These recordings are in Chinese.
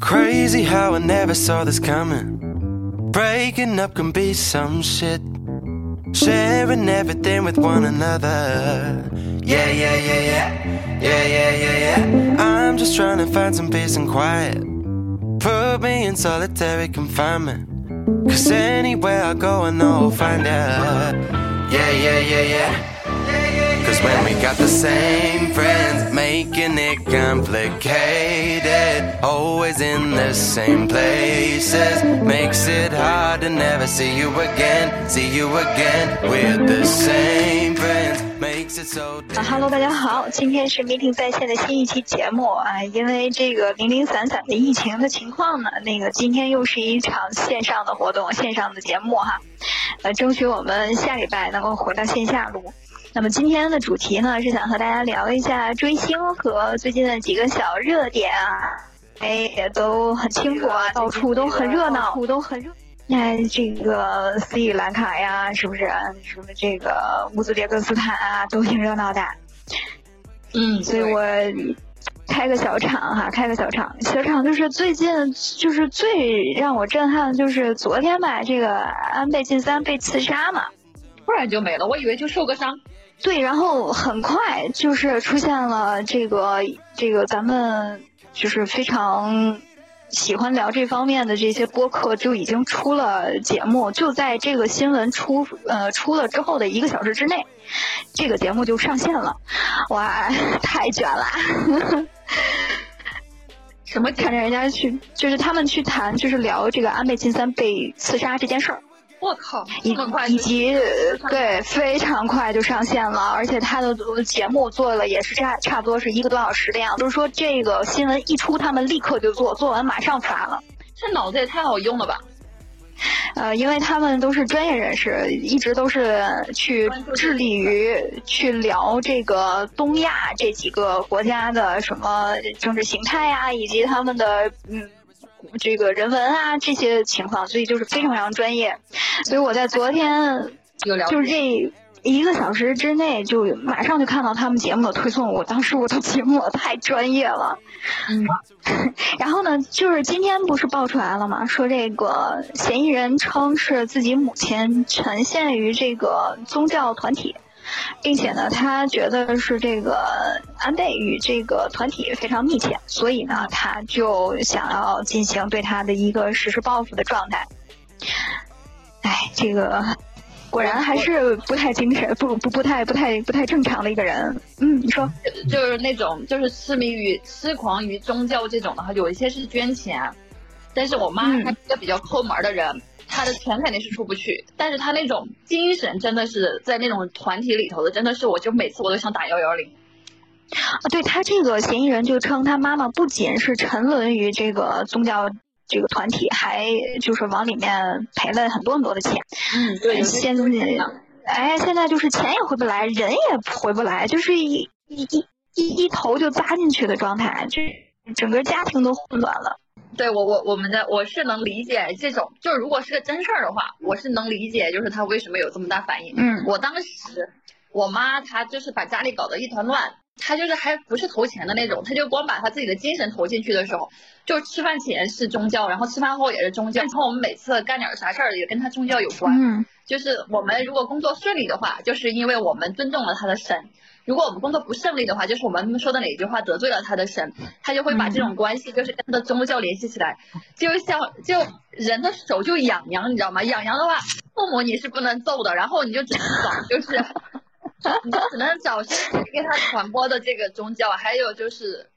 Crazy how I never saw this coming. Breaking up can be some shit. Sharing everything with one another. Yeah, yeah, yeah, yeah. Yeah, yeah, yeah, yeah. I'm just trying to find some peace and quiet. Put me in solitary confinement. Cause anywhere I go, I know I'll find out. Yeah, yeah, yeah, yeah. Cause when we got the same friends, making it complicated, always in the same places, makes it hard to never see you again, see you again. We're the same friends, makes it so. 啊哈喽，大家好，今天是 Meeting 在线的新一期节目啊，因为这个零零散散的疫情的情况呢，那个今天又是一场线上的活动，线上的节目哈，呃，争取我们下礼拜能够回到线下录。那么今天的主题呢，是想和大家聊一下追星和最近的几个小热点啊，哎，也都很清楚啊，到处都很热闹，到处都很热。哎，这个斯里兰卡呀，是不是？什么这个乌兹别克斯坦啊，都挺热闹的。嗯，所以我开个小场哈，开个小场。小场就是最近就是最让我震撼的就是昨天吧，这个安倍晋三被刺杀嘛。突然就没了，我以为就受个伤。对，然后很快就是出现了这个这个咱们就是非常喜欢聊这方面的这些播客就已经出了节目，就在这个新闻出呃出了之后的一个小时之内，这个节目就上线了，哇，太卷了！什么看着人家去，就是他们去谈，就是聊这个安倍晋三被刺杀这件事儿。我靠，以这么快以及对非常快就上线了，而且他的节目做了也是差差不多是一个多小时的样子。就是说这个新闻一出，他们立刻就做，做完马上发了。这脑子也太好用了吧？呃，因为他们都是专业人士，一直都是去致力于去聊这个东亚这几个国家的什么政治形态呀、以及他们的嗯。这个人文啊这些情况，所以就是非常非常专业。所以我在昨天 就是这一个小时之内，就马上就看到他们节目的推送。我当时我的节目太专业了。嗯，然后呢，就是今天不是爆出来了吗？说这个嫌疑人称是自己母亲呈现于这个宗教团体。并且呢，他觉得是这个安倍与这个团体非常密切，所以呢，他就想要进行对他的一个实施报复的状态。哎，这个果然还是不太精神，不不不太不太不太正常的一个人。嗯，你说，就是那种就是痴迷于痴狂于宗教这种的话，有一些是捐钱，但是我妈嗯她是一个比较抠门的人。她的钱肯定是出不去，但是他那种精神真的是在那种团体里头的，真的是我就每次我都想打幺幺零。啊，对他这个嫌疑人就称他妈妈不仅是沉沦于这个宗教这个团体，还就是往里面赔了很多很多的钱。嗯，对，有现在哎，现在就是钱也回不来，人也回不来，就是一一一一一头就扎进去的状态，就是整个家庭都混乱了。对我我我们的我是能理解这种，就是如果是个真事儿的话，我是能理解，就是他为什么有这么大反应。嗯我当时我妈她就是把家里搞得一团乱，她就是还不是投钱的那种，她就光把她自己的精神投进去的时候，就是吃饭前是宗教，然后吃饭后也是宗教，然后我们每次干点啥事儿也跟她宗教有关。嗯就是我们如果工作顺利的话，就是因为我们尊重了他的神；如果我们工作不顺利的话，就是我们说的哪句话得罪了他的神，他就会把这种关系就是跟他的宗教联系起来，就像就人的手就痒痒，你知道吗？痒痒的话，父母你是不能揍的，然后你就只能找就是，你就只能找是给他传播的这个宗教，还有就是。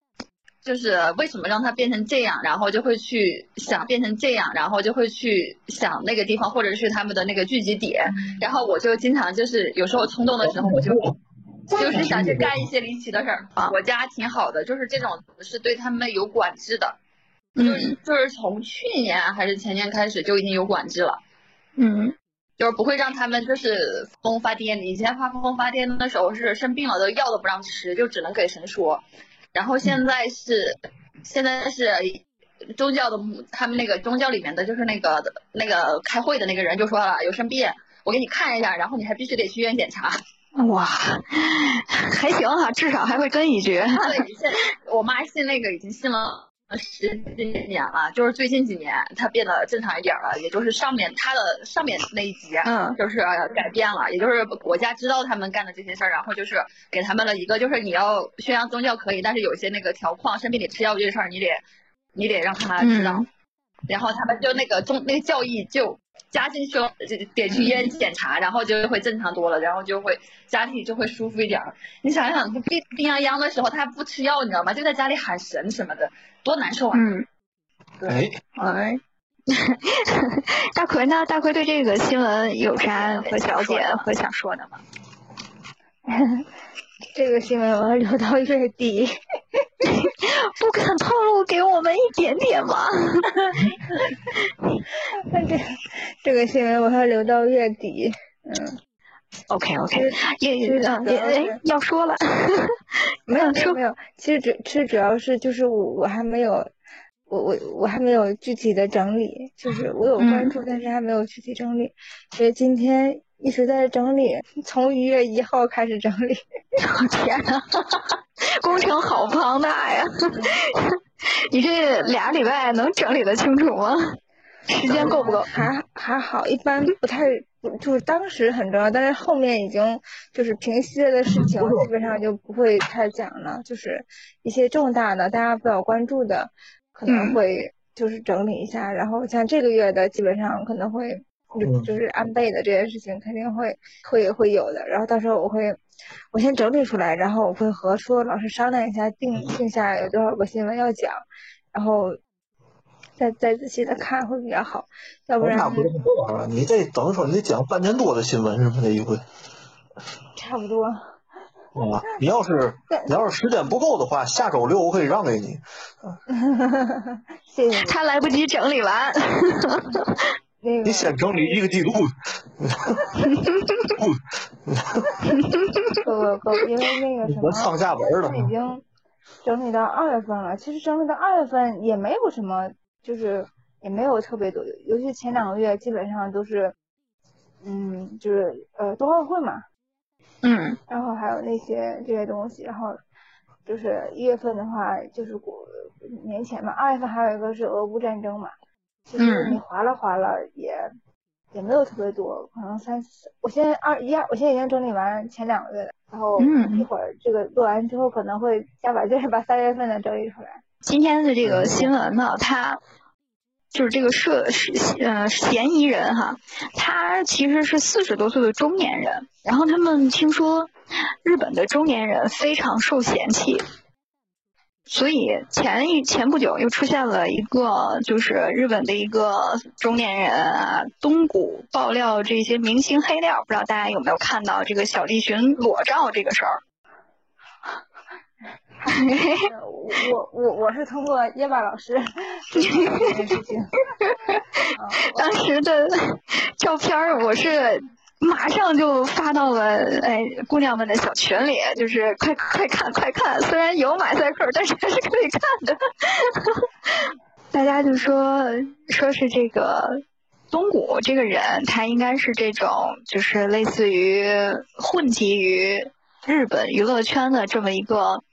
就是为什么让他变成这样，然后就会去想变成这样，然后就会去想那个地方或者是他们的那个聚集点，然后我就经常就是有时候冲动的时候，我就就是想去干一些离奇的事儿。我家挺好的，就是这种是对他们有管制的，就是嗯就是从去年还是前年开始就已经有管制了。嗯就是不会让他们就是疯发癫。以前发疯发癫的时候是生病了，都药都不让吃，就只能给神说。然后现在是，现在是宗教的，他们那个宗教里面的就是那个那个开会的那个人就说了，有生病，我给你看一下，然后你还必须得去医院检查。哇，还行哈，至少还会跟一句。对，现我妈信那个已经信了十几年了，就是最近几年她变得正常一点了，也就是上面她的上面那一级，嗯，就是改变了，也就是国家知道他们干的这些事儿，然后就是给他们了一个，就是你要宣扬宗教可以，但是有些那个条框，生病得吃药这事儿，你得你得让他知道，然后他们就那个宗那个教义就。加进去，得去医院检查，然后就会正常多了，然后就会家里就会舒服一点。你想一想，病病殃殃的时候，他不吃药，你知道吗？就在家里喊神什么的，多难受啊！嗯，哎哎，大奎呢？大奎对这个新闻有啥和小姐和想说的吗？这个新闻我要留到月底，不肯透露给我们一点点吗？那 这这个新闻我要留到月底，嗯，OK OK，也也也要说了，没有说没有，其实主其实主要是就是我我还没有，我我我还没有具体的整理，就是我有关注，但是还没有具体整理，所以今天。一直在整理，从一月一号开始整理。我天呐，工程好庞大呀！你这俩礼拜能整理的清楚吗？时间够不够？还还好，一般不太，就是当时很重要，但是后面已经就是平息了的事情，基本上就不会太讲了。就是一些重大的、大家比较关注的，可能会就是整理一下。然后像这个月的，基本上可能会。就就是安倍的这件事情肯定会会会有的，然后到时候我会我先整理出来，然后我会和说老师商量一下，定定下有多少个新闻要讲，然后再再仔细的看会比较好，要不然差不多了。你这等于说你得讲半年多的新闻是吗？这一回 差不多。啊，你要是 你要是时间不够的话，下周六我可以让给你。谢谢。他来不及整理完。你先整理一个季度。不不不，因为那个什么，上下文了。已经整理到二月份了。其实整理到二月份也没有什么，就是也没有特别多，尤其前两个月基本上都是，嗯，就是呃冬奥会嘛。嗯。然后还有那些这些东西，然后就是一月份的话就是过年前嘛，二月份还有一个是俄乌战争嘛。其实你划拉划拉也也没有特别多，可能三四。我现在二一二，我现在已经整理完前两个月的，然后一会儿这个录完之后，可能会加把劲把三月份的整理出来。今天的这个新闻呢，他就是这个涉是呃嫌疑人哈，他其实是四十多岁的中年人，然后他们听说日本的中年人非常受嫌弃。所以前一前不久又出现了一个，就是日本的一个中年人啊，东谷爆料这些明星黑料，不知道大家有没有看到这个小栗旬裸照这个事儿？我我我是通过耶巴老师 当时的照片我是。马上就发到了哎姑娘们的小群里，就是快快看快看，虽然有马赛克，但是还是可以看的。大家就说说是这个东谷这个人，他应该是这种就是类似于混迹于日本娱乐圈的这么一个。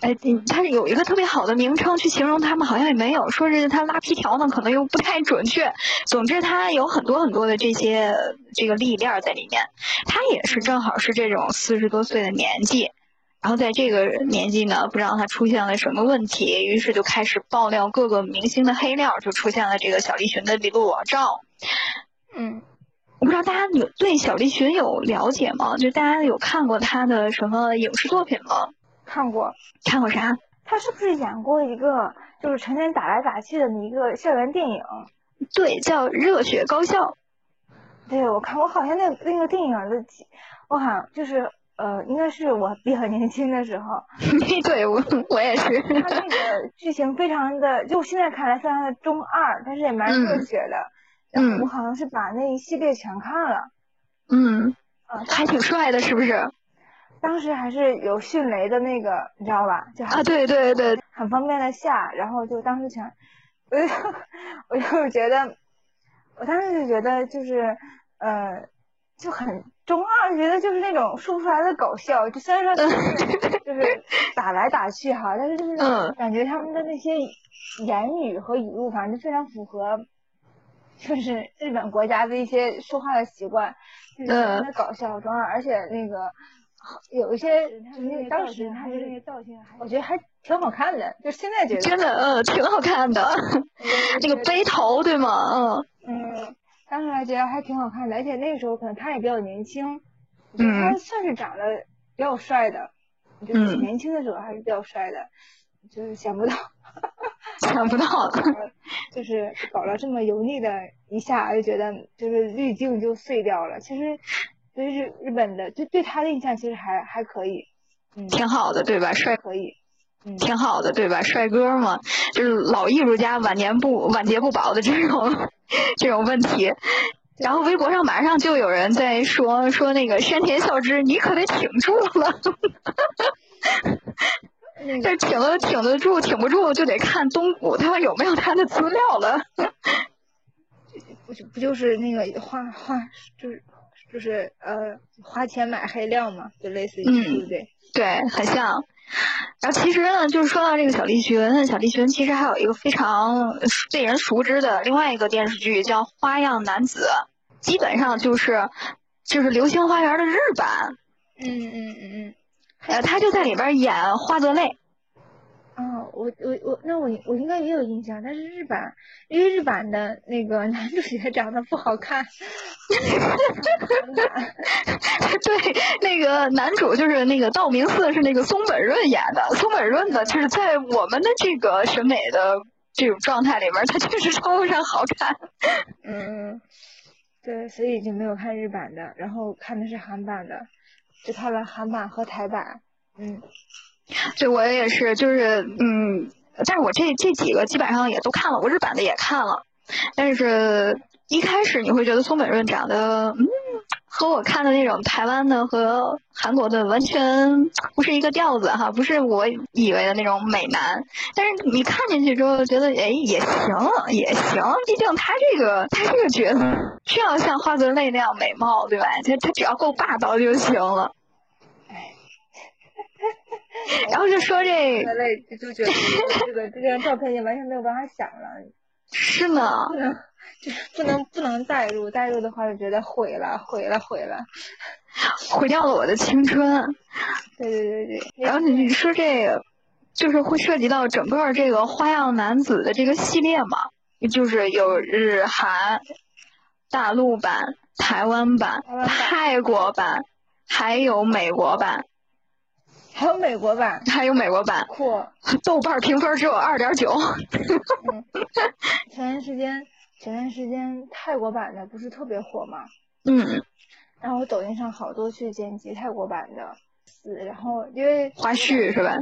哎，他有一个特别好的名称去形容他们，好像也没有说是他拉皮条呢，可能又不太准确。总之，他有很多很多的这些这个历练在里面。他也是正好是这种四十多岁的年纪，然后在这个年纪呢，不知道他出现了什么问题，于是就开始爆料各个明星的黑料，就出现了这个小栗旬的裸照。嗯，我不知道大家有对小栗旬有了解吗？就大家有看过他的什么影视作品吗？看过，看过啥？他是不是演过一个就是成天打来打去的一个校园电影？对，叫《热血高校》。对，我看，我好像那那个电影的，我好像就是呃，应该是我比较年轻的时候。对，我我也是。他那个剧情非常的，就现在看来非常的中二，但是也蛮热血的。嗯。我好像是把那一系列全看了。嗯。啊，还挺帅的，是不是？当时还是有迅雷的那个，你知道吧？就啊，对对对，很方便的下，然后就当时全，我就我就觉得，我当时就觉得就是呃，就很中二觉得就是那种说不出来的搞笑，就虽然说就是打来打去哈，但是就是感觉他们的那些言语和语录，反正就非常符合，就是日本国家的一些说话的习惯，就是非常的搞笑中二，而且那个 有一些就是那个当时他的那个造型，我觉得还挺好看的，就现在觉得真的嗯挺好看的，那个背头对吗？嗯嗯。当时还觉得还挺好看的，而且那个时候可能他也比较年轻，他算是长得比较帅的，就是年轻的时候还是比较帅的，就是想不到，想不到，就是搞了这么油腻的一下，就觉得就是滤镜就碎掉了。其实对日日本的，就对他的印象其实还还可以，嗯，挺好的，对吧？帅可以，嗯，挺好的，对吧？帅哥嘛，就是老艺术家晚年不晚节不保的这种。这种问题，然后微博上马上就有人在说说那个山田孝之，你可得挺住了。这挺得挺得住，挺不住就得看东谷他有没有他的资料了。不就不就是那个画画就是就是呃花钱买黑料嘛，就类似于对不对？对，很像。然后其实呢，就是说到这个小栗旬，小栗旬其实还有一个非常被人熟知的另外一个电视剧叫《花样男子》，基本上就是就是《流星花园》的日版。嗯嗯嗯嗯。呃，他就在里边演花泽类。哦，我我我，那我我应该也有印象，但是日版，因为日版的那个男主角长得不好看。对，那个男主就是那个道明寺是那个松本润演的，松本润呢，就是在我们的这个审美的这种状态里面，他确实称不上好看。嗯，对，所以就没有看日版的，然后看的是韩版的，只看了韩版和台版。嗯。对，我也是，就是嗯，但是我这这几个基本上也都看了，我日版的也看了，但是一开始你会觉得松本润长得，嗯，和我看的那种台湾的和韩国的完全不是一个调子哈，不是我以为的那种美男，但是你看进去之后觉得，哎，也行，也行，毕竟他这个他这个角色需要像花泽类那样美貌，对吧？他他只要够霸道就行了。然后就说这，就觉得这个这张照片也完全没有办法想了。是呢。不能，就是不能不能代入，代入的话就觉得毁了，毁了，毁了，毁掉了我的青春。对对对对。然后你说这个，就是会涉及到整个这个花样男子的这个系列嘛？就是有日韩、大陆版、台湾版、泰国版，还有美国版。还有美国版，还有美国版，酷！豆瓣评分只有二点九。前段时间，前段时间泰国版的不是特别火吗？嗯。然后抖音上好多去剪辑泰国版的，然后因为花絮是吧？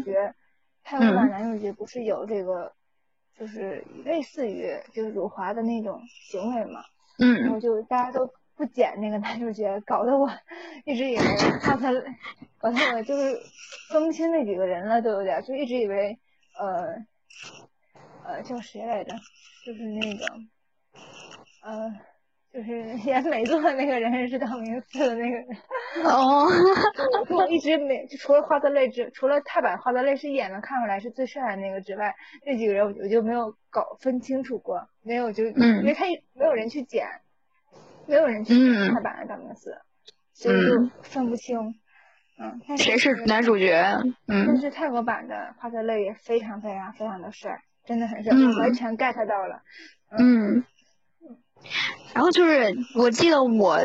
泰国版男主角不是有这个，就是类似于就是辱华的那种行为嘛？嗯。然后就大家都。不剪那个男主角，搞得我一直以为他他，搞得我就是分不清那几个人了，都有点，就一直以为呃呃叫谁来着，就是那个呃就是 演美作的那个人是道明寺的那个人。哦。就我一直没就除了花泽类之除了泰版花泽类是演了看出来是最帅的那个之外，那几个人我就没有搞分清楚过，没有就因为他没有人去剪。没有人去看版的道明寺，所以就分不清。嗯，谁是男主角？嗯，但是泰国版的花泽类也非常非常非常的帅，真的很帅，完全 get 到了。嗯。然后就是我记得我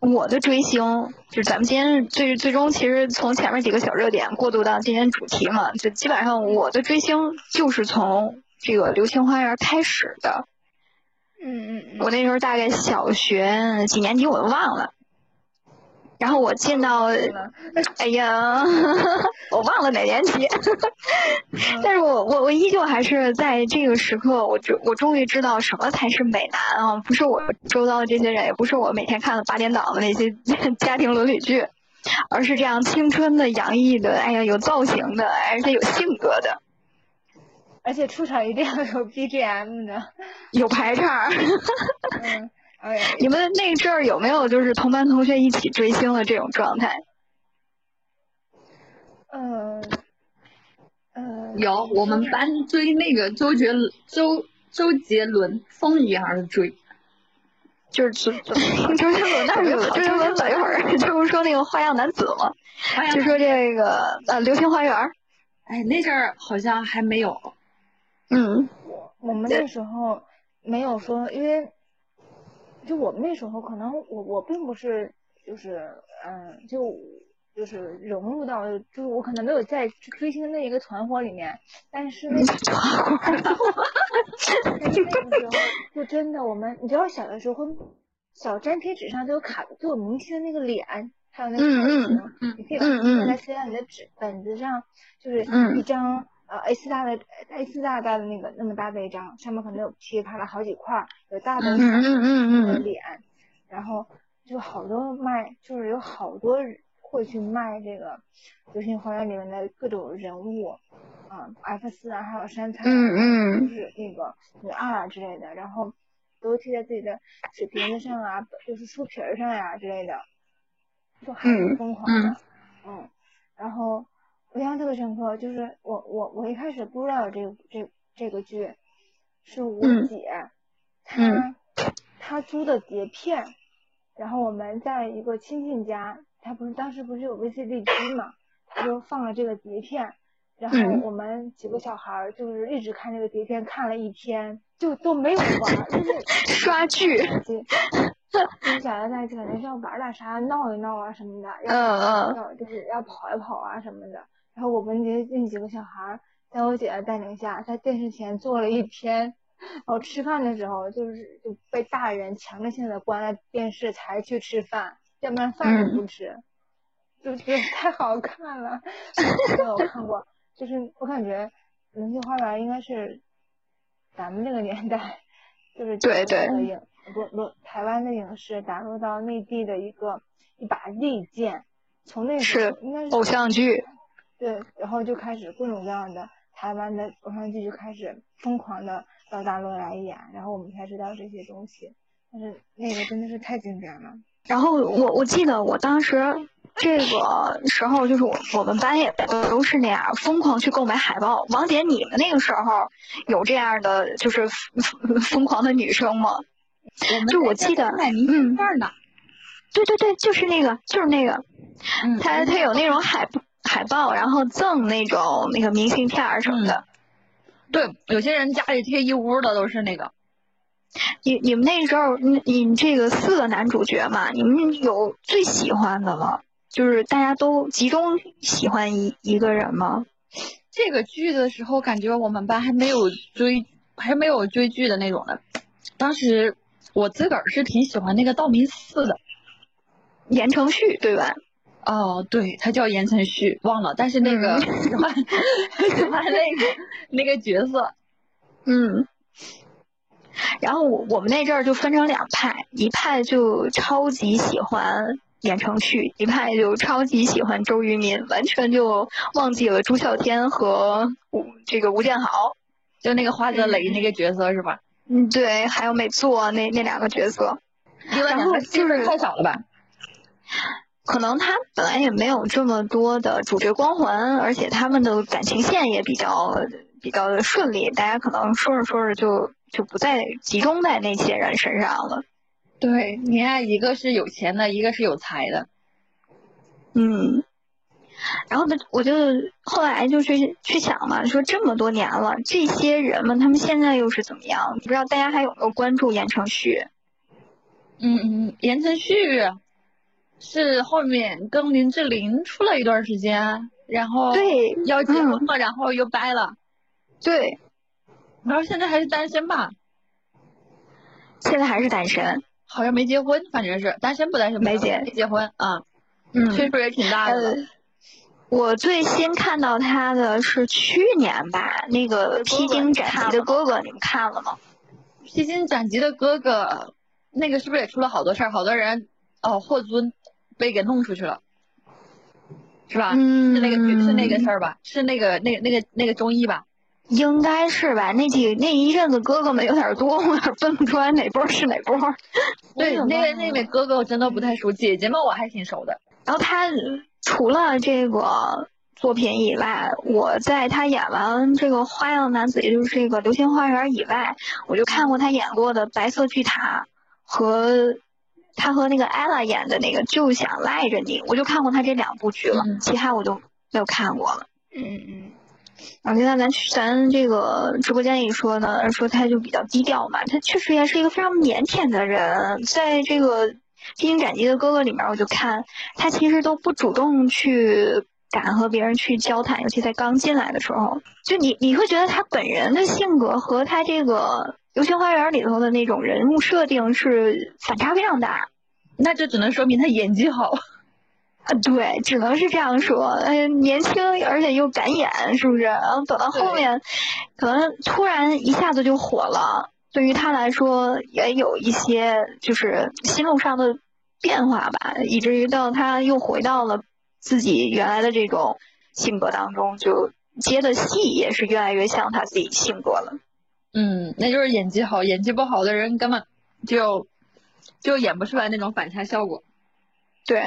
我的追星，就是咱们今天最最终其实从前面几个小热点过渡到今天主题嘛，就基本上我的追星就是从这个《流星花园》开始的。嗯嗯嗯，我那时候大概小学几年级我都忘了，然后我进到，哎呀，我忘了哪年级，但是我我我依旧还是在这个时刻，我终我终于知道什么才是美男啊！不是我周遭的这些人，也不是我每天看的八点档的那些家庭伦理剧，而是这样青春的、洋溢的，哎呀，有造型的，而且有性格的。而且出场一定要有 BGM 的，有排场。嗯，哎，你们那阵儿有没有就是同班同学一起追星的这种状态？嗯嗯，有，我们班追那个周杰周周杰伦，疯一样的追。就是 周杰伦那是有 周杰伦等一会儿，就是说那个花样男子嘛，就说这个呃流星花园。哎，那阵儿好像还没有。嗯，我我们那时候没有说，因为就我们那时候可能我我并不是就是嗯就就是融入到就是我可能没有在追星的那一个团伙里面，但是那个但是那个时候就真的我们你知道小的时候会小粘贴纸上都有卡都有明星的那个脸，还有那个嗯嗯嗯，你可以把它在贴在你的纸本子上，就是一张。呃，A 四大的 A 四大大的那个那么大的一张，上面可能有噼里啪啦好几块，有大的小的脸，然后就好多卖，就是有好多会去卖这个《流星花园》里面的各种人物，啊，F 四啊，还有杉菜，嗯嗯，就是那个女二啊之类的，然后都贴在自己的纸瓶子上啊，就是书皮儿上呀之类的，就还挺疯狂的，嗯，然后。我印象特别深刻，就是我我我一开始不知道这个这这个剧，是我姐，她她租的碟片，然后我们在一个亲戚家，她不是当时不是有 VCD 机嘛，她就放了这个碟片，然后我们几个小孩就是一直看这个碟片，看了一天，就都没有玩，就是 刷剧。跟小孩在一起肯定是要玩点啥，闹一闹啊什么的，要要就是要跑一跑啊什么的。然后我们那那几个小孩在我姐的带领下，在电视前坐了一天，然后吃饭的时候就是就被大人强制性的关了电视才去吃饭，要不然饭都不吃，就觉得太好看了。没有看过，就是我感觉《流星花园》应该是咱们那个年代，就是对对影不不台湾的影视打入到内地的一个一把利剑，从那是应该是偶像剧。对，然后就开始各种各样的台湾的偶像剧就开始疯狂的到大陆来演，然后我们才知道这些东西。但是那个真的是太经典了。然后我我记得我当时这个时候就是我我们班也都是那样疯狂去购买海报。王姐，你们那个时候有这样的就是疯狂的女生吗？就我记得，嗯，对对对，就是那个就是那个，他他有那种海报。海报，然后赠那种那个明信片什么的。对，有些人家里贴一屋的都是那个。你你们那时候，你你这个四个男主角嘛，你们有最喜欢的吗？就是大家都集中喜欢一一个人吗？这个剧的时候，感觉我们班还没有追，还没有追剧的那种的。当时我自个儿是挺喜欢那个道明寺的，言承旭，对吧？哦，对他叫言承旭，忘了，但是那个喜欢喜欢那个那个角色，嗯，然后我我们那阵儿就分成两派，一派就超级喜欢言承旭，一派就超级喜欢周渝民，完全就忘记了朱孝天和吴这个吴建豪，就那个花泽雷那个角色是吧？嗯，对，还有美作那那两个角色，然后就是。太少了吧？可能他本来也没有这么多的主角光环，而且他们的感情线也比较比较的顺利，大家可能说着说着就就不再集中在那些人身上了。对，你看，一个是有钱的，一个是有才的。嗯，然后呢，我就后来就去去想嘛，说这么多年了，这些人们他们现在又是怎么样？不知道大家还有没有关注言承旭？嗯嗯，言承旭。是后面跟林志玲处了一段时间，然后对要结婚了，然后又掰了，对，然后现在还是单身吧？现在还是单身，好像没结婚，反正是单身不单身没结没结婚啊，嗯，岁数也挺大的。我最新看到他的是去年吧，那个《披荆斩棘的哥哥》，你们看了吗？《披荆斩棘的哥哥》那个是不是也出了好多事儿？好多人哦，霍尊。被给弄出去了，是吧？是那个是那个事儿吧？是那个那个那个那个中医吧？应该是吧？那几那一阵子哥哥们有点多，我有点分不出来哪波是哪波。对，那位那位哥哥我真的不太熟，姐姐们我还挺熟的。然后他除了这个作品以外，我在他演完这个《花样男子》，也就是这个《流星花园》以外，我就看过他演过的《白色巨塔》和他和那个 ella 演的那个《就想赖着你》，我就看过他这两部剧了，其他我就没有看过了。嗯嗯。然后现在咱咱这个直播间里说呢，说他就比较低调嘛，他确实也是一个非常腼腆的人，在这个《披荆斩棘的哥哥》里面，我就看他其实都不主动去敢和别人去交谈，尤其在刚进来的时候，就你你会觉得他本人的性格和他这个《流星花园》里头的那种人物设定是反差非常大，那就只能说明他演技好。啊，对，只能是这样说。哎，年轻而且又敢演，是不是？然后等到后面，可能突然一下子就火了。对于他来说，也有一些就是心路上的变化吧，以至于到他又回到了自己原来的这种性格当中，就接的戏也是越来越像他自己性格了。嗯，那就是演技好，演技不好的人根本就就演不出来那种反差效果。对，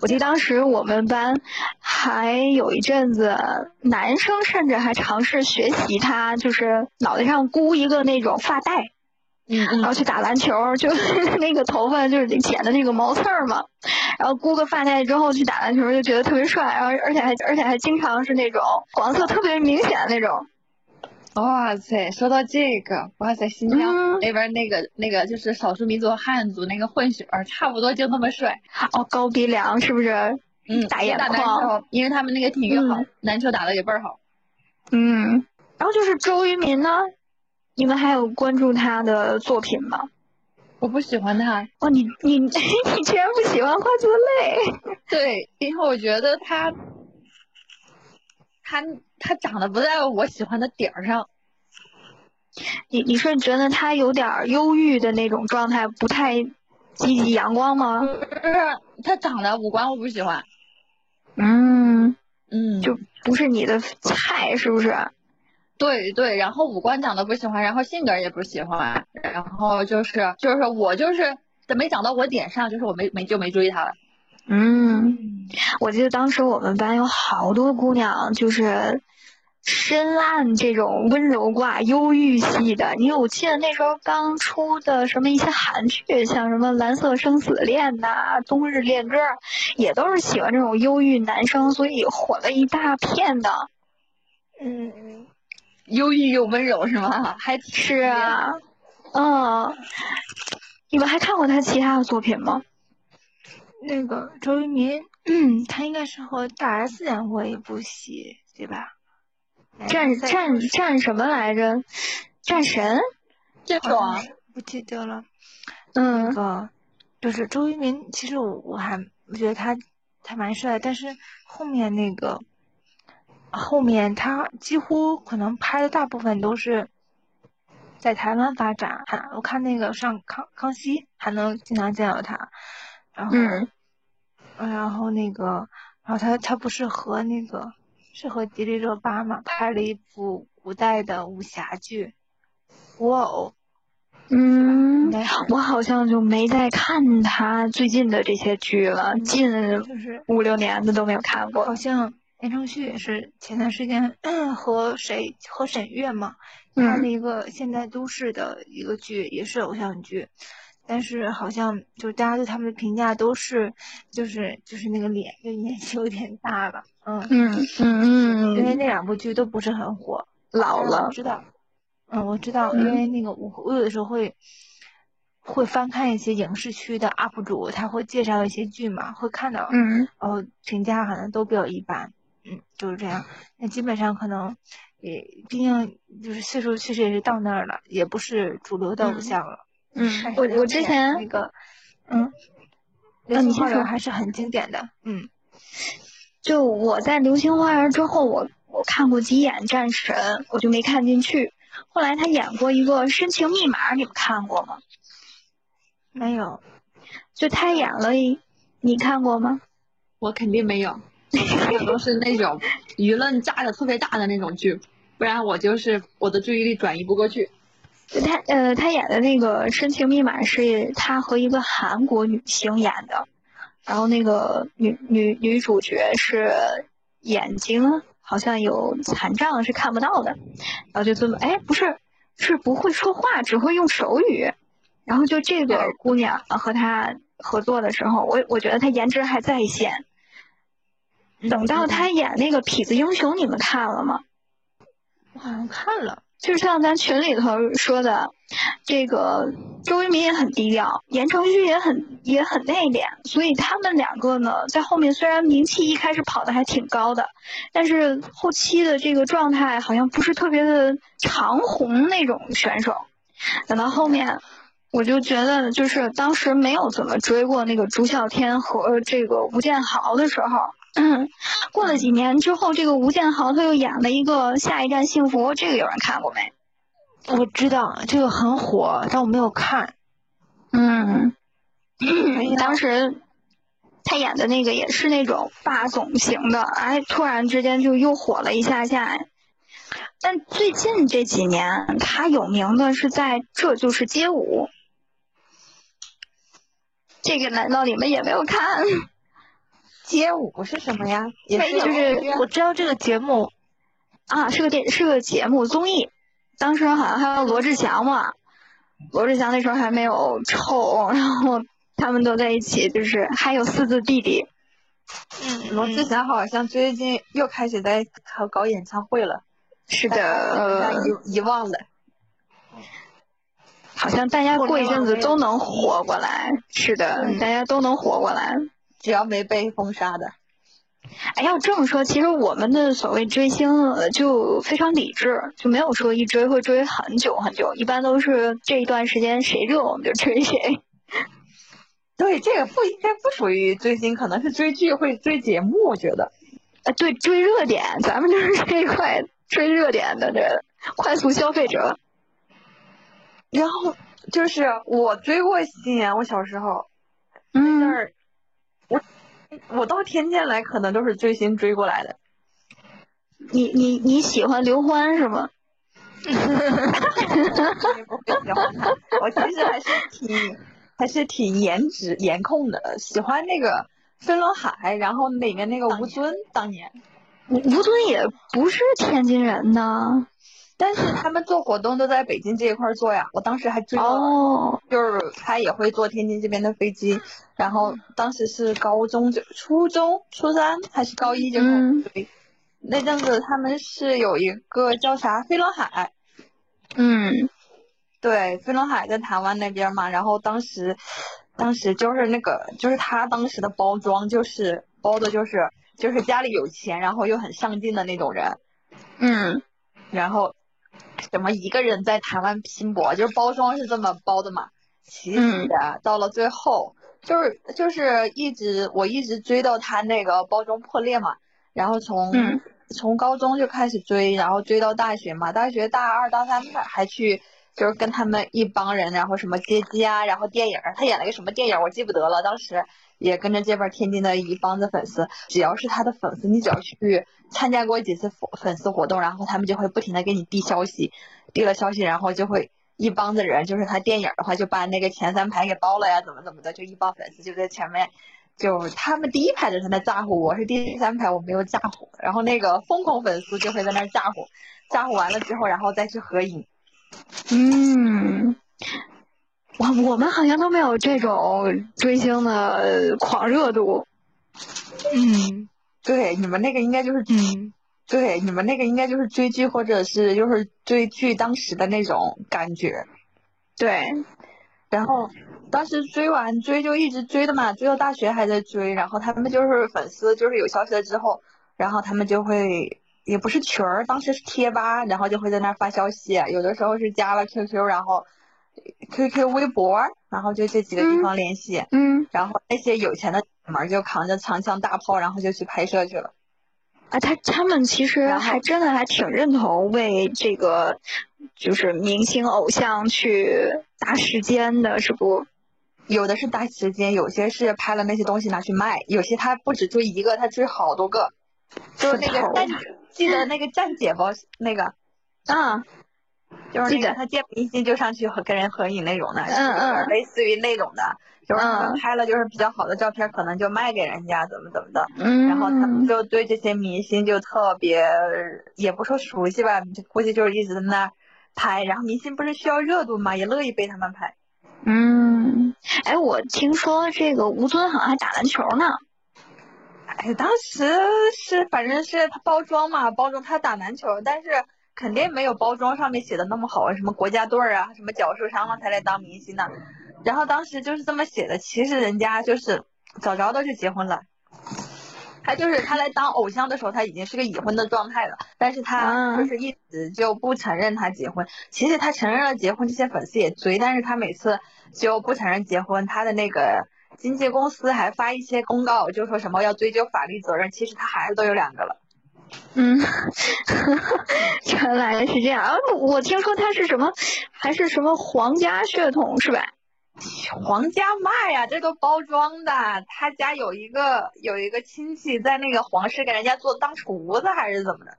我记得当时我们班还有一阵子，男生甚至还尝试学习他，就是脑袋上箍一个那种发带，嗯然后去打篮球，就 那个头发就是剪的那个毛刺儿嘛，然后箍个发带之后去打篮球，就觉得特别帅，然后而且还而且还经常是那种黄色特别明显的那种。哇塞，说到这个，哇塞，新疆那边那个那个就是少数民族汉族那个混血儿，差不多就那么帅。哦，高鼻梁是不是？嗯，大眼眶，因为他们那个体育好，篮球打的也倍儿好。嗯，然后就是周渝民呢，你们还有关注他的作品吗？我不喜欢他。哦，你你 你居然不喜欢花泽类？对，因为我觉得他。他他长得不在我喜欢的点儿上，你你是觉得他有点忧郁的那种状态，不太积极阳光吗？不是，他长得五官我不喜欢。嗯嗯，就不是你的菜，是不是？对对，然后五官长得不喜欢，然后性格也不喜欢，然后就是就是我就是没长到我点上，就是我没没就没追他了。嗯，我记得当时我们班有好多姑娘，就是深谙这种温柔挂、忧郁系的。因为我记得那时候刚出的什么一些韩剧，像什么《蓝色生死恋》呐，《冬日恋歌》，也都是喜欢这种忧郁男生，所以火了一大片的。嗯嗯，忧郁又温柔是吗？还是啊，嗯，你们还看过他其他的作品吗？那个周渝民，他应该是和大 S 演过一部戏，对吧？战战战什么来着？战神？这种不记得了。嗯。那个就是周渝民，其实我我还我觉得他他蛮帅，但是后面那个后面他几乎可能拍的大部分都是在台湾发展。我看那个上康康熙还能经常见到他。然后，嗯然后那个，然后他他不是和那个是和迪丽热巴嘛，拍了一部古代的武侠剧《古偶》。嗯，我好像就没再看他最近的这些剧了，近就是五六年的都没有看过。好像言承旭也是前段时间 和谁和沈月嘛，拍了一个现代都市的一个剧，也是偶像剧。但是好像就大家对他们的评价都是，就是就是那个脸就年纪有点大了，嗯嗯 嗯嗯，因为那两部剧都不是很火，老了。我知道，嗯，我知道，因为那个我我有的时候会会翻看一些影视区的 UP 主，他会介绍一些剧嘛，会看到，嗯，然后评价好像都比较一般，嗯，就是这样。那基本上可能也毕竟就是岁数确实也是到那儿了，也不是主流的偶像了。嗯，我我之前那个，嗯，流星花园还是很经典的，嗯，就我在流星花园之后，我我看过几眼战神，我就没看进去。后来他演过一个深情密码，你们看过吗？没有，就他演了，你看过吗？我肯定没有，都是那种 舆论炸的特别大的那种剧。不然我就是我的注意力转移不过去。他呃，他演的那个《深情密码》是他和一个韩国女星演的，然后那个女女女主角是眼睛好像有残障，是看不到的，然后就这么哎不是是不会说话，只会用手语，然后就这个姑娘和他合作的时候，我我觉得她颜值还在线。等到他演那个《痞子英雄》，你们看了吗？我好像看了。就像咱群里头说的，这个周渝民也很低调，言承旭也很也很内敛，所以他们两个呢，在后面虽然名气一开始跑的还挺高的，但是后期的这个状态好像不是特别的长红那种选手。等到后面，我就觉得就是当时没有怎么追过那个朱孝天和这个吴建豪的时候。嗯，过了几年之后，这个吴建豪他又演了一个《下一站幸福》，这个有人看过没？我知道这个很火，但我没有看。嗯，当时他演的那个也是那种霸总型的，哎，突然之间就又火了一下下。但最近这几年，他有名的是在《这就是街舞》，这个难道你们也没有看？街舞是什么呀？也是就是我知道这个节目啊，是个电是个节目综艺。当时好像还有罗志祥嘛，罗志祥那时候还没有臭，然后他们都在一起，就是还有四字弟弟。嗯，罗志祥好像最近又开始在搞搞演唱会了。是的，遗遗忘了。好像大家过一阵子都能活过来。是的，大家都能活过来。只要没被封杀的，哎，要这么说，其实我们的所谓追星就非常理智，就没有说一追会追很久很久，一般都是这一段时间谁热我们就追谁。对，这个不应该不属于追星，可能是追剧会追节目，我觉得。哎，对，追热点，咱们就是这一块追热点的这快速消费者。然后就是我追过星，我小时候，嗯。我我到天津来，可能都是追星追过来的。你你你喜欢刘欢是吗？我其实还是挺还是挺颜值颜控的，喜欢那个飞轮海，然后里面那个吴尊，当年吴吴尊也不是天津人呢。但是他们做活动都在北京这一块做呀，我当时还追了，就是他也会坐天津这边的飞机，然后当时是高中就初中初三还是高一就追，那阵子他们是有一个叫啥飞轮海，嗯，对，飞轮海在台湾那边嘛，然后当时当时就是那个就是他当时的包装就是包的就是就是家里有钱然后又很上进的那种人，嗯，然后。什么一个人在台湾拼搏，就是包装是这么包的嘛？其实到了最后，就是就是一直我一直追到他那个包装破裂嘛，然后从从高中就开始追，然后追到大学嘛，大学大二大三还去就是跟他们一帮人，然后什么接机啊，然后电影，他演了个什么电影我记不得了，当时。也跟着这边天津的一帮子粉丝，只要是他的粉丝，你只要去参加过几次粉粉丝活动，然后他们就会不停的给你递消息，递了消息，然后就会一帮子人，就是他电影的话就把那个前三排给包了呀，怎么怎么的，就一帮粉丝就在前面，就他们第一排的人在那咋呼，我是第三排我没有咋呼，然后那个疯狂粉丝就会在那咋呼，咋呼完了之后，然后再去合影。嗯。我我们好像都没有这种追星的狂热度。嗯，对，你们那个应该就是嗯，对，你们那个应该就是追剧或者是就是追剧当时的那种感觉。对，然后当时追完追就一直追的嘛，追到大学还在追，然后他们就是粉丝，就是有消息了之后，然后他们就会也不是群儿，当时是贴吧，然后就会在那发消息，有的时候是加了 QQ，然后。QQ、微博，然后就这几个地方联系，嗯，然后那些有钱的姐们就扛着长枪大炮，然后就去拍摄去了。啊，他他们其实还真的还挺认同为这个就是明星偶像去搭时间的，是不？有的是搭时间，有些是拍了那些东西拿去卖，有些他不止追一个，他追好多个。就是那个站，记得那个站姐不？那个啊，就是那个他见明星就上去和跟人合影那种的，嗯嗯类似于那种的，就是他嗯们拍了就是比较好的照片，可能就卖给人家，怎么怎么的。嗯，然后他们就对这些明星就特别，也不说熟悉吧，就估计就是一直在那儿拍。然后明星不是需要热度嘛，也乐意被他们拍。嗯，哎，我听说这个吴尊好像还打篮球呢。哎，当时是反正是他包装嘛，包装他打篮球，但是肯定没有包装上面写的那么好，什么国家队儿啊，什么脚受伤了才来当明星的。然后当时就是这么写的，其实人家就是早早的就结婚了。他就是他来当偶像的时候，他已经是个已婚的状态了，但是他啊就是一直就不承认他结婚。其实他承认了结婚，这些粉丝也追，但是他每次就不承认结婚，他的那个经纪公司还发一些公告，就说什么要追究法律责任。其实他孩子都有两个了。嗯，原来是这样。啊我听说他是什么，还是什么皇家血统是吧？皇家嘛呀，这都包装的。他家有一个有一个亲戚在那个皇室给人家做当厨子还是怎么的？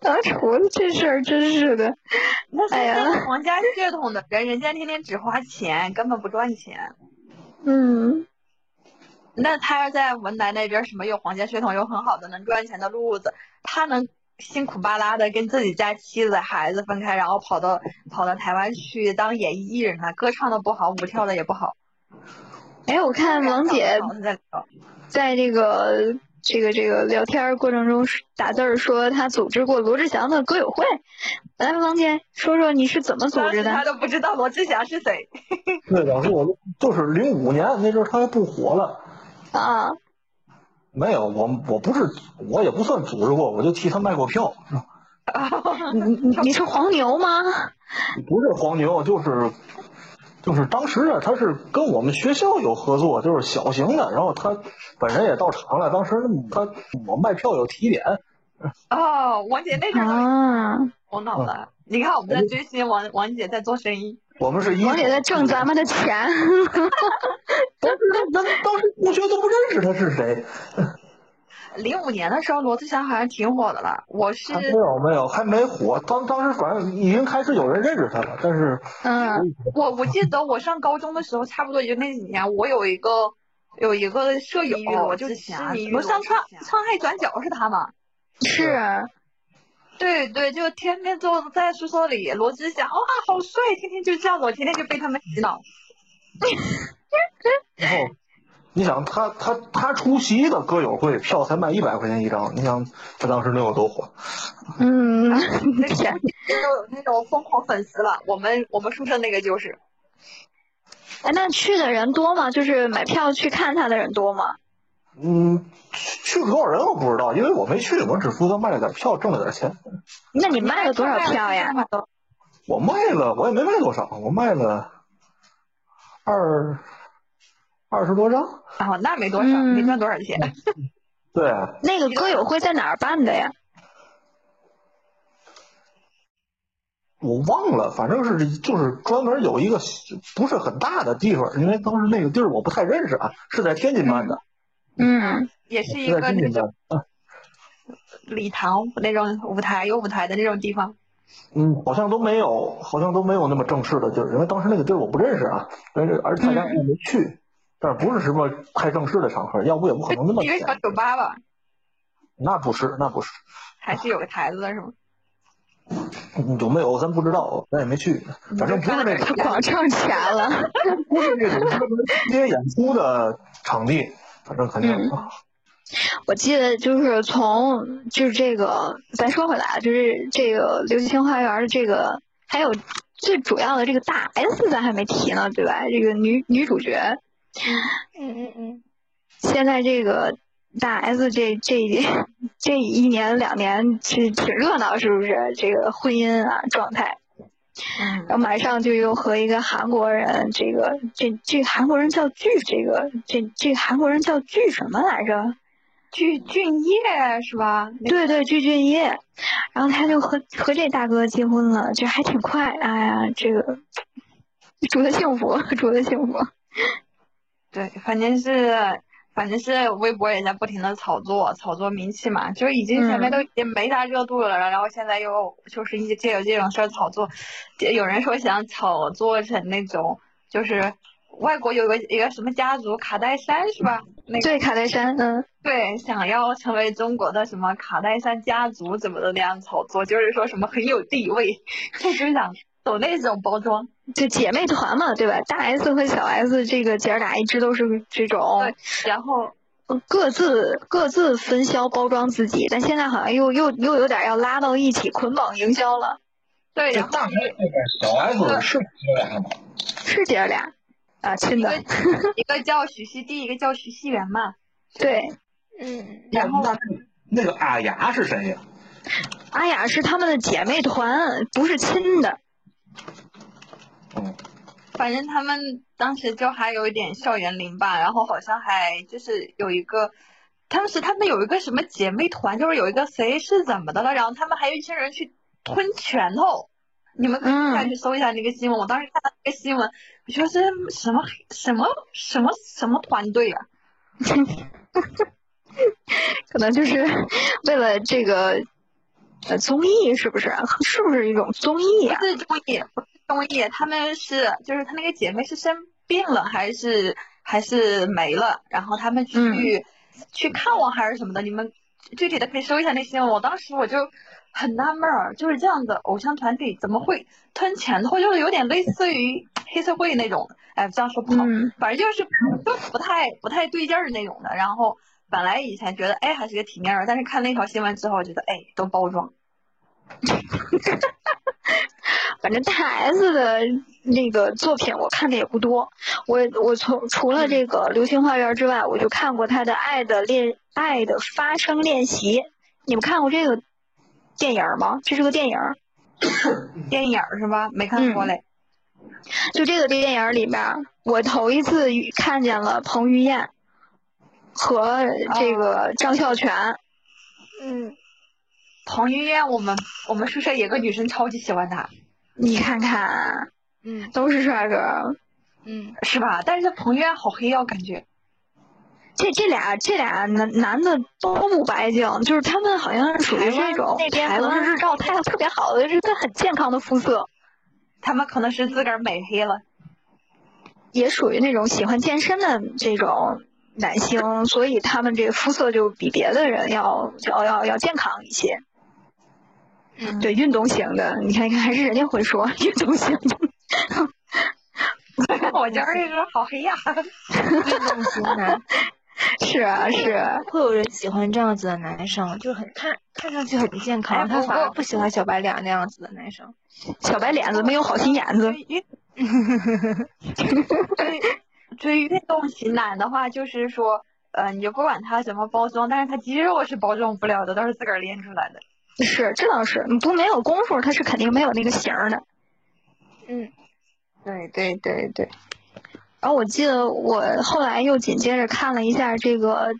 当厨子这事儿真是的。哎呀那个皇家血统的人，人家天天只花钱，根本不赚钱。嗯那他要在文莱那边什么有皇家血统，有很好的能赚钱的路子，他能辛苦巴拉的跟自己家妻子孩子分开，然后跑到跑到台湾去当演艺艺人了，歌唱的不好，舞跳的也不好。哎，我看王姐在这个这个这个聊天过程中打字儿说她组织过罗志祥的歌友会。来，王姐说说你是怎么组织的当时他？都不知道罗志祥是谁。对，当时我就就是零五年那阵儿他还不火了，啊，没有我我不是我也不算组织过，我就替他卖过票，你你你是黄牛吗？不是黄牛，就是就是当时啊，他是跟我们学校有合作，就是小型的，然后他本人也到场了，当时他我卖票有提点，哦，王姐那阵儿啊，我脑了。你看我们在追星，王王姐在做生意。我们是一王姐在挣咱们的钱。但是咱咱当时同学都不认识他是谁，零五年的时候，罗志祥好像挺火的了。我是还没有没有还没火，当当时反正已经开始有人认识他了，但是嗯我我记得我上高中的时候，差不多也就那几年，我有一个有一个舍友，就痴迷于上川川爱转角是他吗？是。对对，就天天坐在宿舍里，罗志祥哇好帅，天天就这样子，我天天就被他们洗脑。然后 你想他他他出席的歌友会票才卖一百块钱一张，你想他当时能有多火？嗯，那天就有那种疯狂粉丝了，我们我们宿舍那个就是。哎，那去的人多吗？就是买票去看他的人多吗？嗯，去去了多少人我不知道，因为我没去，我只负责卖了点票，挣了点钱。那你卖了多少票呀？我卖了，我也没卖多少，我卖了二二十多张。哦，那没多少，嗯没赚多少钱。对，那个歌友会在哪儿办的呀？我忘了，反正是就是专门有一个不是很大的地方，因为当时那个地儿我不太认识啊，是在天津办的，嗯也是一个那种礼堂那种舞台，有舞台的那种地方。嗯，好像都没有，好像都没有那么正式的地儿，因为当时那个地儿我不认识啊，但是而且大家也没去，但是不是什么太正式的场合，要不也不可能那么一个小。酒吧吧，那不是，那不是，还是有个台子的是吗？嗯有没有咱不知道，咱也没去，反正不是那他种光挣钱了。不是那种接演出的场地，反正肯定。嗯我记得就是从就是这个，咱说回来啊，就是这个流星花园的这个，还有最主要的这个大 S 咱还没提呢，对吧？这个女女主角，嗯嗯嗯，现在这个大 S 这这这一年两年是挺热闹，是不是？这个婚姻啊状态，嗯然后马上就又和一个韩国人，这个这这韩国人叫具，这个这这韩国人叫具什么来着？具俊晔是吧？对对，具俊晔，然后他就和和这大哥结婚了，这还挺快。哎呀，这个祝他幸福，祝他幸福。对，反正是反正是微博也在不停的炒作，炒作名气嘛，就已经前面都已经没啥热度了，然后现在又就是一借有这种事儿炒作，有人说想炒作成那种就是外国有个一个什么家族卡戴珊是吧？那个对，卡戴珊，嗯，对，想要成为中国的什么卡戴珊家族怎么的那样炒作，就是说什么很有地位，就是想走那种包装。就姐妹团嘛，对吧？大 S 和小 S 这个姐儿俩一直都是这种，然后呃各自各自分销包装自己，但现在好像又又又有点要拉到一起捆绑营销了，对，然后这大 S 小 S 是姐俩吗？是姐儿俩啊，亲的，一个叫许熙娣，一个叫徐熙媛嘛。对，嗯，然后那那个阿雅是谁呀？阿雅是他们的姐妹团，不是亲的。嗯，反正他们当时就还有一点校园淋吧，然后好像还就是有一个，当时他们有一个什么姐妹团，就是有一个谁是怎么的了，然后他们还有一群人去吞拳头。你们可以下去搜一下那个新闻，我当时看到那个新闻，我说这什么什么什么什么团队啊？可能就是为了这个呃综艺，是不是？是不是一种综艺啊不？是综艺，不是综艺，他们是就是他那个姐妹是生病了还是还是没了，然后他们去、嗯去看望还是什么的，你们具体的可以搜一下那新闻。我当时我就很纳闷儿，就是这样的偶像团体怎么会吞钱头，就是有点类似于黑社会那种，哎，这样说不好，嗯反正就是就不太不太对劲儿那种的。然后本来以前觉得哎还是个体面人，但是看那条新闻之后觉得哎都包装。反正大 S 的那个作品我看的也不多，我我从除了这个《流星花园》之外，我就看过他的《爱的练爱的发声练习》，你们看过这个电影吗？这是个电影，电影是吧？没看过嗯嘞。就这个电影里边，我头一次看见了彭于晏和这个张孝全，嗯，彭于晏，我们我们宿舍有个女生超级喜欢他，你看看，嗯都是帅哥。嗯，是吧？但是彭于晏好黑哦，感觉。这这俩这俩男男的都不白净，就是他们好像是属于那种那边台湾日照太阳特别好的，是个很健康的肤色，他们可能是自个儿美黑了。也属于那种喜欢健身的这种男性，所以他们这个肤色就比别的人要要要要健康一些。嗯对，运动型的，你看一看还是人家会说运动型的。我觉得这个好黑呀。运动型男，是啊，是啊，会有人喜欢这样子的男生，就很看看上去很健哎康，他反而不喜欢小白脸那样子的男生。小白脸子没有好心眼子。追运动型男的话，就是说，呃，你就不管他怎么包装，但是他肌肉是包装不了的，都是自个儿练出来的。是，这倒是，你不没有功夫，他是肯定没有那个型儿的。嗯，对对对对。然后我记得我后来又紧接着看了一下这个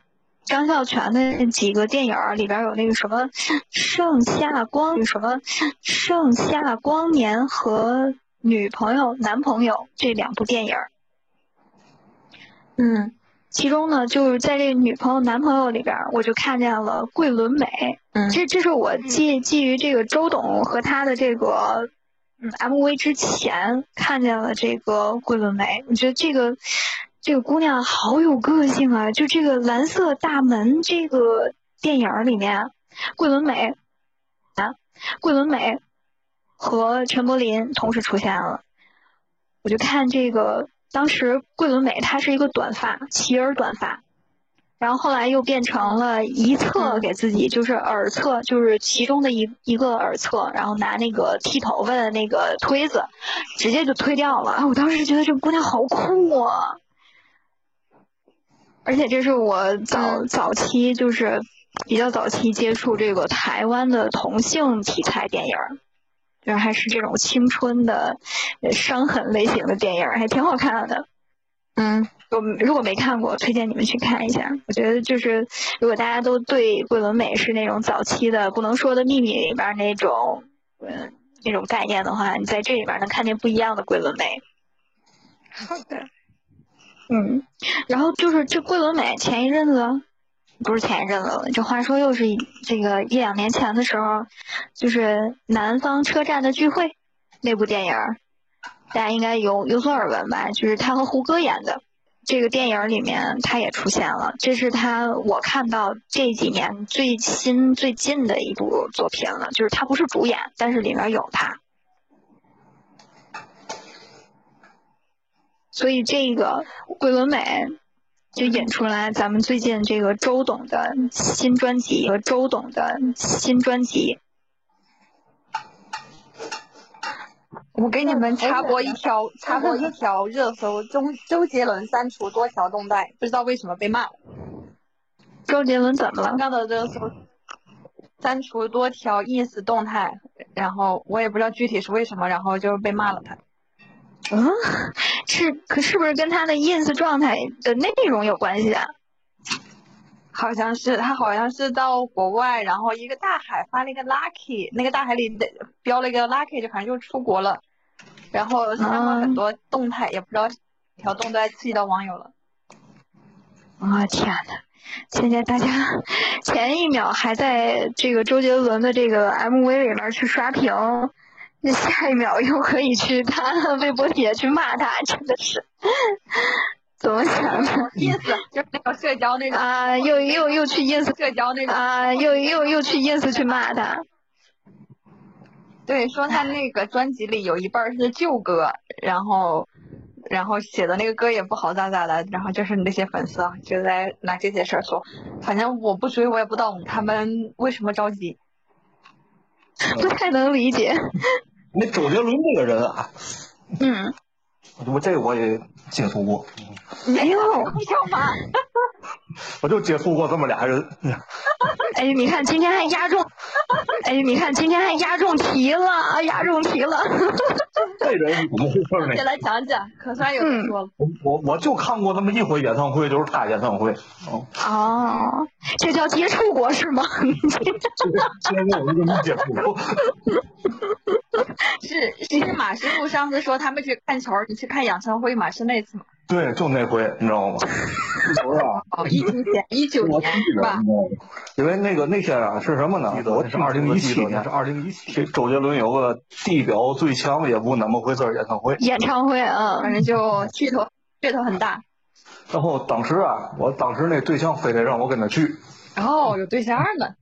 张孝全的几个电影儿，里边有那个什么《盛夏光》什么《盛夏光年》和女朋友、男朋友这两部电影儿。嗯，其中呢，就是在这女朋友、男朋友里边儿，我就看见了桂纶镁。嗯这这是我基基于这个周董和他的这个嗯 MV 之前看见了这个桂纶镁，我觉得这个这个姑娘好有个性啊！就这个蓝色大门这个电影儿里面，桂纶镁啊，桂纶镁和陈柏霖同时出现了，我就看这个当时桂纶镁她是一个短发，齐耳短发。然后后来又变成了一侧给自己，就是耳侧，就是其中的一一个耳侧，然后拿那个剃头发的那个推子，直接就推掉了。啊我当时觉得这姑娘好酷啊！而且这是我早早期就是比较早期接触这个台湾的同性题材电影儿，就是还是这种青春的呃伤痕类型的电影儿，还挺好看的。嗯，我如果没看过，推荐你们去看一下。我觉得就是，如果大家都对桂纶镁是那种早期的《不能说的秘密》里边那种，嗯，那种概念的话，你在这里边能看见不一样的桂纶镁。好的。嗯，然后就是这桂纶镁前一阵子，不是前一阵子了，这话说又是这个一两年前的时候，就是《南方车站的聚会》那部电影儿，大家应该有有所耳闻吧？就是他和胡歌演的。这个电影里面他也出现了，这是他我看到这几年最新最近的一部作品了，就是他不是主演，但是里面有他。所以这个桂纶镁就引出来咱们最近这个周董的新专辑和周董的新专辑。我给你们插播一条，插播一条热搜：周周杰伦删除多条动态，不知道为什么被骂了。周杰伦怎么了刚？刚的热搜，删除多条 ins 动态，然后我也不知道具体是为什么，然后就被骂了他。嗯，是可是不是跟他的 ins 状态的内容有关系啊？好像是他好像是到国外，然后一个大海发了一个 lucky，那个大海里的标了一个 lucky，就反正就出国了，然后删了很多动态，也不知道哪条动态刺激到网友了。我、天呐！现在大家前一秒还在这个周杰伦的这个 MV 里面去刷屏，那下一秒又可以去他的微博底下去骂他，真的是怎么想的 ins 就是那个社交那种啊？又又又去 ins 社交那种，啊？又又又去 ins 去骂他，对，说他那个专辑里有一半儿是旧歌，然后然后写的那个歌也不好咋咋的，然后就是那些粉丝啊就在拿这些事儿说，反正我不追我也不懂他们为什么着急。不太能理解。那周杰伦这个人啊，嗯，我这我也接触过，哎呦，要吗？我就接触过这么俩人。哎，你看今天还压中，哎，你看今天还压中题了，压中题了。这人怎么回事先呢？来讲讲，可算有人说了。我我我就看过那么一回演唱会，就是他演唱会。哦，哦，这叫接触过是吗？现在我就没接触过。是是马师傅上次说他们去看球，你去看演唱会吗？是那次吗？对，就那回，你知道吗？不是啊，哦，疫情前一九我记年是吧？因为那个那天啊是什么呢？我是二零一七年，是二零一七。周杰伦有个地表最强也不那么回事儿演唱会，演唱会，反嗯，正就噱头噱头很大。然后当时啊，我当时那对象非得让我跟他去，哦，有对象了。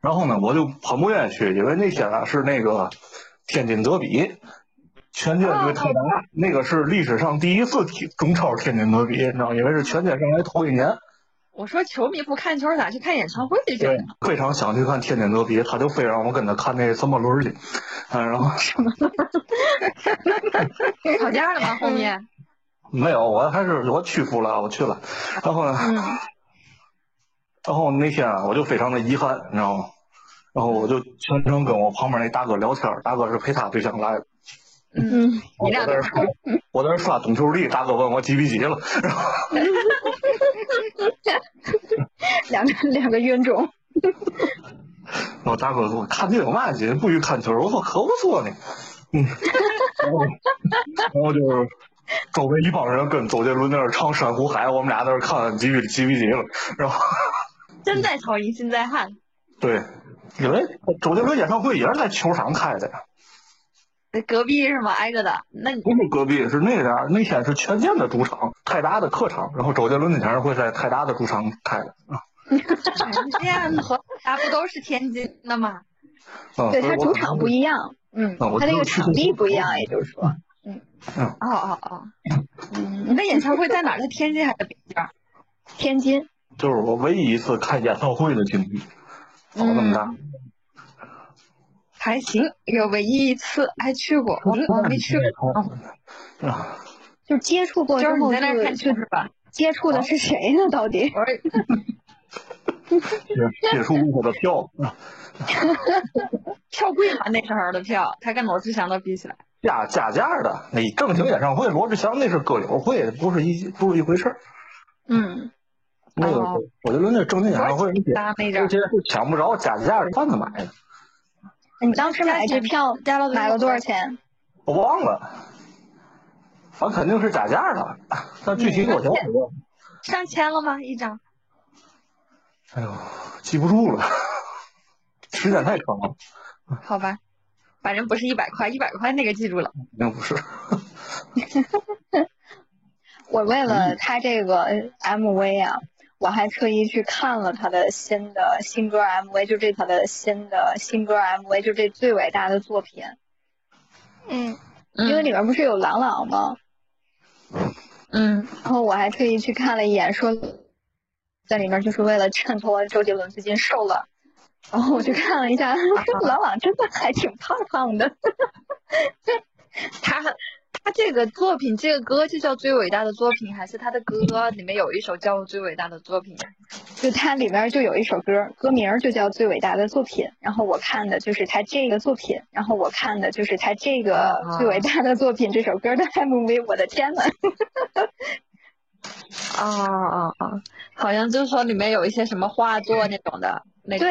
然后呢，我就很不愿意去，因为那天啊是那个天津德比，权健对泰达，那个是历史上第一次踢中超天津德比，你知道，因为是全健上来头一年，我说球迷不看球咋去看演唱会去对？，非常想去看天津德比，他就非让我跟他看那什么轮儿去，嗯，然后 吵架了吗？后面？没有，我还是我屈服了，我去了，然后呢，然后那天啊，我就非常的遗憾，你知道吗？然后我就全程跟我旁边那大哥聊天儿，大哥是陪他对象来的。嗯，你俩在这刷，我在这刷懂球帝，大哥问我几比几了，然后两个两个冤种，我大哥说看这有嘛劲，不许看球。我说可不错呢，嗯，然后然后就是周围一帮人跟周杰伦在那儿唱《珊瑚海》，我们俩在那看几比几比几了，然后 身在曹营心在汉。对，因为周杰伦演唱会也是在球场开的呀，隔壁是吗？挨着的。那你不是隔壁，是那边儿那天是权健的主场，泰达的客场，然后周杰伦那天会在泰达的主场开的啊。权健和他不都是天津的吗？嗯，对他主场不一样，嗯，啊他那个场地不一样，也就是说，嗯哦哦哦。嗯，你的演唱会在哪儿？在天津还是北京？天津，就是我唯一一次看演唱会的经历，搞那么大。还行，有唯一一次还去过，我我没去过。啊，就接触过就是你在那看就球是吧？接触的是谁呢？到底？接接触过的票，啊 票贵吗？那时候的票，他跟罗志祥都比起来。加加价的。那正经演唱会，罗志祥那是歌友会，不是一不是一回事儿。嗯，那个哦我觉得那正经演唱会，而且大那阵儿，而且是抢不着加价的，贩子买的，你当时买这票加了买了多少？钱？我忘了，反正肯定是假价的，但具体多少钱我上千了吗？一张？哎呦记不住了，时间太长了，好吧，反正不是一百块，一百块那个记住了。肯定不是。我为了他这个 MV 啊，我还特意去看了他的新的新歌 MV，就这他的新的新歌 MV，就这最伟大的作品。嗯，因为里面不是有郎朗吗？嗯，然后我还特意去看了一眼，说在里面就是为了衬托周杰伦最近瘦了。然后我去看了一下，郎朗真的还挺胖胖的。他他这个作品，这个歌就叫最伟大的作品，还是他的歌里面有一首叫最伟大的作品？就它里面就有一首歌，歌名就叫《最伟大的作品》。然后我看的就是他这个作品，然后我看的就是他这个最伟大的作品这首歌的 MV。我的天呐！啊啊啊！好像就是说里面有一些什么画作那种的，那个。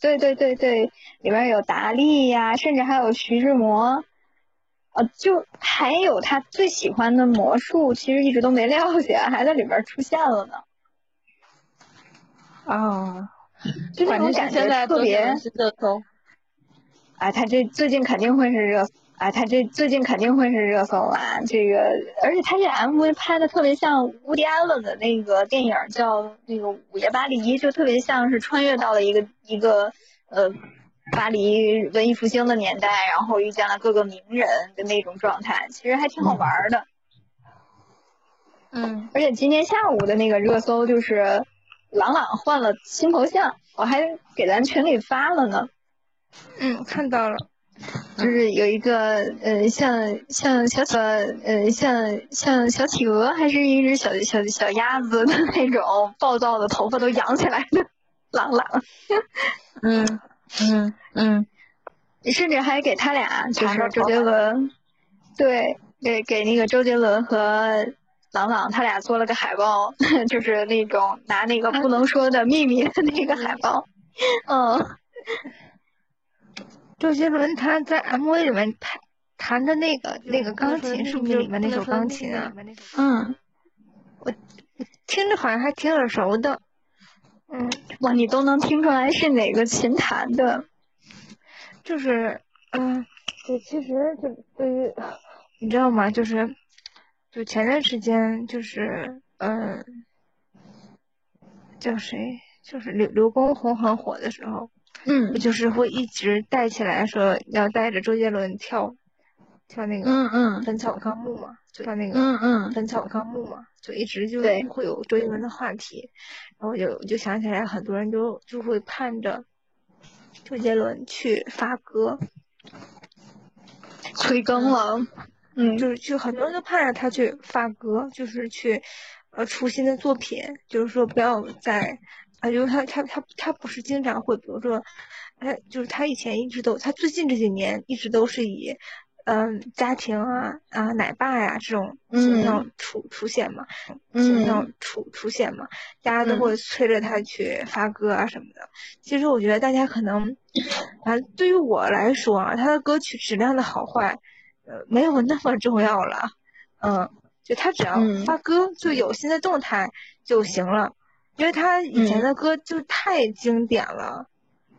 对对对对，里面有达利呀，甚至还有徐志摩，呃，就还有他最喜欢的魔术，其实一直都没撂下，还在里边出现了呢。啊，就这反正种感觉特别。哎，他这最近肯定会是热，哎，他这最近肯定会是热搜啊。这个，而且他这 MV 拍的特别像乌迪安伦的那个电影，叫那个《午夜巴黎》，就特别像是穿越到了一个一个呃巴黎文艺复兴的年代，然后遇见了各个名人的那种状态，其实还挺好玩儿的。嗯，而且今天下午的那个热搜就是朗朗换了新头像，我还给咱群里发了呢。嗯，看到了。就是有一个呃，像像小小呃，像像小企鹅，还是一只小小小鸭子的那种暴躁的头发都扬起来的朗朗，嗯嗯嗯，甚至还给他俩就是周杰伦，对，给给那个周杰伦和朗朗他俩做了个海报，就是那种拿那个不能说的秘密的那个海报，嗯。周杰伦他在 MV 里面弹弹的那个那个钢琴，是不是里面那首钢琴啊？嗯，我听着好像还挺耳熟的。嗯，哇，你都能听出来是哪个琴弹的？就是，嗯，就，其实就对于你知道吗？就是，就前段时间就是，嗯，叫谁？就是刘刘畊宏很火的时候，嗯不就是会一直带起来说要带着周杰伦跳跳那个嗯嗯《本草纲目》嘛，就跳那个嗯嗯《本草纲目》嘛，就一直就会有周杰伦的话题，然后我就我就想起来，很多人都就会盼着周杰伦去发歌，催更了，嗯，就是就很多人都盼着他去发歌，就是去呃出新的作品，就是说不要再啊，就是他他他他不是经常会，比如说，他就是他以前一直都，他最近这几年一直都是以嗯家庭啊啊奶爸呀、这种形象出、出现嘛，形象出出现嘛，大家都会催着他去发歌啊什么的。其实我觉得大家可能，反正对于我来说啊，他的歌曲质量的好坏，呃，没有那么重要了。嗯，就他只要嗯发歌，就有新的动态就行了。因为他以前的歌就太经典了，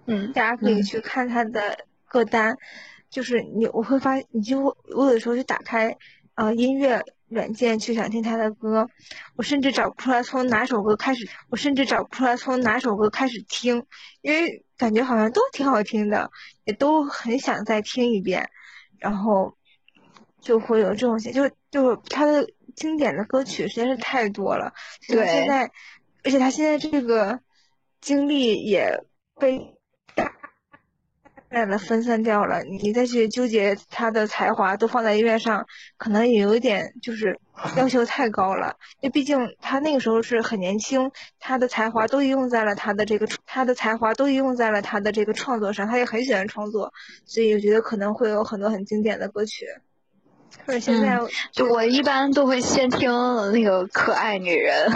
嗯大家可以去看他的歌单。就是你我会发，你就我有的时候就打开呃音乐软件去想听他的歌，我甚至找不出来从哪首歌开始，我甚至找不出来从哪首歌开始听，因为感觉好像都挺好听的，也都很想再听一遍，然后就会有这种现，就就是他的经典的歌曲实在是太多了，对现在，而且他现在这个经历也被大分散掉了，你再去纠结他的才华都放在音乐上，可能也有一点就是要求太高了。因为毕竟他那个时候是很年轻，他的才华都用在了他的这个他的才华都用在了他的这个创作上，他也很喜欢创作，所以我觉得可能会有很多很经典的歌曲。或者现在嗯就我一般都会先听那个可爱女人，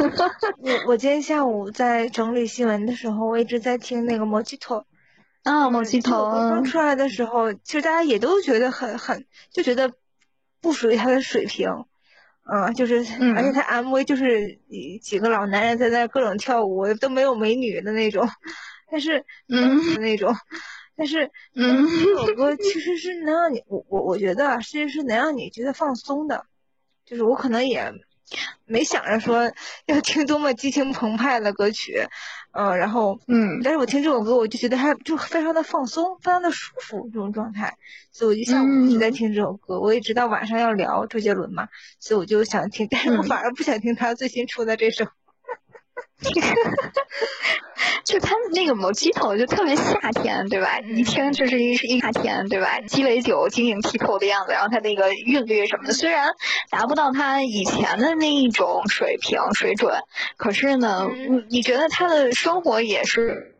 我我今天下午在整理新闻的时候，我一直在听那个摩吉托。啊，某鸡头，刚出来的时候，其实大家也都觉得很很，就觉得不属于他的水平，嗯，就是而且他 MV 就是几个老男人在那各种跳舞，都没有美女的那种，但是嗯。那种，但是嗯。这首歌其实是能让你我我我觉得啊，其实是能让你觉得放松的，就是我可能也没想着说 要听多么激情澎湃的歌曲，嗯，然后嗯但是我听这首歌，我就觉得它就非常的放松，非常的舒服这种状态，所以我就下午一直在听这首歌。我也知道晚上要聊周杰伦嘛，所以我就想听，但是我反而不想听他最新出的这首。就他那个某鸡头就特别夏天，对吧？一听就是一一夏天，对吧？鸡尾酒晶莹剔透的样子，然后他那个韵律什么的，虽然达不到他以前的那一种水平水准，可是呢，你你觉得他的生活也是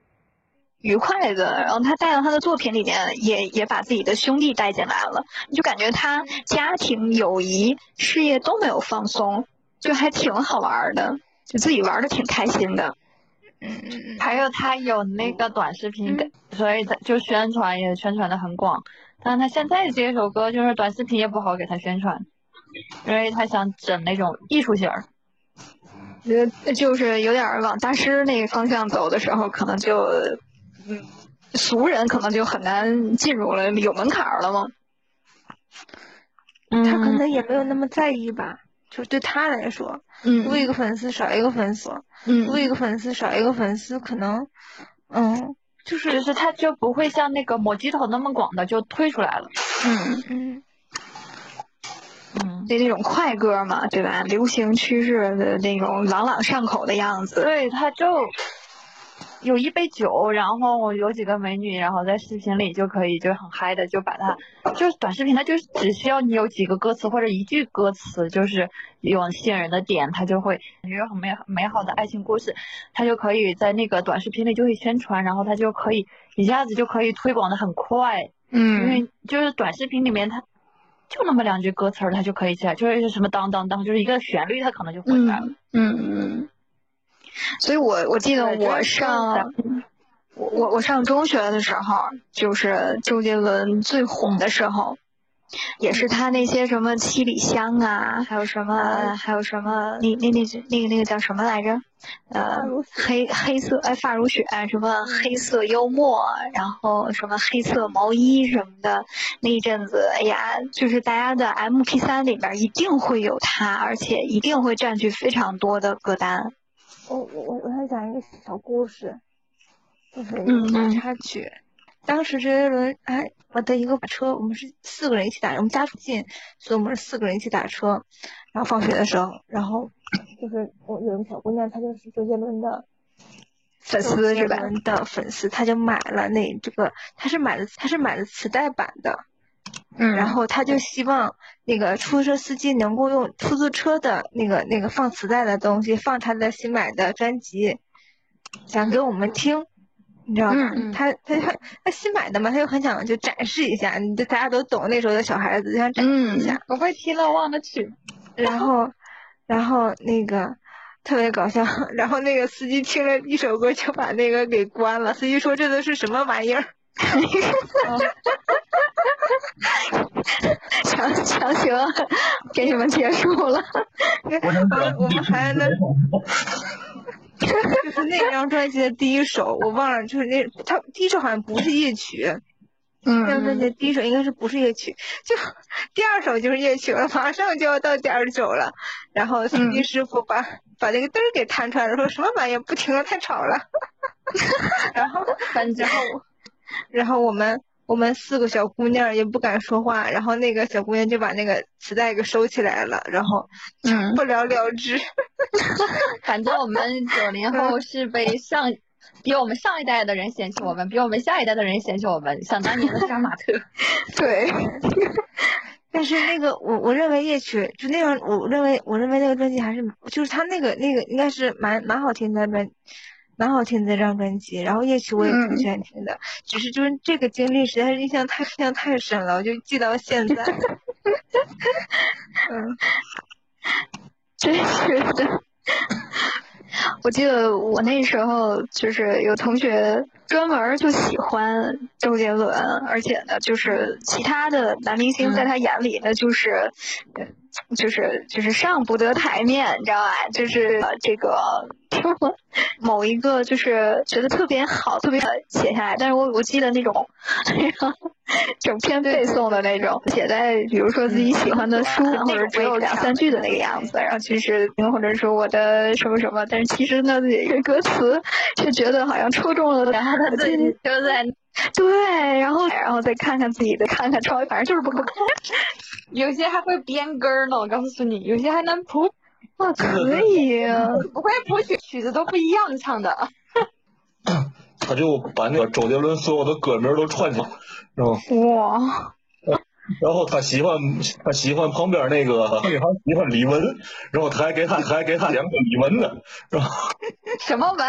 愉快的，然后他带到他的作品里面，也也把自己的兄弟带进来了，你就感觉他家庭、友谊、事业都没有放松，就还挺好玩的，就自己玩的挺开心的。嗯嗯嗯，还有他有那个短视频的，所以他就宣传也宣传的很广。但他现在这首歌就是短视频也不好给他宣传，因为他想整那种艺术型儿。觉得就是有点儿往大师那个方向走的时候，可能就，嗯，俗人可能就很难进入了，有门槛儿了嘛。他可嗯能也没有那么在意吧，就对他来说，嗯多一个粉丝少一个粉丝，嗯多一个粉丝少一个粉丝，可能，嗯，就是就是他就不会像那个某鸡头那么广的就推出来了。嗯，嗯。嗯，对那种快歌嘛，对吧？流行趋势的那种朗朗上口的样子。对，他就有一杯酒，然后有几个美女，然后在视频里就可以就很嗨的就把它，就是短视频它就是只需要你有几个歌词或者一句歌词，就是有吸引人的点，它就会感觉很美美好的爱情故事，它就可以在那个短视频里就会宣传，然后它就可以一下子就可以推广的很快，嗯因嗯为就是短视频里面它。就那么两句歌词儿，它就可以起来，就是什么当当当，就是一个旋律，它可能就回来了。嗯嗯。所以我我记得我上我我我上中学的时候，就是周杰伦最红的时候，也是他那些什么七里香啊，还有什么还有什么那那那那个那个叫什么来着？呃，黑黑色哎发如雪，什么黑色幽默，然后什么黑色毛衣什么的，那一阵子，哎呀，就是大家的 M P 三里边一定会有他，而且一定会占据非常多的歌单。我我我我想讲一个小故事，就是一个小插曲。当时周杰伦哎，我的一个打车，我们是四个人一起打，我们家附近，所以我们是四个人一起打车。然后放学的时候，然后就是我有一个小姑娘，她就是周杰伦的粉丝是吧周杰伦的粉丝，她就买了那这个，她是买的她是买的磁带版的，嗯然后他就希望那个出租车司机能够用出租车的那个那个放磁带的东西放他的新买的专辑，想给我们听，你知道吧？他他他他新买的嘛，他就很想就展示一下，大家都懂那时候的小孩子就想展示一下，我会听了忘了曲。然后然后那个。特别搞笑，然后那个司机听了一首歌就把那个给关了。司机说：“这都是什么玩意儿？” 强强行给你们结束了。我想我我们还在那就是那张专辑的第一首，我忘了，就是那他第一首好像不是夜曲，嗯。那张专辑的第一首应该是不是夜曲，就第二首就是夜曲了，马上就要到第二首了，然后司机师傅把、把那个灯儿给弹出来了，说什么玩意儿不停的太吵了，然后反正然后我们我们四个小姑娘也不敢说话，然后那个小姑娘就把那个磁带给收起来了，然后嗯不了了之。反正我们九零后是被上比我们上一代的人嫌弃我们，比我们下一代的人嫌弃我们。想当年的杀马特，对，但是那个我我认为夜曲就那张，我认为我认为那个专辑还是就是他那个那个应该是蛮蛮好听的专，蛮好听的这张专辑。然后夜曲我也挺嗯喜欢听的，只是就是这个经历实在是印象太印象太深了，我就记到现在。嗯，真是的。我记得我那时候就是有同学专门就喜欢周杰伦，而且呢，就是其他的男明星在他眼里呢，就是，呃就是就是上不得台面，你知道吧？就是呃这个听某一个就是觉得特别好，特别写下来，但是我我记得那种整篇背诵的那种，写在比如说自己喜欢的书，或者只有两三句的那个样子，然后就是或者说我的什么什么，但是其实呢，这个歌词却觉得好像戳中了他的 对，心，就在 对，然后然后再看看自己的，看看抄，反正就是不看。有些还会编歌儿呢，我告诉你，有些还能谱，哇，可以啊！不会谱曲，曲子都不一样唱的。他就把那个周杰伦所有的歌名都串起来，然后哇，然后他喜欢他喜欢旁边那个女孩喜欢李玟，然后他还给他他还给他两个李玟呢，是吧什么文？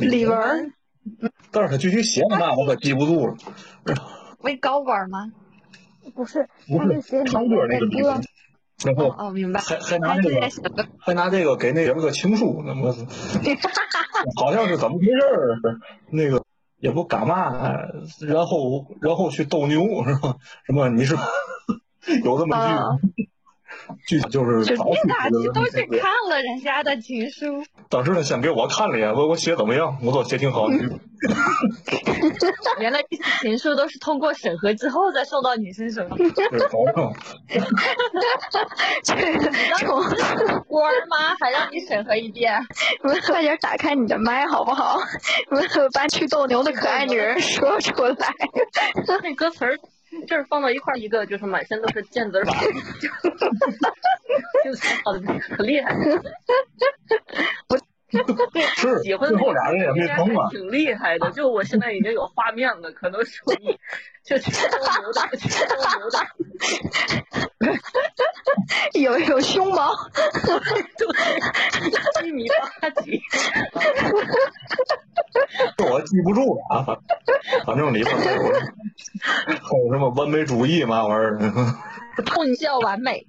李玟儿，但是他具体写的嘛我可记不住了，为高管吗？不是，不他是写唱歌那个李歌，然后哦，明白。还还拿他那个。还拿这个给那人个情书，那么好像是怎么回事儿？那个也不干嘛，然后然后去斗牛是吧？什么你是有这么啊句？具体就是你咋期的都去看了人家的情书？当时他先给我看了一眼，问我写怎么样，我说写挺好。原来这些情书都是通过审核之后再送到女生手里。就是保证这个从官儿吗？还让你审核一遍？你快点打开你的麦好不好？把去斗牛的可爱女人说出来。那歌词儿就是放到一块儿，一个就是满身都是腱子儿法，就 是好的可厉害。是喜欢最后俩人也应该没成啊还。挺厉害的，就我现在已经有画面了，可能属于就去斗牛的，去斗牛的，有有胸毛，对，一米八几，我记不住了啊，反反正里边还有还有什么完美主义嘛玩意儿，痛笑完美。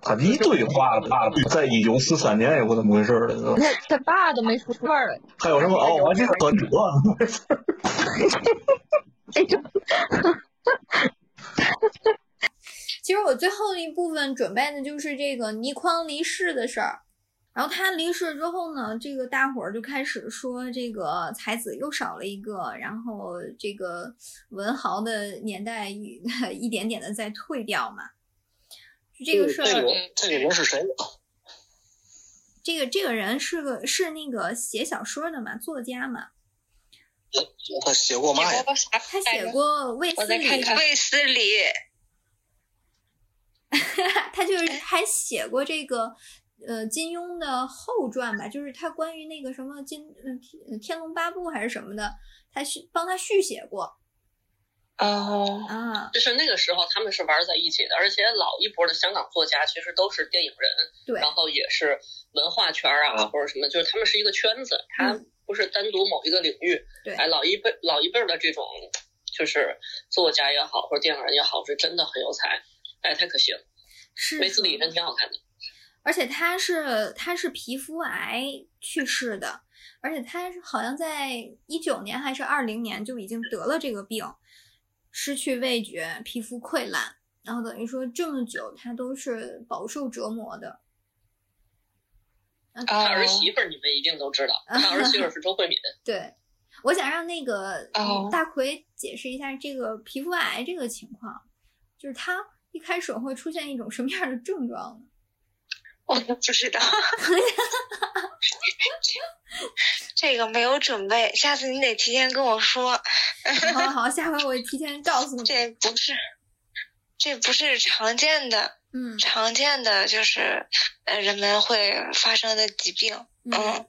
他一堆话爸，在一九四三年也不怎么回事儿的，他他爸都没出味儿了。还有什么哦，我这个喝酒啊，哎呦，其实我最后一部分准备的就是这个倪匡离世的事儿。然后他离世之后呢，这个大伙儿就开始说这个才子又少了一个，然后这个文豪的年代一 一点点的在退掉嘛。这个事儿，这个这个人是谁？这个这个人是个是那个写小说的嘛，作家嘛，他写过嘛呀？他写过卫斯理，卫斯理，他就是还写过这个呃金庸的后传吧，就是他关于那个什么金嗯天天龙八部还是什么的，他续帮他续写过哦，啊，就是那个时候他们是玩在一起的，而且老一波的香港作家其实都是电影人，对然后也是文化圈啊或者什么，就是他们是一个圈子，他嗯不是单独某一个领域。对哎，老一辈老一辈儿的这种就是作家也好，或者电影人也好，是真的很有才。哎，太可惜了，是梅斯理真挺好看的。而且他是他是皮肤癌去世的，而且他是好像在一九年还是二零年就已经得了这个病，失去味觉，皮肤溃烂，然后等于说这么久他都是饱受折磨的。他儿哦媳妇儿你们一定都知道，他儿媳妇儿是周慧敏。对，我想让那个、哦大奎解释一下这个皮肤癌这个情况，就是他一开始会出现一种什么样的症状呢？我都不知道，这个没有准备，下次你得提前跟我说。好好好，下回我提前告诉你。这不是，这不是常见的，嗯常见的就是呃人们会发生的疾病，嗯嗯，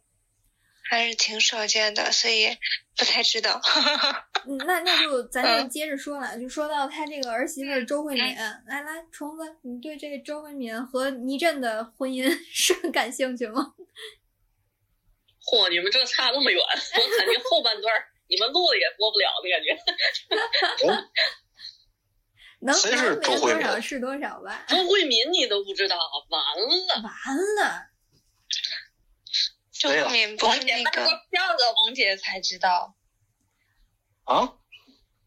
还是挺少见的，所以不太知道。嗯，那那就咱就嗯接着说了，就说到他这个儿媳妇周慧敏，来来，虫子，你对这个周慧敏和倪震的婚姻 是很感兴趣吗？嚯，你们这差那么远，我感觉后半段儿你们录了也播不了的感觉。能谁是能周慧敏没多少是多少吧？周慧敏你都不知道，完了，完了，周慧敏不是那个票的王姐才知道。啊？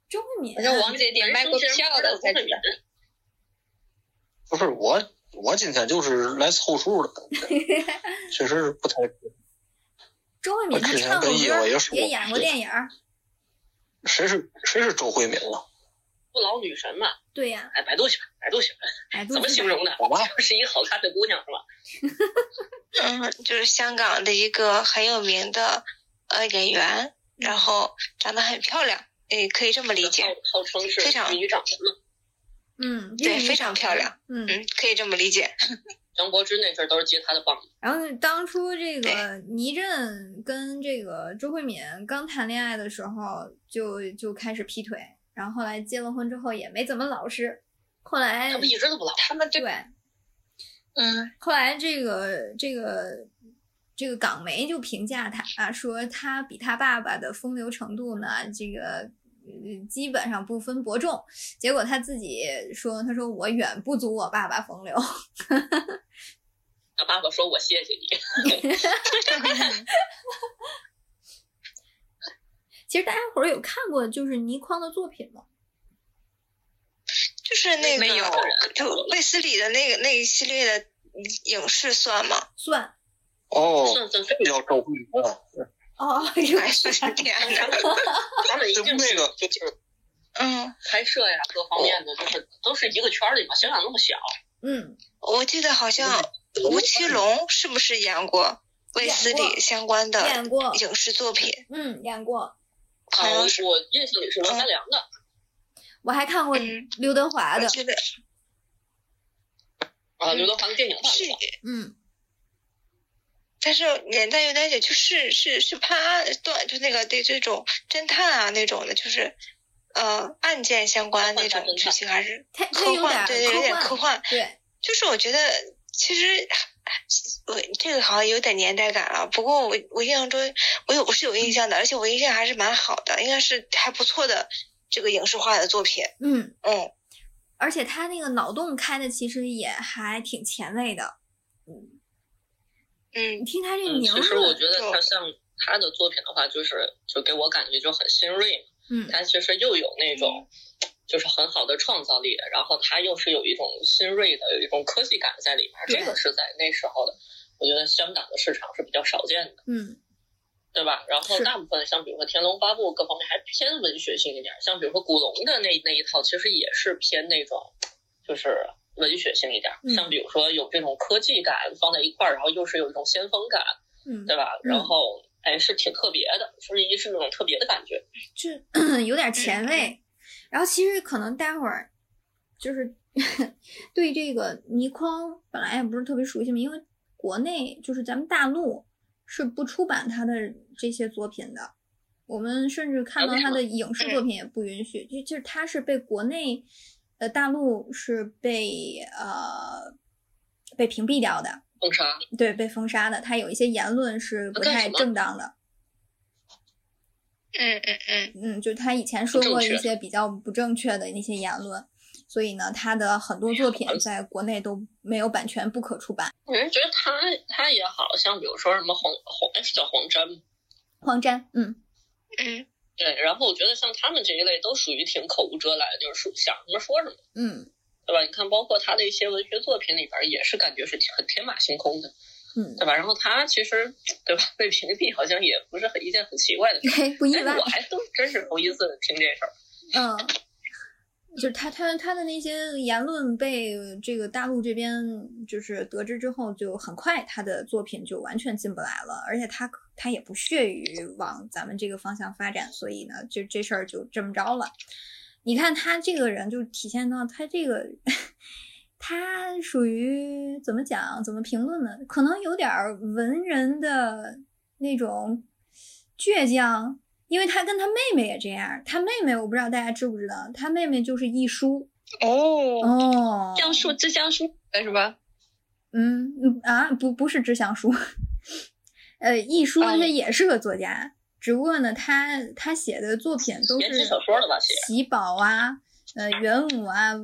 周慧敏，我说王姐点卖过票的才知道。不是我，我今天就是来凑数的，确实是不太。周慧敏她唱过歌，也演过电影。谁是谁是周慧敏了？不老女神嘛？对呀。哎，百度去吧，百度去吧。怎么形容的？我妈是一个好看的姑娘，是吧？嗯，就是香港的一个很有名的呃演员，然后长得很漂亮，诶，可以这么理解。号称是非常女掌门嘛。嗯，对，非常漂亮。嗯嗯，可以这么理解。张柏芝那阵儿都是接她的棒。然后当初这个倪震跟这个周慧敏刚谈恋爱的时候，就就开始劈腿，然后后来结了婚之后也没怎么老实，后来他们一直都不老实。他们对，嗯，后来这个这个这个港媒就评价他啊，说他比他爸爸的风流程度呢，这个。基本上不分伯仲，结果他自己说：“他说我远不足我爸爸风流。”他爸爸说：“我谢谢你。”其实大家伙儿有看过就是倪匡的作品吗？就是那个没有，就卫斯理的那个那一系列的影视算吗？算。哦，算算这个叫周慧敏。哦，哎呦我天哪！他们一定那个就是，嗯，拍摄呀，各方面的就是都是一个圈里嘛。香港那么小，嗯，我记得好像吴奇隆是不是演过卫斯理相关的演过影视作品？嗯，演过。好像是我印象里是罗三良的。我还看过刘德华的。啊，刘德华的电影版是，嗯。但是年代有点久，就是是是判案断，就那个对这种侦探啊那种的，就是呃案件相关那种剧情还是科幻，对对，有点科幻。对，就是我觉得其实我这个好像有点年代感了。不过我我印象中我有我是有印象的，而且我印象还是蛮好的，应该是还不错的这个影视化的作品。嗯嗯，而且他那个脑洞开的其实也还挺前卫的。嗯。嗯，你听他这名字，其实我觉得他像他的作品的话，就是就给我感觉就很新锐。嗯，他其实又有那种就是很好的创造力，然后它又是有一种新锐的，有一种科技感在里面。这个是在那时候的，我觉得香港的市场是比较少见的。嗯，对吧？然后大部分像比如说《天龙八部》各方面还偏文学性一点，像比如说古龙的那那一套，其实也是偏那种就是。文学性一点，像比如说有这种科技感放在一块儿，然后又是有一种先锋感，嗯，对吧？然后哎，是挺特别的，就是一是那种特别的感觉，就 有点前卫。然后其实可能待会儿就是 对这个倪匡本来也不是特别熟悉嘛，因为国内就是咱们大陆是不出版他的这些作品的，我们甚至看到他的影视作品也不允许，就就是他是被国内。呃，大陆是被呃被屏蔽掉的，封杀，对，被封杀的。他有一些言论是不太正当的。嗯嗯嗯嗯，就他以前说过一些比较不正确的那些言论，所以呢，他的很多作品在国内都没有版权，不可出版。我觉得他他也好像，比如说什么黄黄是叫黄沾吗？黄沾，嗯嗯。对，然后我觉得像他们这一类都属于挺口无遮拦，就是说想什么说什么，嗯，对吧？你看，包括他的一些文学作品里边，也是感觉是很天马行空的，嗯，对吧？然后他其实，对吧？被屏蔽好像也不是很一件很奇怪的事，不意外。我还都真是头一次听这事儿，嗯，就是他他他的那些言论被这个大陆这边就是得知之后，就很快他的作品就完全进不来了，而且他。他也不屑于往咱们这个方向发展，所以呢，就这事儿就这么着了。你看他这个人，就体现到他这个，他属于怎么讲、怎么评论呢？可能有点文人的那种倔强，因为他跟他妹妹也这样。他妹妹我不知道大家知不知道，他妹妹就是一书哦哦，江疏知江书是吧？嗯嗯啊，不不是知乡书。呃，易舒他也是个作家，只不过呢，他他写的作品都是小说的吧？喜宝啊，呃，元武啊，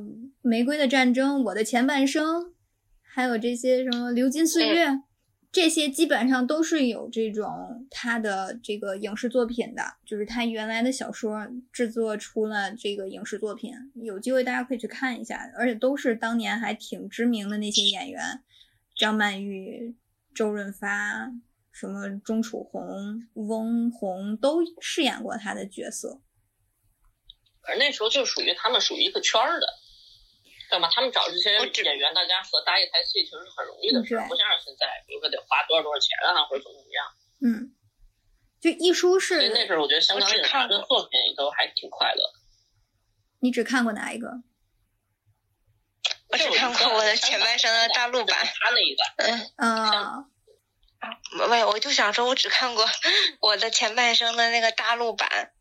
玫瑰的战争，我的前半生，还有这些什么流金岁月，这些基本上都是有这种他的这个影视作品的，就是他原来的小说制作出了这个影视作品，有机会大家可以去看一下，而且都是当年还挺知名的那些演员，张曼玉、周润发、什么钟楚红、翁虹都饰演过他的角色。而那时候就属于他们属于一个圈儿的。对吗？他们找这些演员，大家合搭一台戏，其实是很容易的事，不像是现在，比如说得花多少多少钱啊，或者怎么怎么样。嗯，就一书是。那时候我觉得香港演员的作品都还挺快乐。你只看过哪一个？我只看过我的前半生的大陆版。他那一版。嗯啊。没有，我就想说，我只看过 我的前半生的那个大陆版，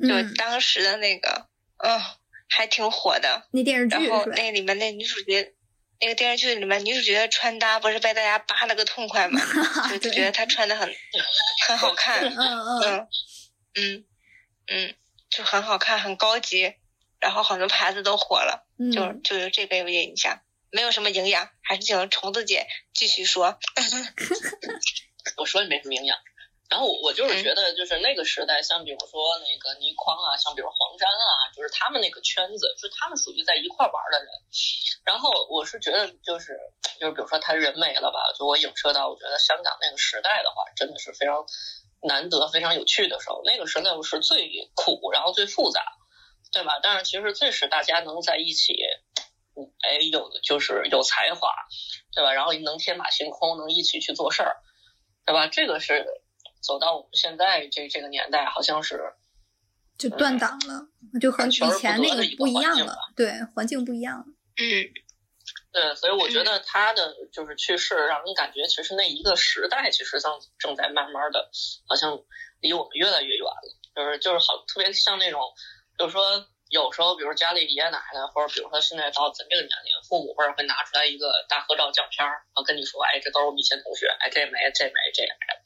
就当时的那个，嗯。还挺火的，那电视剧然后那里面那女主角，那个电视剧里面女主角的穿搭不是被大家扒了个痛快嘛？就觉得她穿的很很好看，嗯嗯嗯嗯，就很好看，很高级，然后很多牌子都火了，就就是这个有点影响，没有什么营养，还是请虫子姐继续说。我说也没什么营养。然后我我就是觉得，就是那个时代，像比如说那个倪匡啊，像比如黄沾啊，就是他们那个圈子，就是他们属于在一块玩的人。然后我是觉得，就是就是比如说他人没了吧，就我影射到，我觉得香港那个时代的话，真的是非常难得、非常有趣的时候。那个时代是最苦，然后最复杂，对吧？但是其实最使大家能在一起，哎，有就是有才华，对吧？然后能天马行空，能一起去做事儿，对吧？这个是。走到我们现在这这个年代，好像是就断档了，就和以前那个不一样了。对，环境不一样了。嗯，对，所以我觉得他的就是去世，让人感觉其实那一个时代其实正正在慢慢的，好像离我们越来越远了。就是就是好，特别像那种，就是说。有时候，比如家里爷爷奶奶，或者比如说现在到咱这个年龄，父母辈会拿出来一个大合照相片儿，然后跟你说：“哎，这都是我们以前同学，哎，这没，这没，这没了。”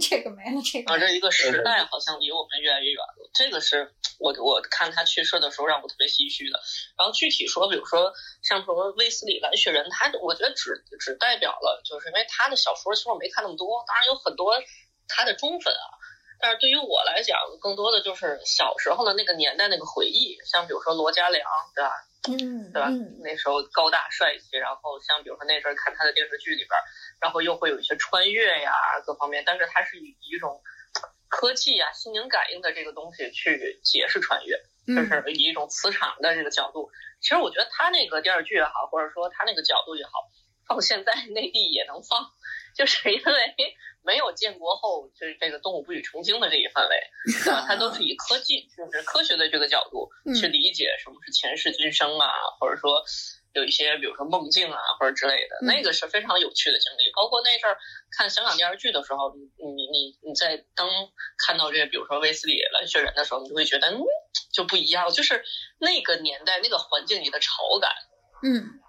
这个没了，这个。啊，这一个时代好像离我们越来越远了。这个是我我看他去世的时候让我特别唏嘘的。然后具体说，比如说像什么威斯里蓝雪人，他我觉得只只代表了，就是因为他的小说其实我没看那么多，当然有很多他的忠粉啊。但是对于我来讲，更多的就是小时候的那个年代那个回忆，像比如说罗嘉良，对吧？嗯，对吧？那时候高大帅气，然后像比如说那阵看他的电视剧里边，然后又会有一些穿越呀各方面，但是他是以一种科技呀、心灵感应的这个东西去解释穿越，就是以一种磁场的这个角度。其实我觉得他那个电视剧也好，或者说他那个角度也好，放现在内地也能放，就是因为。没有建国后就是这个动物不许成精的这一范围，啊，它都是以科技就是科学的这个角度去理解什么是前世今生啊，或者说有一些比如说梦境啊或者之类的，那个是非常有趣的经历。包括那阵儿看香港电视剧的时候，你你你你在当看到这个比如说威斯里蓝血人的时候，你就会觉得嗯就不一样，就是那个年代那个环境里的潮感，嗯。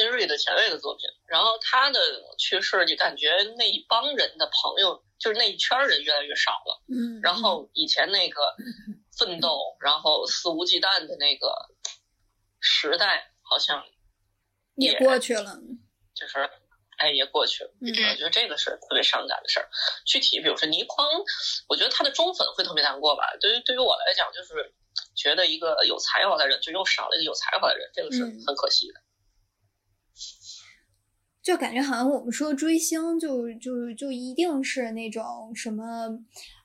新锐的前卫的作品，然后他的去世，你感觉那一帮人的朋友，就是那一圈人越来越少了。嗯，然后以前那个奋斗，然后肆无忌惮的那个时代，好像也过去了。就是，哎，也过去了。嗯，我觉得这个是特别伤感的事儿。具体，比如说倪匡，我觉得他的忠粉会特别难过吧。对于对于我来讲，就是觉得一个有才华的人，就又少了一个有才华的人，这个是很可惜的。就感觉好像我们说追星，就就就一定是那种什么，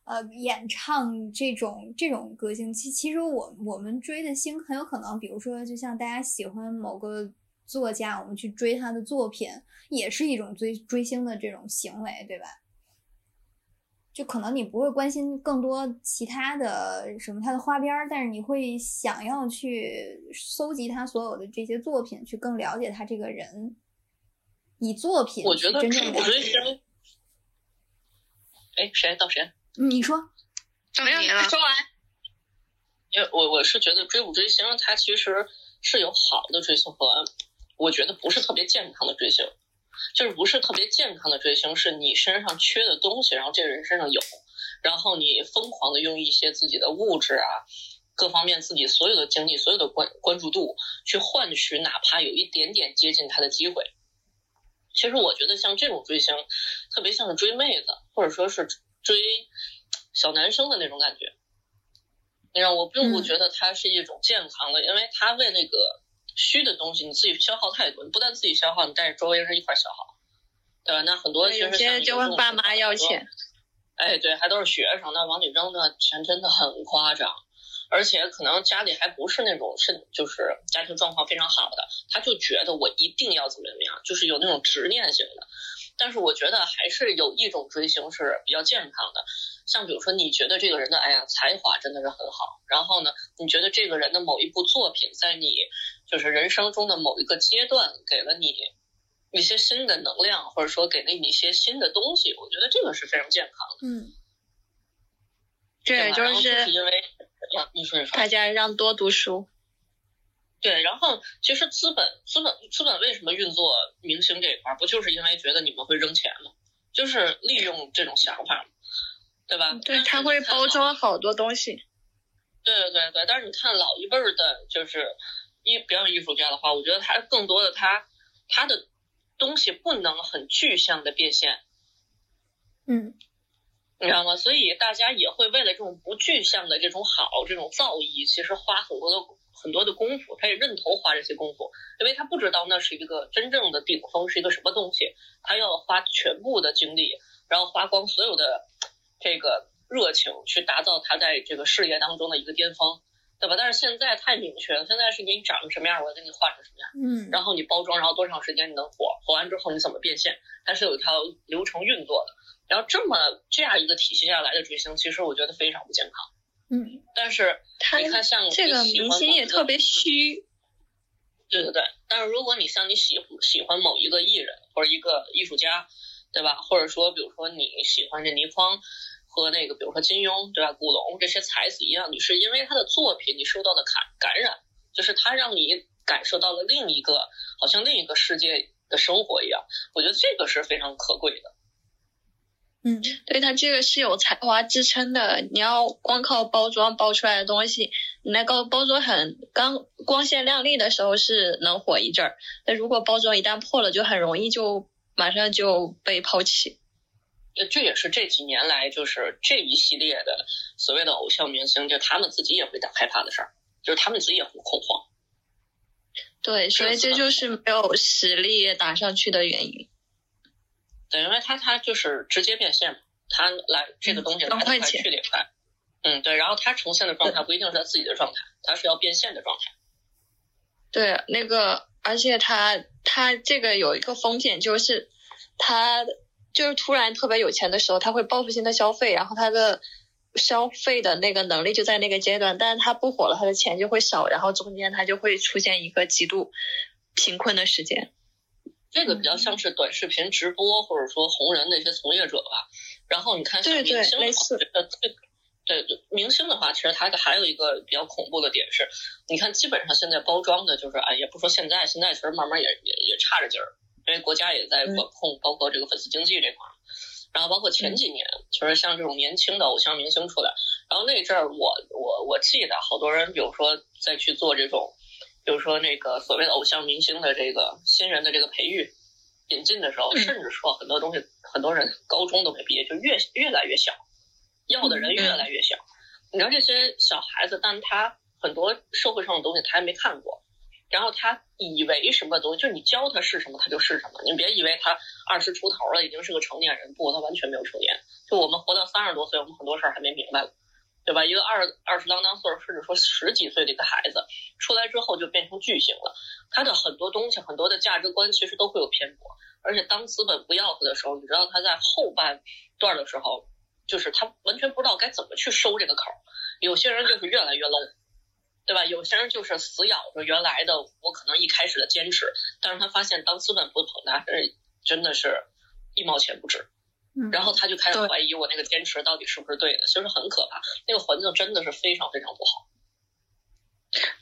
呃，演唱这种这种歌星。其其实我我们追的星很有可能，比如说，就像大家喜欢某个作家，我们去追他的作品，也是一种追追星的这种行为，对吧？就可能你不会关心更多其他的什么他的花边，但是你会想要去搜集他所有的这些作品，去更了解他这个人。以作品，我觉得追追星，哎，谁到谁？你说，怎么样？说完。因为我我是觉得追不追星，它其实是有好的追星和我觉得不是特别健康的追星，就是不是特别健康的追星，是你身上缺的东西，然后这个人身上有，然后你疯狂的用一些自己的物质啊，各方面自己所有的精力、所有的关关注度去换取哪怕有一点点接近他的机会。其实我觉得像这种追星，特别像是追妹子，或者说是追小男生的那种感觉。你让我并不觉得它是一种健康的，因为它为那个虚的东西，你自己消耗太多，你不但自己消耗，你带着周围人一块消耗，对吧？那很多其实像就问爸妈要钱，哎，对，还都是学生，那往里扔的钱真的很夸张，而且可能家里还不是那种是就是家庭状况非常好的，他就觉得我一定要怎么怎么样，就是有那种执念型的。但是我觉得还是有一种追星是比较健康的。像比如说，你觉得这个人的哎呀才华真的是很好，然后呢，你觉得这个人的某一部作品在你就是人生中的某一个阶段给了你一些新的能量，或者说给了你一些新的东西，我觉得这个是非常健康的。嗯，对，就是因为你说你说，大家让多读书。对，然后其实资本资本资本为什么运作明星这一块，不就是因为觉得你们会扔钱吗？就是利用这种想法。对吧？对，他会包装好多东西。对对对对，但是你看老一辈儿的，就是艺表演艺术家的话，我觉得他更多的他他的东西不能很具象的变现。嗯，你知道吗？所以大家也会为了这种不具象的这种好，这种造诣，其实花很多的很多的功夫。他也认头花这些功夫，因为他不知道那是一个真正的顶峰是一个什么东西，他要花全部的精力，然后花光所有的。这个热情去打造他在这个事业当中的一个巅峰，对吧？但是现在太明确了，现在是给你长成什么样，我给你画成什么样，嗯，然后你包装，然后多长时间你能火，火完之后你怎么变现，它是有一条流程运作的。然后这么这样一个体系下来的追星，其实我觉得非常不健康。嗯，但是你看像这个明星也特别虚，对对对。但是如果你像你喜喜欢某一个艺人或者一个艺术家。对吧？或者说，比如说你喜欢这倪匡和那个，比如说金庸，对吧？古龙这些才子一样，你是因为他的作品你受到的感感染，就是他让你感受到了另一个好像另一个世界的生活一样。我觉得这个是非常可贵的。嗯，对他这个是有才华支撑的。你要光靠包装包出来的东西，你那个包装很刚光鲜亮丽的时候是能火一阵儿，那如果包装一旦破了，就很容易就。马上就被抛弃，呃，这也是这几年来就是这一系列的所谓的偶像明星，就他们自己也会害怕的事儿，就是他们自己也很恐慌。对，所以这就是没有实力打上去的原因。对，因为他他就是直接变现嘛，他来这个东西来得快去得也快。嗯，对，然后他呈现的状态不一定是他自己的状态，他是要变现的状态。对，那个。而且他他这个有一个风险，就是他就是突然特别有钱的时候，他会报复性的消费，然后他的消费的那个能力就在那个阶段，但是他不火了，他的钱就会少，然后中间他就会出现一个极度贫困的时间。这个比较像是短视频直播或者说红人那些从业者吧。然后你看像明星，类似。对对，明星的话，其实他还有一个比较恐怖的点是，你看基本上现在包装的就是，哎，也不说现在，现在其实慢慢也也也差着劲儿，因为国家也在管控，包括这个粉丝经济这块儿，然后包括前几年，就是像这种年轻的偶像明星出来，然后那阵儿我我我记得好多人，比如说再去做这种，比如说那个所谓的偶像明星的这个新人的这个培育引进的时候，甚至说很多东西，很多人高中都没毕业，就越越来越小。要的人越来越小，你知道这些小孩子，但他很多社会上的东西他还没看过，然后他以为什么东西，就你教他是什么，他就是什么。你别以为他二十出头了，已经是个成年人，不，他完全没有成年。就我们活到三十多岁，我们很多事儿还没明白了，对吧？一个二二十啷当岁，甚至说十几岁的一个孩子，出来之后就变成巨星了。他的很多东西，很多的价值观其实都会有偏颇，而且当资本不要他的时候，你知道他在后半段的时候。就是他完全不知道该怎么去收这个口，有些人就是越来越 low，对吧？有些人就是死咬着原来的，我可能一开始的坚持，但是他发现当资本不捧他，真的是一毛钱不值，然后他就开始怀疑我那个坚持到底是不是对的，其实很可怕，那个环境真的是非常非常不好。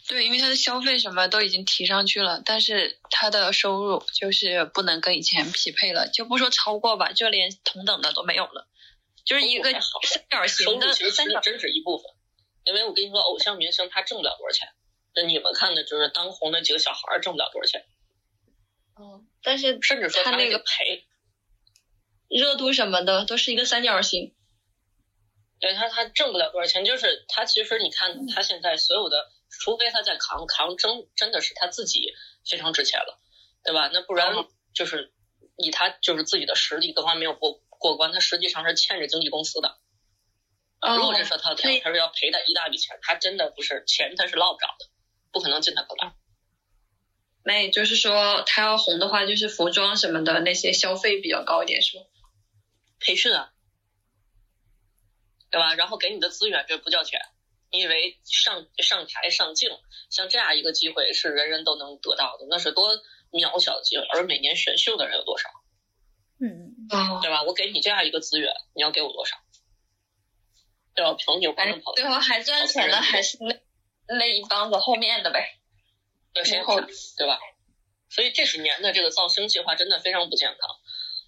对，因为他的消费什么都已经提上去了，但是他的收入就是不能跟以前匹配了，就不说超过吧，就连同等的都没有了。就是一个三角形的，其实真是一部分，因为我跟你说，偶像明星他挣不了多少钱，那你们看的就是当红的几个小孩挣不了多少钱。嗯，但是甚至说他那个赔热度什么的都是一个三角形。对他，他挣不了多少钱，就是他其实你看他现在所有的，除非他在扛扛真真的是他自己非常值钱了，对吧？那不然就是以他就是自己的实力各方面没有过过关，他实际上是欠着经纪公司的。如果这说他他他是要赔他一大笔钱，他真的不是钱他是捞不着的，不可能进他口袋。那也就是说，他要红的话，就是服装什么的那些消费比较高一点，是吗？培训啊。对吧？然后给你的资源这不叫钱，你以为上上台上镜像这样一个机会是人人都能得到的？那是多渺小的机会，而每年选秀的人有多少？嗯，对吧？我给你这样一个资源，你要给我多少？对吧？朋友不能跑。最后还赚钱的还是那那一帮子后面的呗，对谁后对吧？所以这几年的这个造星计划真的非常不健康。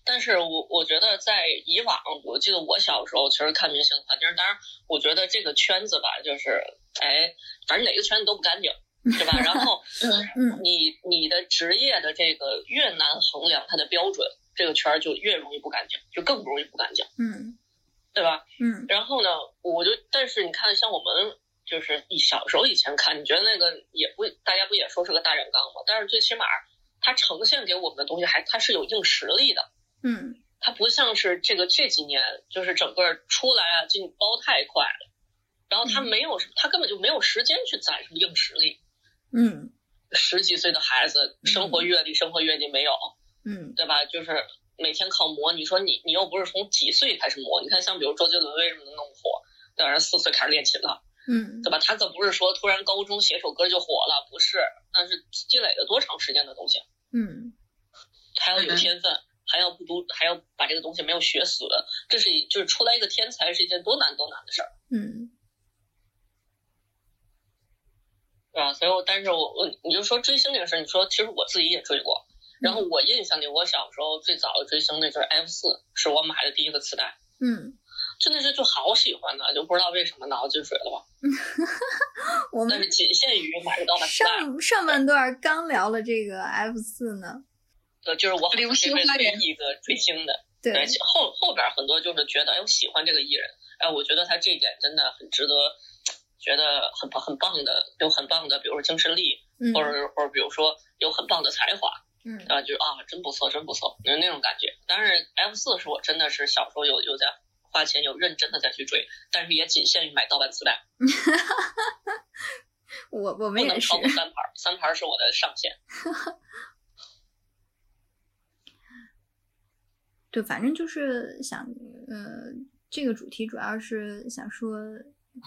但是我我觉得在以往，我记得我小时候其实看明星的话，就是当然，我觉得这个圈子吧，就是哎，反正哪个圈子都不干净，对吧？然后，你你的职业的这个越难衡量它的标准，这个圈儿就越容易不干净，就更不容易不干净，嗯，对吧？嗯。然后呢，我就但是你看，像我们就是你小时候以前看，你觉得那个也不大家不也说是个大染缸吗？但是最起码它呈现给我们的东西还它是有硬实力的。嗯，它不像是这个这几年，就是整个出来啊，进包太快了，然后他没有，他根本就没有时间去攒什么硬实力。嗯，十几岁的孩子，生活阅历、生活阅历没有，嗯，对吧？就是每天靠磨。你说你，你又不是从几岁开始磨？你看，像比如周杰伦为什么能那么火？当然四岁开始练琴了，嗯，对吧？他可不是说突然高中写首歌就火了，不是，那是积累了多长时间的东西。嗯，还要有天分。还要不读，还要把这个东西没有学死，这是就是出来一个天才是一件多难多难的事儿。嗯，对吧？所以，我但是我我你就说追星这个事儿，你说其实我自己也追过。然后我印象里，我小时候最早的追星那就是 F 四，是我买的第一个磁带。嗯，真的是就好喜欢呢，就不知道为什么脑子进水了吧。我们但是仅限于买得到的上上半段刚聊了这个 F 四呢。对，就是我流星花园一个追星的，对，后后边很多就是觉得，哎，我喜欢这个艺人，哎，我觉得他这一点真的很值得，觉得很很棒的，有很棒的，比如说精神力，或者或者比如说有很棒的才华，嗯，啊，就啊，真不错，真不错，有那种感觉。但是 F 四是我真的是小时候有有在花钱，有认真的再去追，但是也仅限于买盗版磁带。我我们也是。不能超过三盘，三盘是我的上限。对，反正就是想，呃，这个主题主要是想说，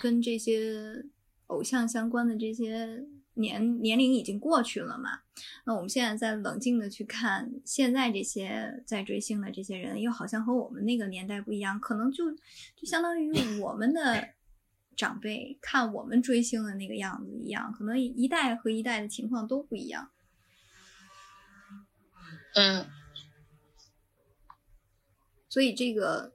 跟这些偶像相关的这些年年龄已经过去了嘛。那我们现在在冷静的去看现在这些在追星的这些人，又好像和我们那个年代不一样，可能就就相当于我们的长辈看我们追星的那个样子一样，可能一代和一代的情况都不一样。嗯。所以这个，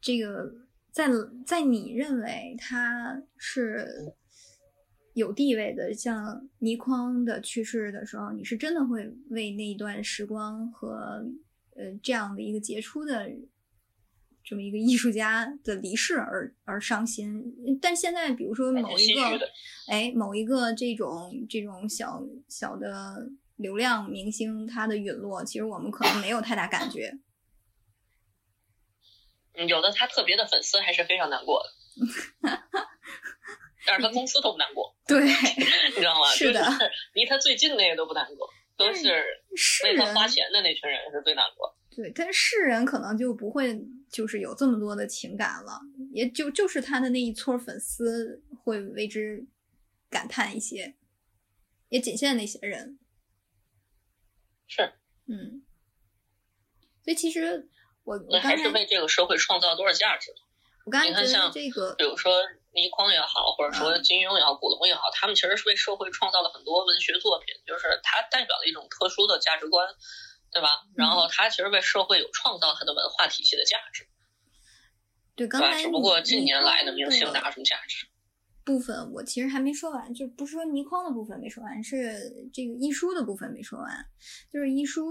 这个在在你认为他是有地位的，像倪匡的去世的时候，你是真的会为那一段时光和呃这样的一个杰出的这么一个艺术家的离世而而伤心。但现在，比如说某一个，哎，某一个这种这种小小的流量明星，他的陨落，其实我们可能没有太大感觉。有的他特别的粉丝还是非常难过的，但是他公司都不难过，对，你知道吗？是的，离他最近那个都不难过，都是为他花钱的那群人是最难过。对，但是世人可能就不会就是有这么多的情感了，也就就是他的那一撮粉丝会为之感叹一些，也仅限那些人。是，嗯，所以其实。我那还是为这个社会创造多少价值？我刚才你看，像这个，比如说倪匡也好，或者说金庸也好，古龙也好，他们其实是为社会创造了很多文学作品，就是它代表了一种特殊的价值观，对吧？然后他其实为社会有创造他的文化体系的价值。对，刚才只不过近年来的明星哪有什么价值？部分我其实还没说完，就不是说倪匡的部分没说完，是这个一书的部分没说完。就是一书，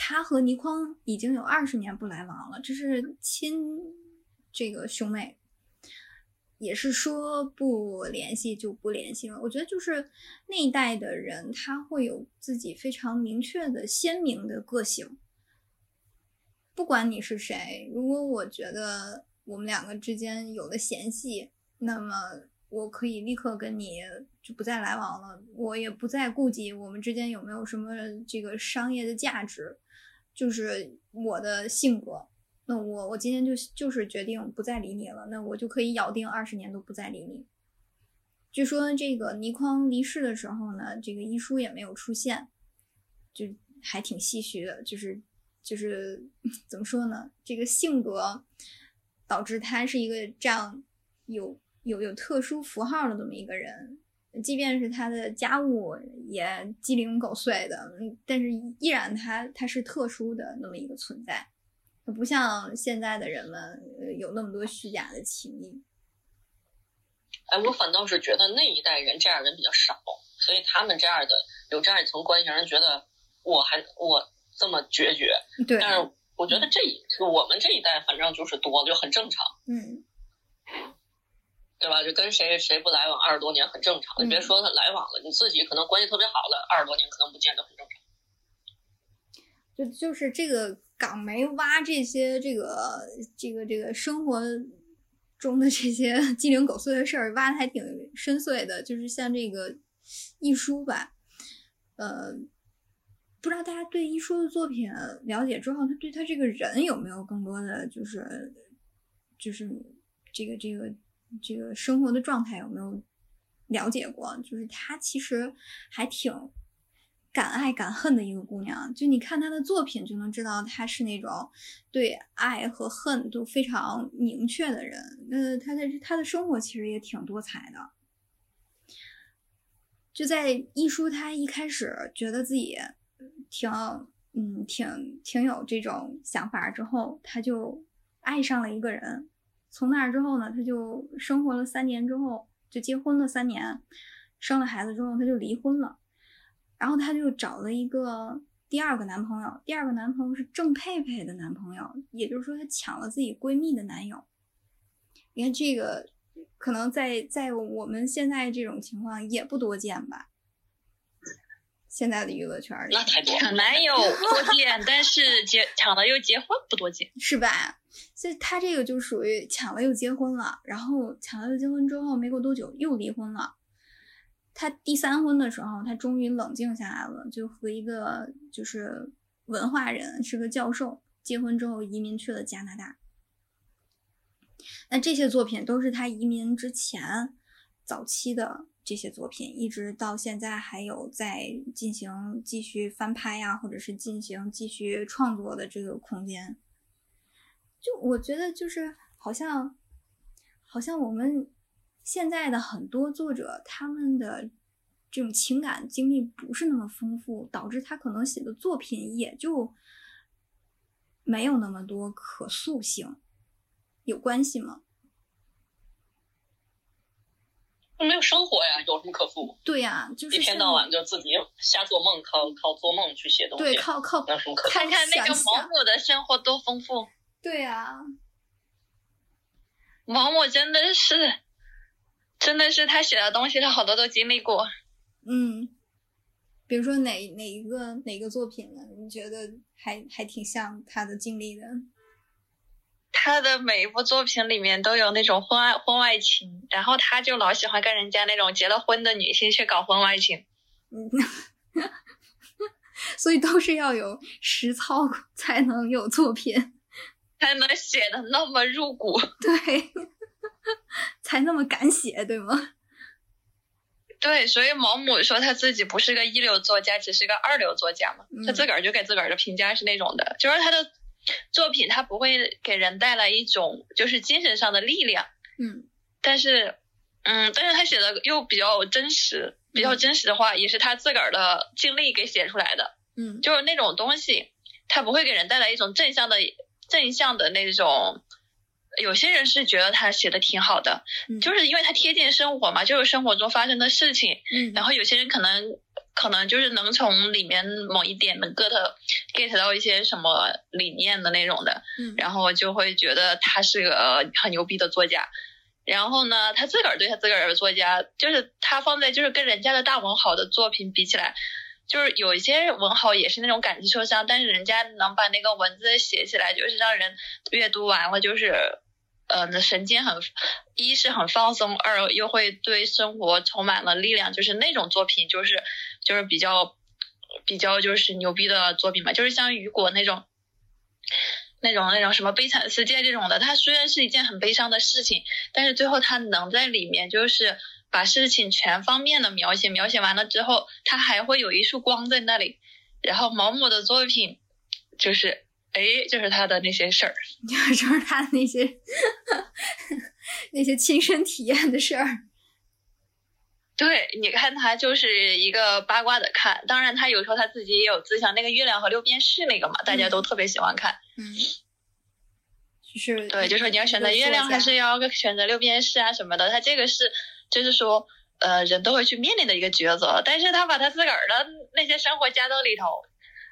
他和倪匡已经有二十年不来往了，这是亲这个兄妹，也是说不联系就不联系了。我觉得就是那一代的人，他会有自己非常明确的鲜明的个性，不管你是谁，如果我觉得我们两个之间有了嫌隙。那么我可以立刻跟你就不再来往了，我也不再顾及我们之间有没有什么这个商业的价值，就是我的性格。那我我今天就就是决定不再理你了，那我就可以咬定二十年都不再理你。据说这个倪匡离世的时候呢，这个遗书也没有出现，就还挺唏嘘的。就是就是 怎么说呢？这个性格导致他是一个这样有。有有特殊符号的这么一个人，即便是他的家务也鸡零狗碎的，但是依然他他是特殊的那么一个存在，他不像现在的人们有那么多虚假的情谊。哎，我反倒是觉得那一代人这样人比较少，所以他们这样的有这样一层关系，让人觉得我还我这么决绝。对。但是我觉得这我们这一代反正就是多了，就很正常。嗯。对吧？就跟谁谁不来往二十多年很正常。你别说他来往了，你自己可能关系特别好了，二十多年可能不见得很正常。就就是这个港媒挖这些这个这个这个生活中的这些 鸡零狗碎的事儿，挖的还挺深邃的。就是像这个一书吧，呃，不知道大家对一书的作品了解之后，他对他这个人有没有更多的就是就是这个这个。这个生活的状态有没有了解过？就是她其实还挺敢爱敢恨的一个姑娘。就你看她的作品，就能知道她是那种对爱和恨都非常明确的人。那她的她的生活其实也挺多彩的。就在一书，她一开始觉得自己挺嗯挺挺有这种想法之后，她就爱上了一个人。从那儿之后呢，他就生活了三年之后就结婚了三年，生了孩子之后他就离婚了，然后他就找了一个第二个男朋友，第二个男朋友是郑佩佩的男朋友，也就是说他抢了自己闺蜜的男友。你看这个，可能在在我们现在这种情况也不多见吧。现在的娱乐圈里，那太多抢男友多见，但是结抢了又结婚不多见，是吧？所以他这个就属于抢了又结婚了，然后抢了又结婚之后没过多久又离婚了。他第三婚的时候，他终于冷静下来了，就和一个就是文化人，是个教授，结婚之后移民去了加拿大。那这些作品都是他移民之前早期的。这些作品一直到现在还有在进行继续翻拍呀，或者是进行继续创作的这个空间。就我觉得，就是好像，好像我们现在的很多作者，他们的这种情感经历不是那么丰富，导致他可能写的作品也就没有那么多可塑性，有关系吗？没有生活呀，有什么可富？对呀，就是一天到晚就自己瞎做梦，靠靠做梦去写东西。对，靠靠。有什么可？看看那个毛姆的生活多丰富。对呀，毛姆真的是，真的是他写的东西，他好多都经历过。嗯，比如说哪哪一个哪个作品呢？你觉得还还挺像他的经历的？他的每一部作品里面都有那种婚外婚外情，然后他就老喜欢跟人家那种结了婚的女性去搞婚外情，嗯，所以都是要有实操才能有作品，才能写的那么入骨，对，才那么敢写，对吗？对，所以毛姆说他自己不是个一流作家，只是个二流作家嘛，他自个儿就给自个儿的评价是那种的，就是他的。作品它不会给人带来一种就是精神上的力量，嗯，但是，嗯，但是他写的又比较真实，比较真实的话，也是他自个儿的经历给写出来的，嗯，就是那种东西，它不会给人带来一种正向的正向的那种有些人是觉得他写的挺好的，就是因为他贴近生活嘛，就是生活中发生的事情。嗯，然后有些人可能可能就是能从里面某一点能 get get 到一些什么理念的那种的，嗯，然后就会觉得他是个很牛逼的作家。然后呢，他自个儿对他自个儿的作家，就是他放在就是跟人家的大文豪的作品比起来，就是有一些文豪也是那种感情受伤，但是人家能把那个文字写起来，就是让人阅读完了就是。呃，神经很，一是很放松，二又会对生活充满了力量，就是那种作品，就是就是比较比较就是牛逼的作品嘛，就是像雨果那种那种那种什么悲惨世界这种的，它虽然是一件很悲伤的事情，但是最后他能在里面就是把事情全方面的描写，描写完了之后，他还会有一束光在那里。然后毛姆的作品就是。哎，就是他的那些事儿，就是他的那些 那些亲身体验的事儿。对，你看他就是一个八卦的看，当然他有时候他自己也有自想，那个月亮和六便士那个嘛，大家都特别喜欢看。嗯，就是对，就说你要选择月亮还是要选择六便士啊什么的，他这个是就是说呃人都会去面临的一个抉择，但是他把他自个儿的那些生活加到里头，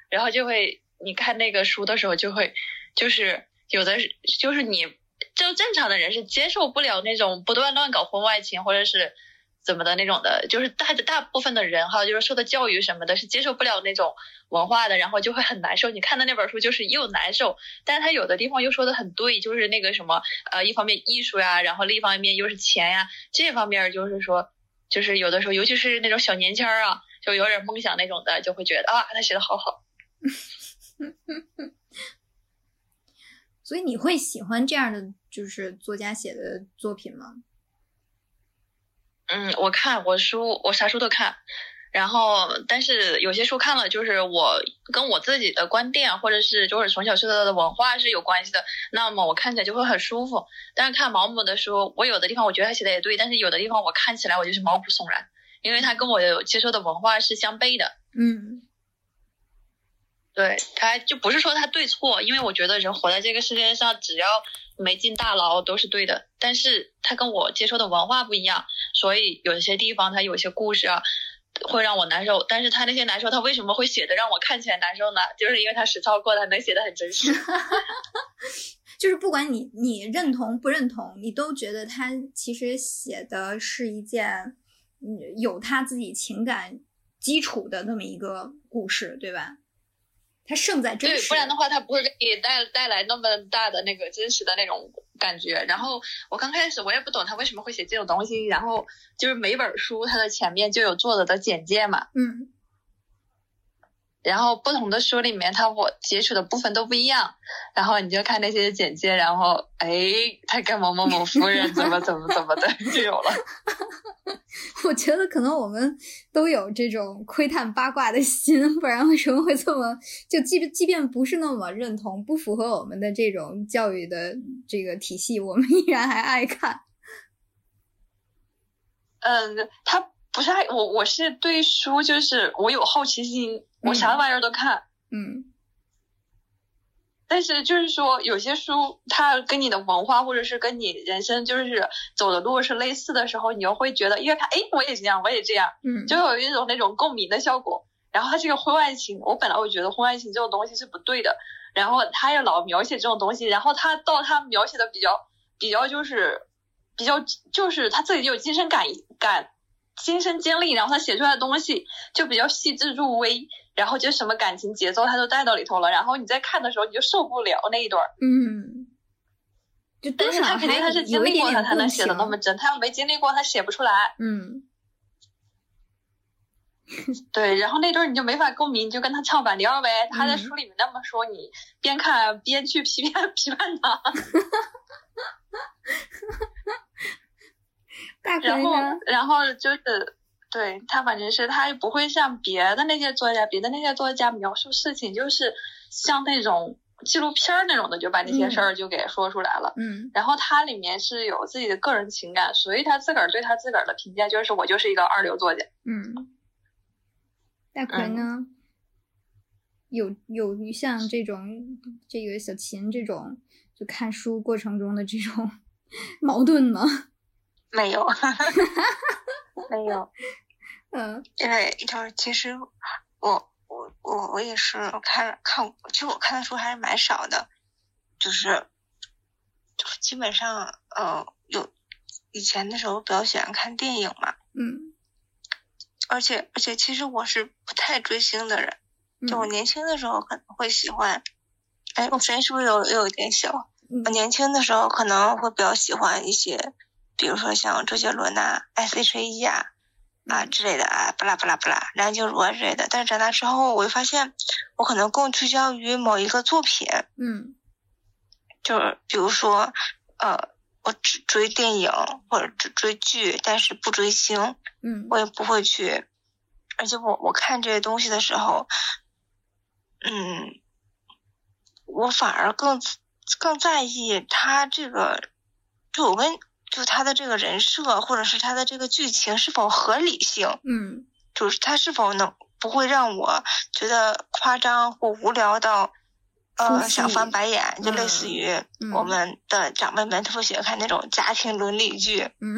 然后就会。你看那个书的时候，就会就是有的就是你就正常的人是接受不了那种不断乱搞婚外情或者是怎么的那种的，就是大大部分的人哈，就是受的教育什么的，是接受不了那种文化的，然后就会很难受。你看的那本书就是又难受，但是他有的地方又说的很对，就是那个什么呃，一方面艺术呀，然后另一方面又是钱呀，这方面就是说，就是有的时候，尤其是那种小年轻儿啊，就有点梦想那种的，就会觉得啊，他写的好好。所以你会喜欢这样的就是作家写的作品吗？嗯，我看我书，我啥书都看，然后但是有些书看了，就是我跟我自己的观点或者是就是从小受到的文化是有关系的，那么我看起来就会很舒服。但是看毛姆的书，我有的地方我觉得他写的也对，但是有的地方我看起来我就是毛骨悚然，因为他跟我接受的文化是相悖的。嗯。对他就不是说他对错，因为我觉得人活在这个世界上，只要没进大牢都是对的。但是他跟我接受的文化不一样，所以有些地方他有些故事啊，会让我难受。但是他那些难受，他为什么会写的让我看起来难受呢？就是因为他实操过，他能写的很真实。就是不管你你认同不认同，你都觉得他其实写的是一件嗯有他自己情感基础的那么一个故事，对吧？它胜在真实，不然的话，它不会给你带带来那么大的那个真实的那种感觉。然后我刚开始我也不懂他为什么会写这种东西，然后就是每本书它的前面就有作者的简介嘛，嗯，然后不同的书里面它我接触的部分都不一样，然后你就看那些简介，然后哎，他跟某某某夫人怎么怎么怎么的就有了。我觉得可能我们都有这种窥探八卦的心，不然为什么会这么就即即便不是那么认同，不符合我们的这种教育的这个体系，我们依然还爱看。嗯，他不是爱我，我是对书就是我有好奇心，我啥玩意儿都看。嗯。但是就是说，有些书它跟你的文化或者是跟你人生就是走的路是类似的时候，你又会觉得，因为它哎，我也这样，我也这样，嗯，就有一种那种共鸣的效果。然后它这个婚外情，我本来我觉得婚外情这种东西是不对的，然后他又老描写这种东西，然后他到他描写的比较比较就是比较就是他自己就有亲身感感亲身经历，然后他写出来的东西就比较细致入微。然后就什么感情节奏他都带到里头了，然后你在看的时候你就受不了那一段儿。嗯，就但是他肯定他是经历过他才能写的那么真，他要没经历过他写不出来。嗯，对，然后那段你就没法共鸣，你就跟他唱反调呗。他在书里面那么说，你边看边去批判 批判他。然后，然后就是。对他反正是他不会像别的那些作家，别的那些作家描述事情就是像那种纪录片那种的，就把那些事儿就给说出来了。嗯，然后他里面是有自己的个人情感，所以他自个儿对他自个儿的评价就是我就是一个二流作家。嗯，大奎呢？有有像这种这个小琴这种，就看书过程中的这种 矛盾吗？没有，没有。嗯，因为就是其实我我我我也是看看，其实我看的书还是蛮少的，就是就是基本上呃有以前的时候比较喜欢看电影嘛，嗯，而且而且其实我是不太追星的人，就我年轻的时候可能会喜欢，哎，我声音是不是有有一点小？我年轻的时候可能会比较喜欢一些，比如说像周杰伦呐、S.H.E 啊。啊之类的啊，巴拉巴拉巴拉，梁静茹啊之类的。但是长大之后，我就发现，我可能更聚焦于某一个作品。嗯。就是比如说，呃，我只追电影或者只追剧，但是不追星。嗯。我也不会去，而且我我看这些东西的时候，嗯，我反而更更在意他这个，就我跟。就他的这个人设，或者是他的这个剧情是否合理性？嗯，就是他是否能不会让我觉得夸张或无聊到，呃，想翻白眼？就类似于我们的长辈们特别喜欢看那种家庭伦理剧，嗯，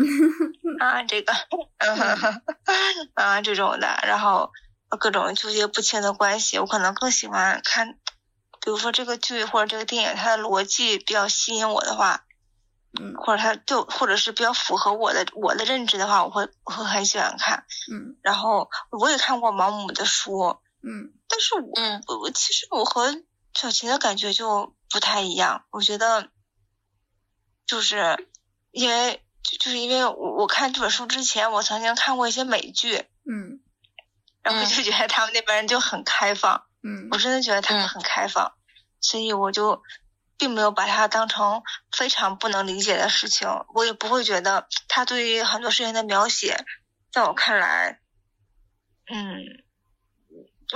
啊，这个 啊，这种的，然后各种纠结不清的关系，我可能更喜欢看，比如说这个剧或者这个电影，它的逻辑比较吸引我的话。嗯，或者他就或者是比较符合我的我的认知的话，我会我会很喜欢看。嗯，然后我也看过毛姆的书。嗯，但是我我我其实我和小琴的感觉就不太一样。我觉得，就是因为就是因为我我看这本书之前，我曾经看过一些美剧。嗯，然后就觉得他们那边人就很开放。嗯，我真的觉得他们很开放，所以我就。并没有把它当成非常不能理解的事情，我也不会觉得他对于很多事情的描写，在我看来，嗯，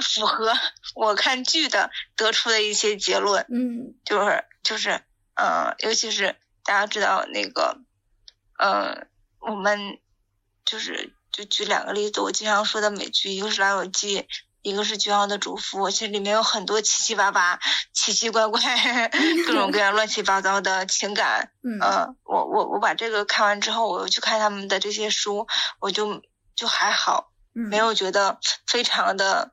符合 我看剧的得出的一些结论。嗯，就是就是，嗯，尤其是大家知道那个，嗯，我们就是就举两个例子，我经常说的美剧，一个是《老友记》。一个是《绝望的主妇》，其实里面有很多七七八八、奇奇怪怪、各种各样乱七八糟的情感。嗯，我我我把这个看完之后，我又去看他们的这些书，我就就还好，没有觉得非常的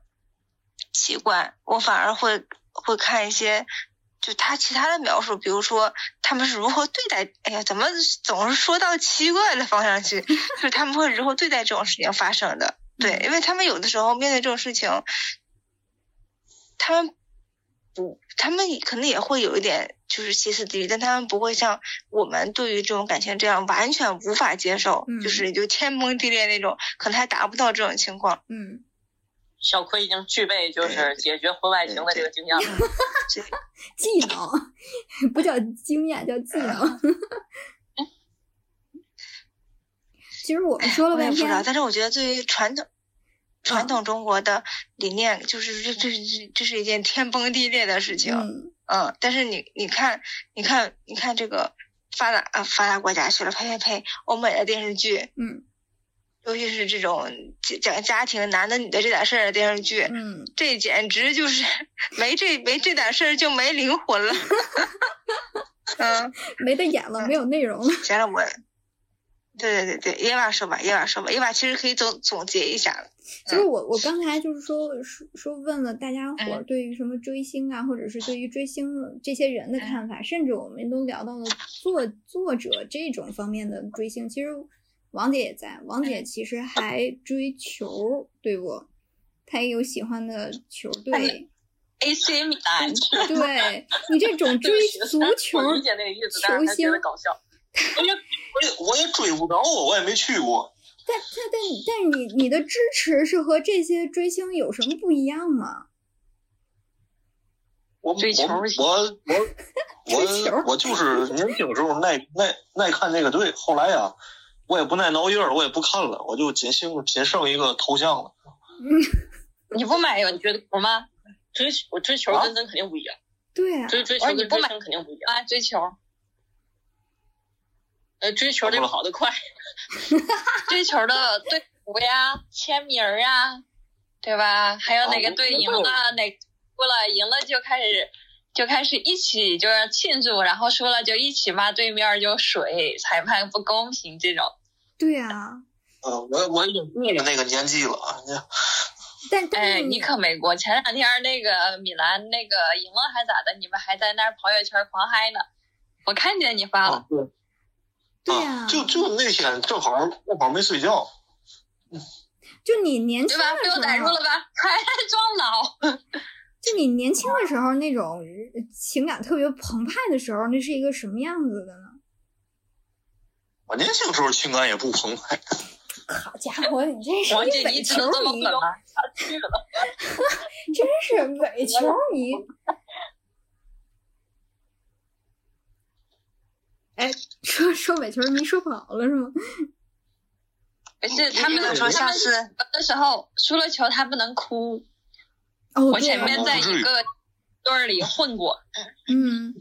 奇怪。我反而会会看一些，就他其他的描述，比如说他们是如何对待，哎呀，怎么总是说到奇怪的方向去？就是他们会如何对待这种事情发生的。对，因为他们有的时候面对这种事情，他们不，他们可能也会有一点就是歇斯底里，但他们不会像我们对于这种感情这样完全无法接受，就是就天崩地裂那种，可能还达不到这种情况。嗯，小葵已经具备就是解决婚外情的这个经验了，技能 不叫经验，叫技能。其实我们说了半天，但是我觉得对于传统传统中国的理念，就是这这这这是一件天崩地裂的事情。嗯，但是你你看你看你看这个发达啊发达国家去了，呸呸呸，欧美的电视剧，嗯，尤其是这种讲家庭男的女的这点事儿的电视剧，嗯，这简直就是没这没这点事儿就没灵魂了，嗯，没得演了，没有内容了。行了，我。对对对对，叶娃说吧，叶娃说吧，叶娃其实可以总总结一下了。其实我我刚才就是说说说问了大家伙对于什么追星啊，或者是对于追星这些人的看法，甚至我们都聊到了作作者这种方面的追星。其实王姐也在，王姐其实还追球，对不？她也有喜欢的球队，AC 米 兰。对你这种 追足球球星。我也我也我也追不着，我我也没去过。但但但但你你的支持是和这些追星有什么不一样吗？我我我我 我就是 年轻时候耐耐耐看那个队，后来呀，我也不耐挠印儿，我也不看了，我就仅剩仅剩一个头像了。你不买呀？你觉得我吗？追我追求跟咱肯定不一样。对啊，追追求跟追星肯定不一样啊！追球。呃，追球得跑得 快，追球的队服呀、签名啊，对吧？还有哪个队赢了，哪输了，赢了就开始就开始一起就是庆祝，然后输了就一起骂对面就水，裁判不公平这种。对呀。呃，我我已经过了那个年纪了。但哎，你可没过。前两天那个米兰那个赢了还咋的？你们还在那儿朋友圈狂嗨呢。我看见你发了。对呀。就就那天正好正好没睡觉。就你年轻的时候。被我逮住了吧？还装脑。就你年轻的时候那种情感特别澎湃的时候，那是一个什么样子的呢？我年轻时候情感也不澎湃。好家伙，你这是一伪球迷，真是伪球迷。哎，说说伪球迷说跑了是吗？不是，他们说下次的时候输了球他不能哭。哦，我前面在一个队里混过。嗯。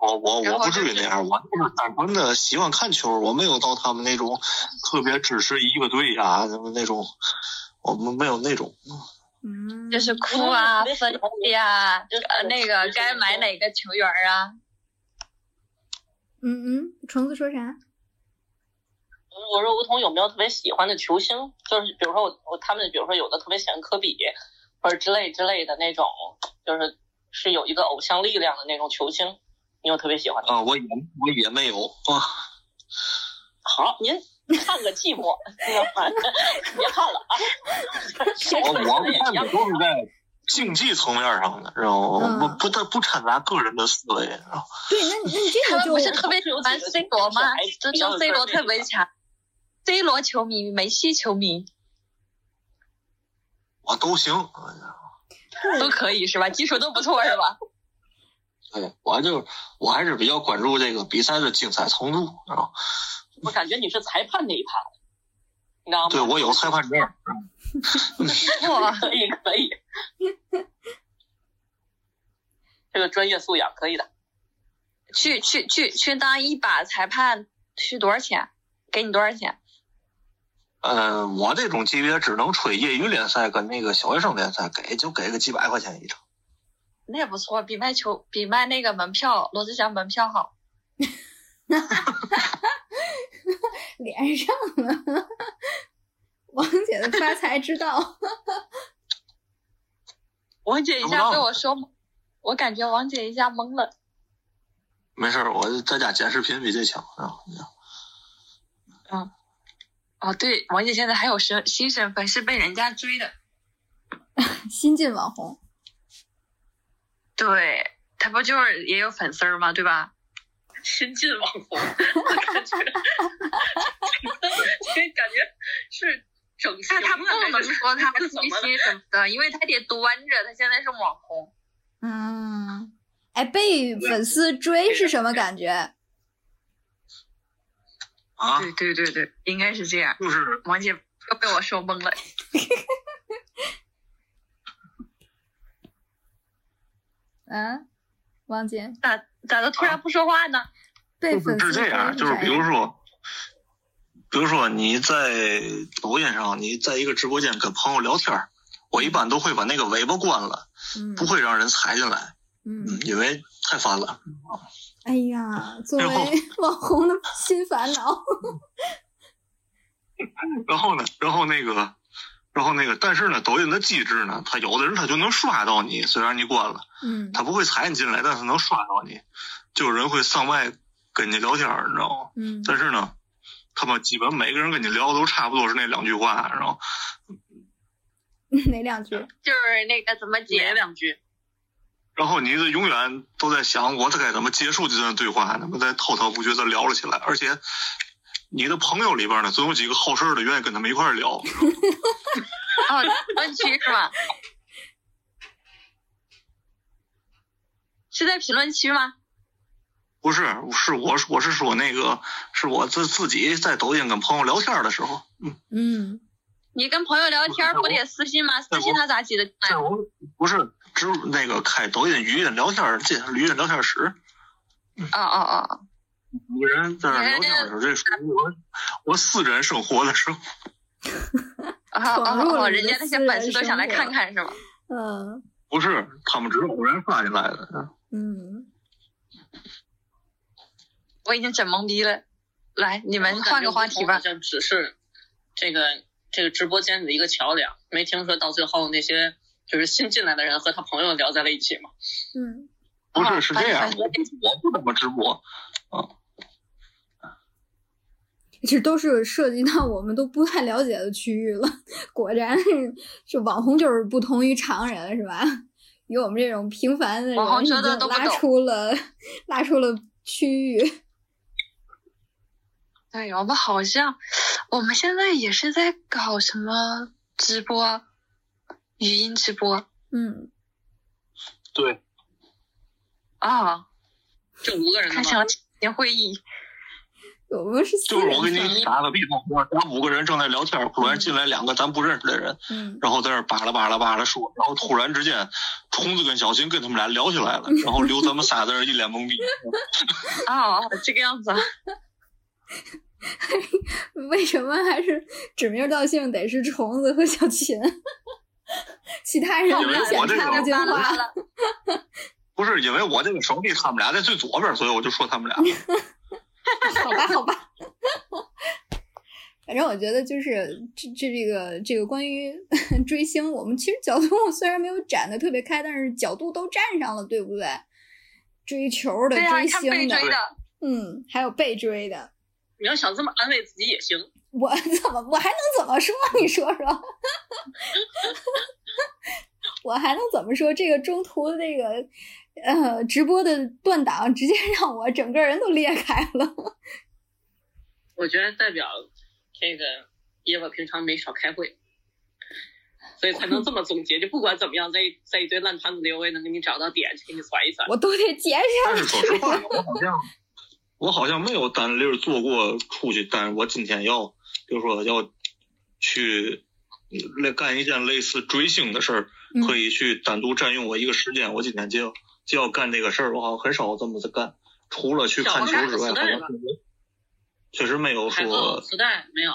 我我我不至于那样，我就是单纯的喜欢看球，我没有到他们那种特别支持一个队啊，什么那种，我们没有那种。嗯，就是哭啊，分析啊，呃，那个该买哪个球员啊？嗯嗯，虫子说啥？我说梧桐有没有特别喜欢的球星？就是比如说我我他们，比如说有的特别喜欢科比，或者之类之类的那种，就是是有一个偶像力量的那种球星。你有特别喜欢的啊？我也我也没有啊。好，您看个寂寞，别看了啊。我我看的都是在竞技层面上的，知道吗？不不不不掺杂个人的思维，对，那那你这个就 不是特别喜欢 C 罗吗？就就 C 罗特别强，C 罗球迷、梅西球迷，我都行，都可以是吧？技术都不错是吧？对，我就我还是比较关注这个比赛的精彩程度啊。我感觉你是裁判那一趴，你知道吗？对，我有裁判证。哇，可以可以，这个专业素养可以的。去去去去当一把裁判，需多少钱？给你多少钱？嗯，我这种级别只能吹业余联赛跟那个小学生联赛，给就给个几百块钱一场。那也不错，比卖球比卖那个门票罗志祥门票好。连上了，王姐的发财之道。王姐一下被我说，我感觉王姐一下懵了。没事我在家剪视频比这强啊。嗯，哦对，王姐现在还有身新身份，是被人家追的 新晋网红。对他不就是也有粉丝吗？对吧？新晋网红，感觉，感觉是整他他不能说他追星什么的，因为他得端着，他现在是网红。嗯，哎，被粉丝追是什么感觉？啊，对对对对，应该是这样。就是王姐又被我说懵了。嗯，王姐咋咋的突然不说话呢？被粉丝是这样，就是比如说，比如说你在抖音上，你在一个直播间跟朋友聊天我一般都会把那个尾巴关了，不会让人踩进来，嗯，因为太烦了。哎呀，作为 网红的新烦恼。然后呢，然后那个。然后那个，但是呢，抖音的机制呢，它有的人他就能刷到你，虽然你关了，嗯，他不会踩你进来，但是能刷到你，就有人会上麦跟你聊天，你知道吗？嗯，但是呢，他们基本每个人跟你聊的都差不多是那两句话，然后 哪两句？就是那个怎么解两句。然后你就永远都在想，我该怎么结束这段对话，那么在滔滔不绝的聊了起来，而且。你的朋友里边呢，总有几个好事的，愿意跟他们一块聊。哦，评论区是吧？是在评论区吗？不是，是我，我是说那个，是我自自己在抖音跟朋友聊天的时候。嗯嗯。你跟朋友聊天不得私信吗？私信他咋记得？不是，只那个开抖音语音聊天，进语音聊天室。哦哦哦。五个人在那聊天的时候，这属于我我私人生活的时候。哦哦哦，人家那些粉丝都想来看看是吗？嗯。不是，他们只是偶然发进来的。嗯，我已经整懵逼了。来，你们换个话题吧。就只是这个这个直播间的一个桥梁，没听说到最后那些就是新进来的人和他朋友聊在了一起吗？嗯，不是，是这样，我我不怎么直播，嗯。这都是涉及到我们都不太了解的区域了。果然是，这网红就是不同于常人，是吧？与我们这种平凡的人已经拉出了拉出了区域。对，我们好像我们现在也是在搞什么直播，语音直播。嗯，对。啊，就五个人开小型会议。我们是就是我给你打个比方，咱五个人正在聊天，突然进来两个咱不认识的人，嗯然后在那巴拉巴拉巴拉说，然后突然之间，虫子跟小新跟他们俩聊起来了，然后留咱们仨在那一脸懵逼。啊，这个样子。为什么还是指名道姓得是虫子和小秦？其他人明显看不见话。不是因为我这个手臂他们俩在最左边，所以我就说他们俩。好吧，好吧，反正我觉得就是这这这个这个关于追星，我们其实角度虽然没有展的特别开，但是角度都站上了，对不对？追球的、追星的，嗯，还有被追的。你要想这么安慰自己也行。我怎么我还能怎么说？你说说。我还能怎么说？这个中途那个。呃，直播的断档直接让我整个人都裂开了。我觉得代表这个叶子平常没少开会，所以才能这么总结。就不管怎么样，在在一堆烂摊子里，我也能给你找到点去给你攒一攒。我都得减少。但是说实话，我好像我好像没有单立做过出去，但是我今天要，比如说要去来干一件类似追星的事儿，可以去单独占用我一个时间。我今天就要。就要干这个事儿，我好像很少这么子干，除了去看球之外，好像确实没有说。磁带没有，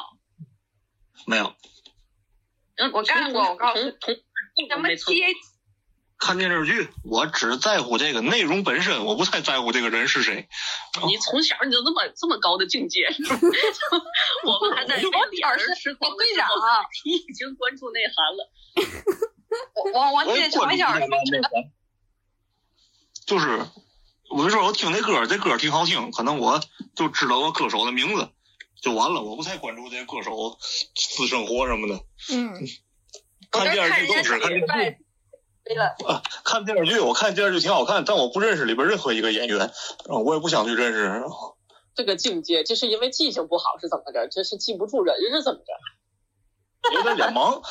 没有。嗯，我干过，我告诉你，什么 T A？看电视剧，我只在乎这个内容本身，我不太在乎这个人是谁。你从小你就这么这么高的境界，我们还在我点儿是队长啊，你已经关注内涵了。我我我这从小。就是，我就说我听那歌，这歌挺好听，可能我就知道个歌手的名字，就完了。我不太关注这歌手私生活什么的。嗯。看电视剧都是看啊，看电视剧，我看电视剧挺好看，但我不认识里边任何一个演员，我也不想去认识。这个境界，就是因为记性不好是怎么着？这是记不住人是怎么着？有点脸盲。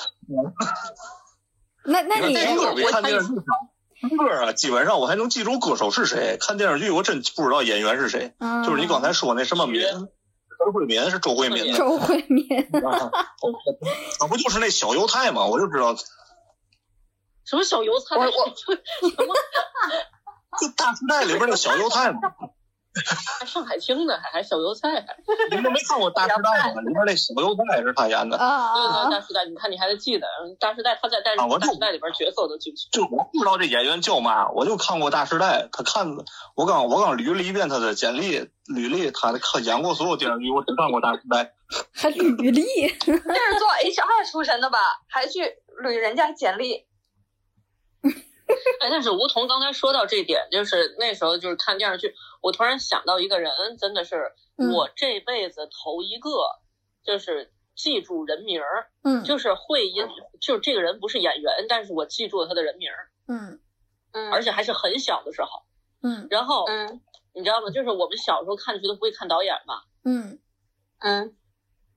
那那你我看电视剧。歌啊，基本上我还能记住歌手是谁。看电视剧我真不知道演员是谁。就是你刚才说那什么敏，周慧敏是周慧敏。周慧敏。那不就是那小犹太吗？我就知道。什么小犹太？我我什么？就大时代里边那小犹太嘛？还 上海青呢，还还小油菜。你们没看过《大时代》吗？里面那小油菜是他演的。啊对对，《大时代》，你看你还得记得，《大时代》他在《大时代》里边角色我都记不清。就我不知道这演员叫嘛，我就看过《大时代》，他看我刚我刚捋了一遍他的简历履历，他的演过所有电视剧，我只看过《大时代》。还履 历？这是做 HR 出身的吧？还去捋人家简历？哎，但是吴桐刚才说到这点，就是那时候就是看电视剧，我突然想到一个人，真的是我这辈子头一个，就是记住人名儿，嗯，就是会因，就是这个人不是演员，但是我记住了他的人名儿，嗯。嗯，而且还是很小的时候，嗯，然后嗯，你知道吗？就是我们小时候看剧都不会看导演嘛，嗯。嗯，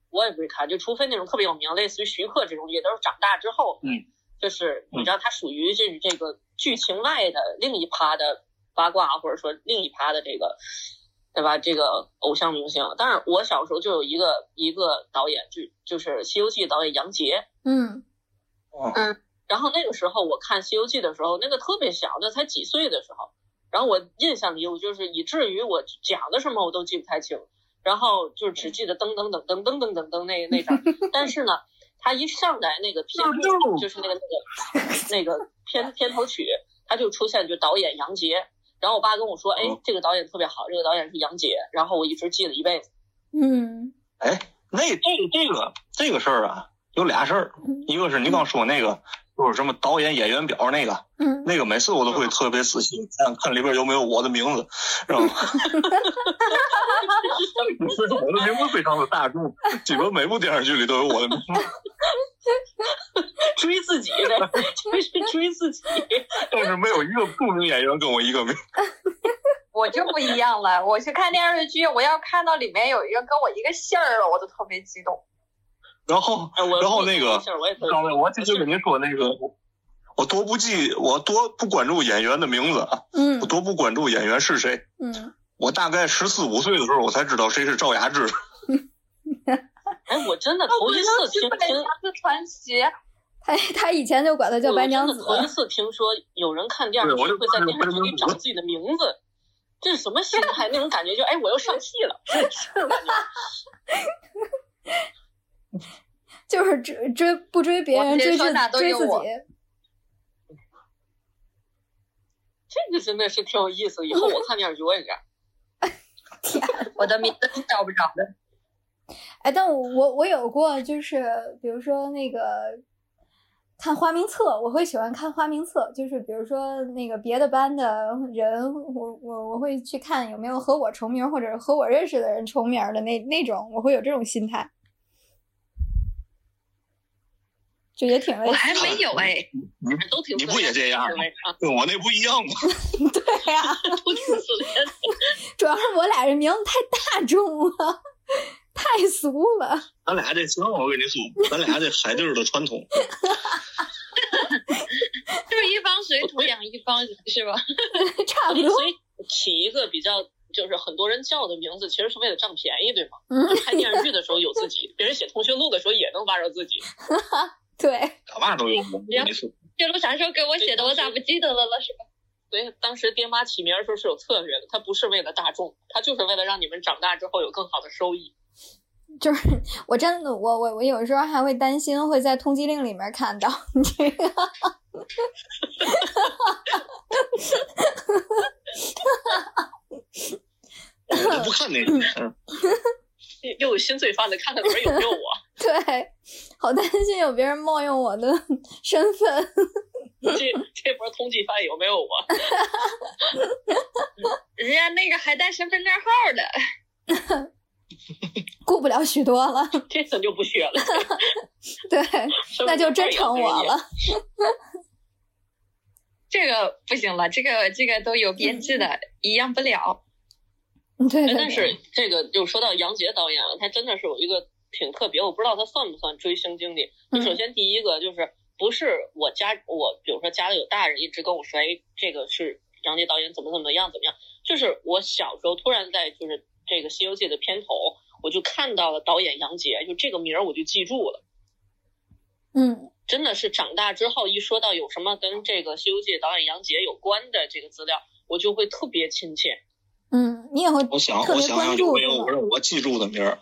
我也不会看，就除非那种特别有名，类似于徐克这种，也都是长大之后，嗯。就是你知道，他属于这这个剧情外的另一趴的八卦，或者说另一趴的这个，对吧？这个偶像明星。但是我小时候就有一个一个导演，就就是《西游记》导演杨洁。嗯嗯。然后那个时候我看《西游记》的时候，那个特别小，那才几岁的时候。然后我印象里，我就是以至于我讲的什么我都记不太清，然后就只记得噔噔噔噔噔噔噔噔那那阵儿。但是呢。他一上来那个片就是那个那个那个片片头曲，他就出现就导演杨洁，然后我爸跟我说，哎，这个导演特别好，这个导演是杨洁，然后我一直记了一辈子。嗯，哎，那这个这个这个事儿啊，有俩事儿，一个是你刚说那个。就是什么导演演员表那个，嗯，那个每次我都会特别仔细看看里边有没有我的名字，知道吗？我的名字非常的大众，基本每部电视剧里都有我的名字。追自己的，就是追自己，但是没有一个著名演员跟我一个名。我就不一样了，我去看电视剧，我要看到里面有一个跟我一个姓儿了，我都特别激动。然后，然后那个，刚才我就跟您说那个，我多不记，我多不关注演员的名字啊，嗯，我多不关注演员是谁，嗯，我大概十四五岁的时候，我才知道谁是赵雅芝。哎，我真的头一次听听传奇，他他以前就管他叫白娘子。头一次听说有人看电视剧会在电视剧里找自己的名字，这是什么心态？那种感觉就哎，我又上戏了。就是追追不追别人，追自追自己。这个真的是挺有意思。以后我看电视剧我也这样。天，我的名字找不着的。哎，但我我我有过，就是比如说那个看花名册，我会喜欢看花名册。就是比如说那个别的班的人，我我我会去看有没有和我重名或者和我认识的人重名的那那种，我会有这种心态。就也挺我还没有哎，你们都挺你不也这样吗？跟我那不一样吗？对呀，都挺自恋的。主要是我俩这名字太大众了，太俗了。咱俩这行，我跟你说，咱俩这海地儿的传统，就是一方水土养一方人，是吧？差不多。所以起一个比较就是很多人叫的名字，其实是为了占便宜，对吗？嗯。拍电视剧的时候有自己，别人写通讯录的时候也能挖着自己。对，干嘛都有。这录啥时候给我写的？我咋不记得了了？是吧？对，当时爹妈起名的时候是有策略的，他不是为了大众，他就是为了让你们长大之后有更好的收益。就是我真的，我我我有时候还会担心会在通缉令里面看到这个。我不看那个。又有新罪犯的，看看里面有没有我。对，好担心有别人冒用我的 身份。这这波通缉犯有没有我？人家那个还带身份证号的，顾不了许多了。这咱就不学了。对，那就真成我了。这个不行了，这个这个都有编制的，一样不了。对，但是这个就说到杨洁导演啊，他真的是有一个挺特别，我不知道他算不算追星经历。就首先第一个就是不是我家，我比如说家里有大人一直跟我说，哎，这个是杨洁导演怎么怎么样怎么样。就是我小时候突然在就是这个《西游记》的片头，我就看到了导演杨洁，就这个名儿我就记住了。嗯，真的是长大之后一说到有什么跟这个《西游记》导演杨洁有关的这个资料，我就会特别亲切。嗯，你也会我想，我想想有没有我让我记住的名儿。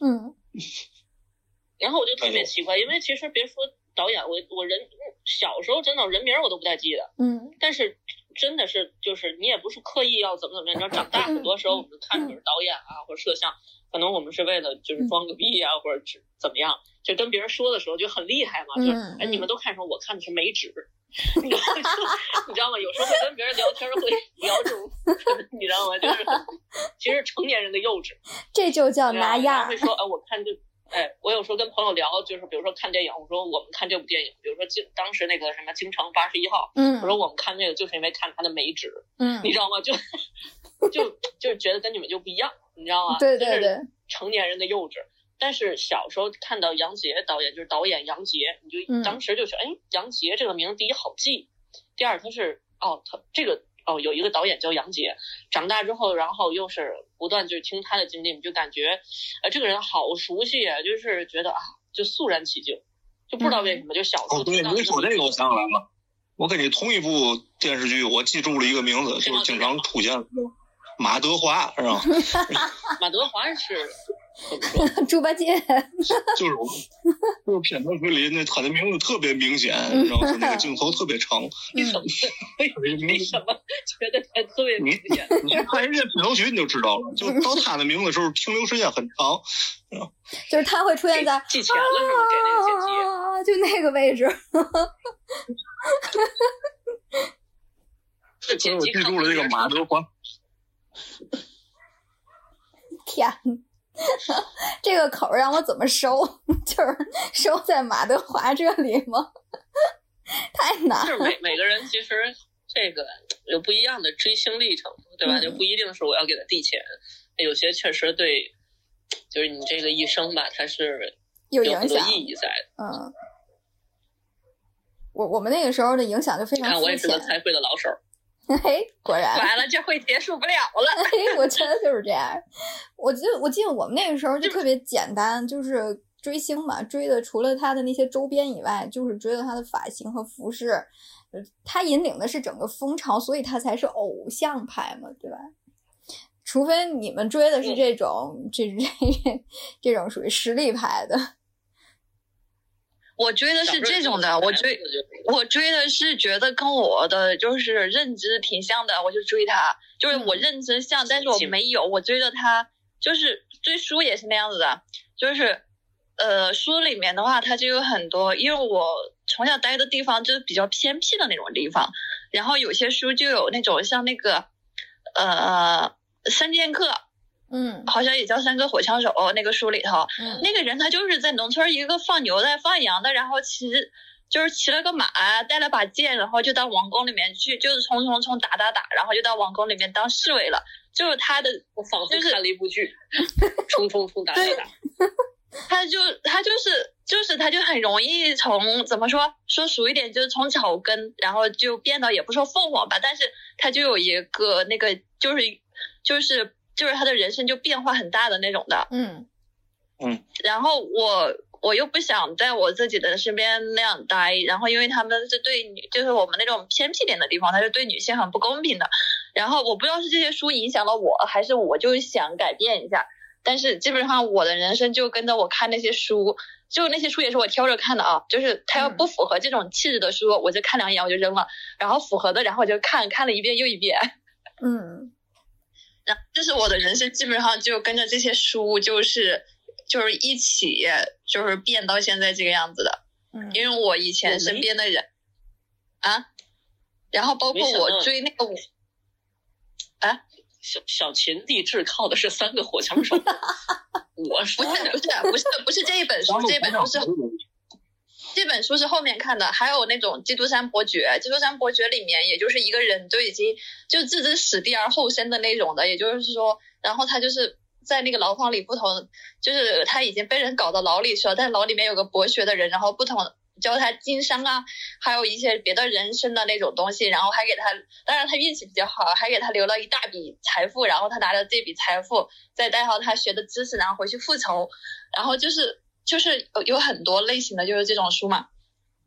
嗯，然后我就特别奇怪，因为其实别说导演，我我人小时候真的人名我都不太记得。嗯，但是真的是就是你也不是刻意要怎么怎么样，你要长大很多时候我们看就是导演啊或者摄像，可能我们是为了就是装个逼啊或者怎么样，就跟别人说的时候就很厉害嘛，就哎你们都看什么？我看的是美指。你知道吗？你知道吗？有时候会跟别人聊天，会聊这种，你知道吗？就是其实成年人的幼稚，这就叫拿样。会说，哎，我看这，哎，我有时候跟朋友聊，就是比如说看电影，我说我们看这部电影，比如说京当时那个什么《京城八十一号》，嗯，我说我们看这个就是因为看他的美指，嗯，你知道吗？就 就就是觉得跟你们就不一样，你知道吗？对对对，成年人的幼稚。但是小时候看到杨洁导演，就是导演杨洁，你就当时就说，哎，杨洁这个名第一好记，第二他是哦，他这个哦有一个导演叫杨洁。长大之后，然后又是不断就是听他的经历，你就感觉，呃，这个人好熟悉啊，就是觉得啊，就肃然起敬，就不知道为什么就小时候。哦，对，你说这个我想起来了，我跟你同一部电视剧，我记住了一个名字，就是经常出现。马德华是吧？马德华是。猪八戒，就是就是片头曲里那他的名字特别明显，然后那个镜头特别长。你什么？为什么觉得他特别明显？你看人家片头曲你就知道了，就到他的名字的时候停留时间很长。就是他会出现在记钱了是吗？给那个剪辑，就那个位置。这剪辑记住了这个马德华。天。这个口让我怎么收？就是收在马德华这里吗？太难。就是每每个人其实这个有不一样的追星历程，对吧？就不一定是我要给他递钱，有些确实对，就是你这个一生吧，它是有影响意义在的。嗯，我我们那个时候的影响就非常。你看，我也是个猜会的老手。嘿，果然完了，这会结束不了了。嘿，我觉得就是这样。我记得，我记得我们那个时候就特别简单，就是追星嘛，追的除了他的那些周边以外，就是追的他的发型和服饰。他引领的是整个风潮，所以他才是偶像派嘛，对吧？除非你们追的是这种，这这这种属于实力派的。我追的是这种的，我追我追的是觉得跟我的就是认知挺像的，我就追他，就是我认知像，但是我没有，我追的他就是追书也是那样子的，就是呃书里面的话，它就有很多，因为我从小待的地方就是比较偏僻的那种地方，然后有些书就有那种像那个呃三剑客。嗯，好像也叫三个火枪手那个书里头，那个人他就是在农村一个放牛的、放羊的，然后骑就是骑了个马，带了把剑，然后就到王宫里面去，就是冲冲冲打打打，然后就到王宫里面当侍卫了。就是他的，我仿佛看了一部剧，冲冲冲打打打。他就他就是就是他就很容易从怎么说说俗一点，就是从草根，然后就变到也不说凤凰吧，但是他就有一个那个就是就是。就是他的人生就变化很大的那种的，嗯嗯，然后我我又不想在我自己的身边那样待，然后因为他们是对女，就是我们那种偏僻点的地方，他是对女性很不公平的。然后我不知道是这些书影响了我，还是我就想改变一下。但是基本上我的人生就跟着我看那些书，就那些书也是我挑着看的啊，就是他要不符合这种气质的书，我就看两眼我就扔了，然后符合的，然后我就看看了一遍又一遍，嗯。就是我的人生基本上就跟着这些书，就是就是一起就是变到现在这个样子的。嗯，因为我以前身边的人啊，然后包括我追那个我啊，小小秦励志靠的是三个火枪手。我不是不是不是不是这一本书，这本书是。这本书是后面看的，还有那种《基督山伯爵》，《基督山伯爵》里面也就是一个人都已经就置之死地而后生的那种的，也就是说，然后他就是在那个牢房里不同，就是他已经被人搞到牢里去了，但牢里面有个博学的人，然后不同教他经商啊，还有一些别的人生的那种东西，然后还给他，当然他运气比较好，还给他留了一大笔财富，然后他拿着这笔财富再带好他学的知识，然后回去复仇，然后就是。就是有有很多类型的，就是这种书嘛，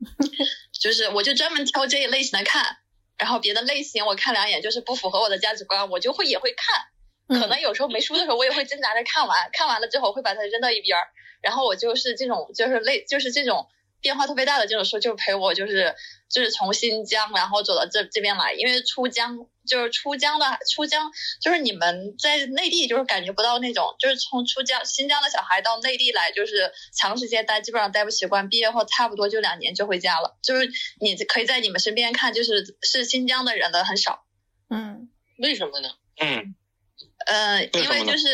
就是我就专门挑这一类型的看，然后别的类型我看两眼就是不符合我的价值观，我就会也会看，可能有时候没书的时候我也会挣扎着看完，看完了之后我会把它扔到一边儿，然后我就是这种就是类就是这种。变化特别大的这种书，就陪我就是就是从新疆然后走到这这边来，因为出疆就是出疆的出疆就是你们在内地就是感觉不到那种，就是从出疆新疆的小孩到内地来就是长时间待，基本上待不习惯，毕业后差不多就两年就回家了。就是你可以在你们身边看，就是是新疆的人的很少。嗯，为什么呢？嗯，呃，因为就是。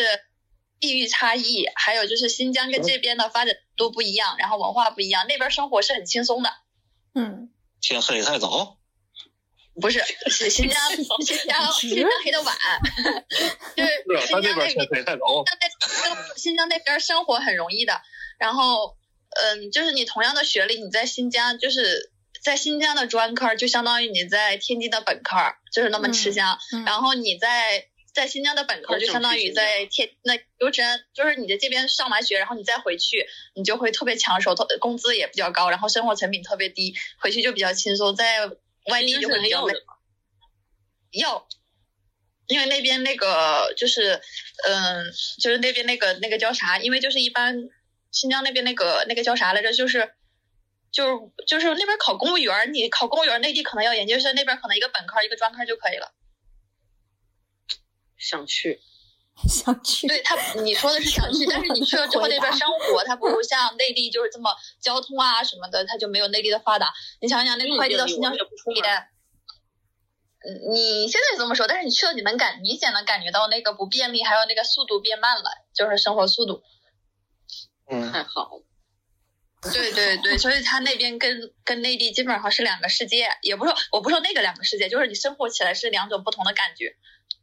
地域差异，还有就是新疆跟这边的发展都不一样，然后文化不一样，那边生活是很轻松的。嗯，天黑太早？不是，是新疆，新疆，新疆黑的晚。就是新疆那边。新疆那边生活很容易的，然后，嗯，就是你同样的学历，你在新疆就是在新疆的专科，就相当于你在天津的本科，就是那么吃香。然后你在。在新疆的本科就相当于在天那留真，就是你在这边上完学，然后你再回去，你就会特别抢手，特工资也比较高，然后生活成本特别低，回去就比较轻松。在外地就会比较累。要，因为那边那个就是，嗯，就是那边那个那个叫啥？因为就是一般新疆那边那个那个叫啥来着？就是，就是就是那边考公务员，你考公务员内地可能要研究生，那边可能一个本科一个专科就可以了。想去。想去，对他，你说的是想去，但是你去了之后那边生活，它不如像内地就是这么交通啊什么的，它就没有内地的发达。你想想，那个快递到新疆是不出的。嗯，你现在这么说，但是你去了，你能感明显能感觉到那个不便利，还有那个速度变慢了，就是生活速度。嗯，太好。对对对，所以他那边跟跟内地基本上是两个世界，也不说我不说那个两个世界，就是你生活起来是两种不同的感觉。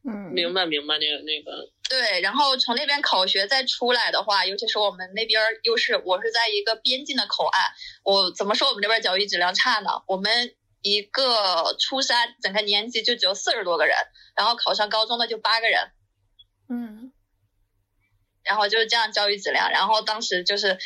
嗯，明白明白那个那个。对，然后从那边考学再出来的话，尤其是我们那边又是我是在一个边境的口岸，我怎么说我们这边教育质量差呢？我们一个初三整个年级就只有四十多个人，然后考上高中的就八个人。嗯，然后就是这样教育质量，然后当时就是。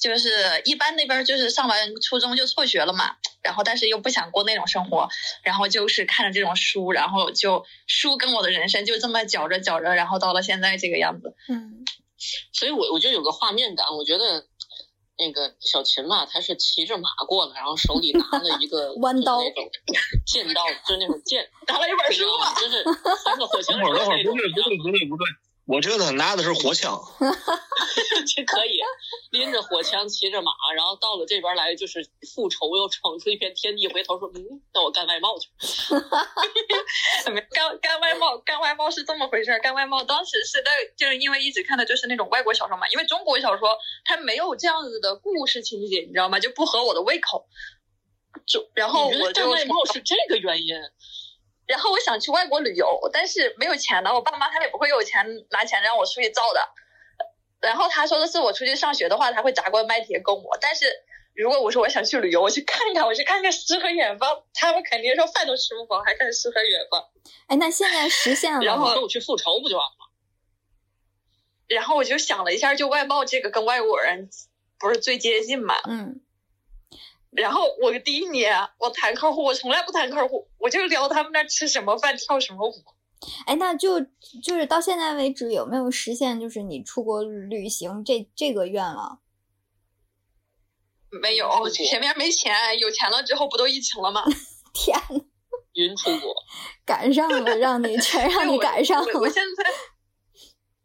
就是一般那边就是上完初中就辍学了嘛，然后但是又不想过那种生活，然后就是看着这种书，然后就书跟我的人生就这么搅着搅着，然后到了现在这个样子。嗯，所以我我就有个画面感，我觉得那个小琴嘛，她是骑着马过来，然后手里拿了一个 弯刀那种 剑刀，就是那种剑，拿了一本书嘛，就是三个火 枪手那种。不对不对不对不对。我觉得他拿的是火枪，这可以拎着火枪骑着马，然后到了这边来就是复仇，又闯出一片天地。回头说，嗯，那我干外贸去。干干外贸，干外贸是这么回事儿。干外贸当时是在，就是因为一直看的就是那种外国小说嘛，因为中国小说它没有这样子的故事情节，你知道吗？就不合我的胃口。就然后我干外贸是这个原因。然后我想去外国旅游，但是没有钱的，我爸妈他也不会有钱拿钱让我出去造的。然后他说的是我出去上学的话，他会砸锅卖铁供我。但是如果我说我想去旅游，我去看看，我去看看诗和远方，他们肯定说饭都吃不饱，还看诗和远方。哎，那现在实现了，然后跟我去复仇不就完了？然后我就想了一下，就外贸这个跟外国人不是最接近嘛？嗯。然后我第一年我谈客户，我从来不谈客户，我就聊他们那吃什么饭，跳什么舞。哎，那就就是到现在为止有没有实现就是你出国旅行这这个愿望？没有，前面没钱，有钱了之后不都疫情了吗？天呐，云出国，赶上了，让你全让你 赶上了。我现在。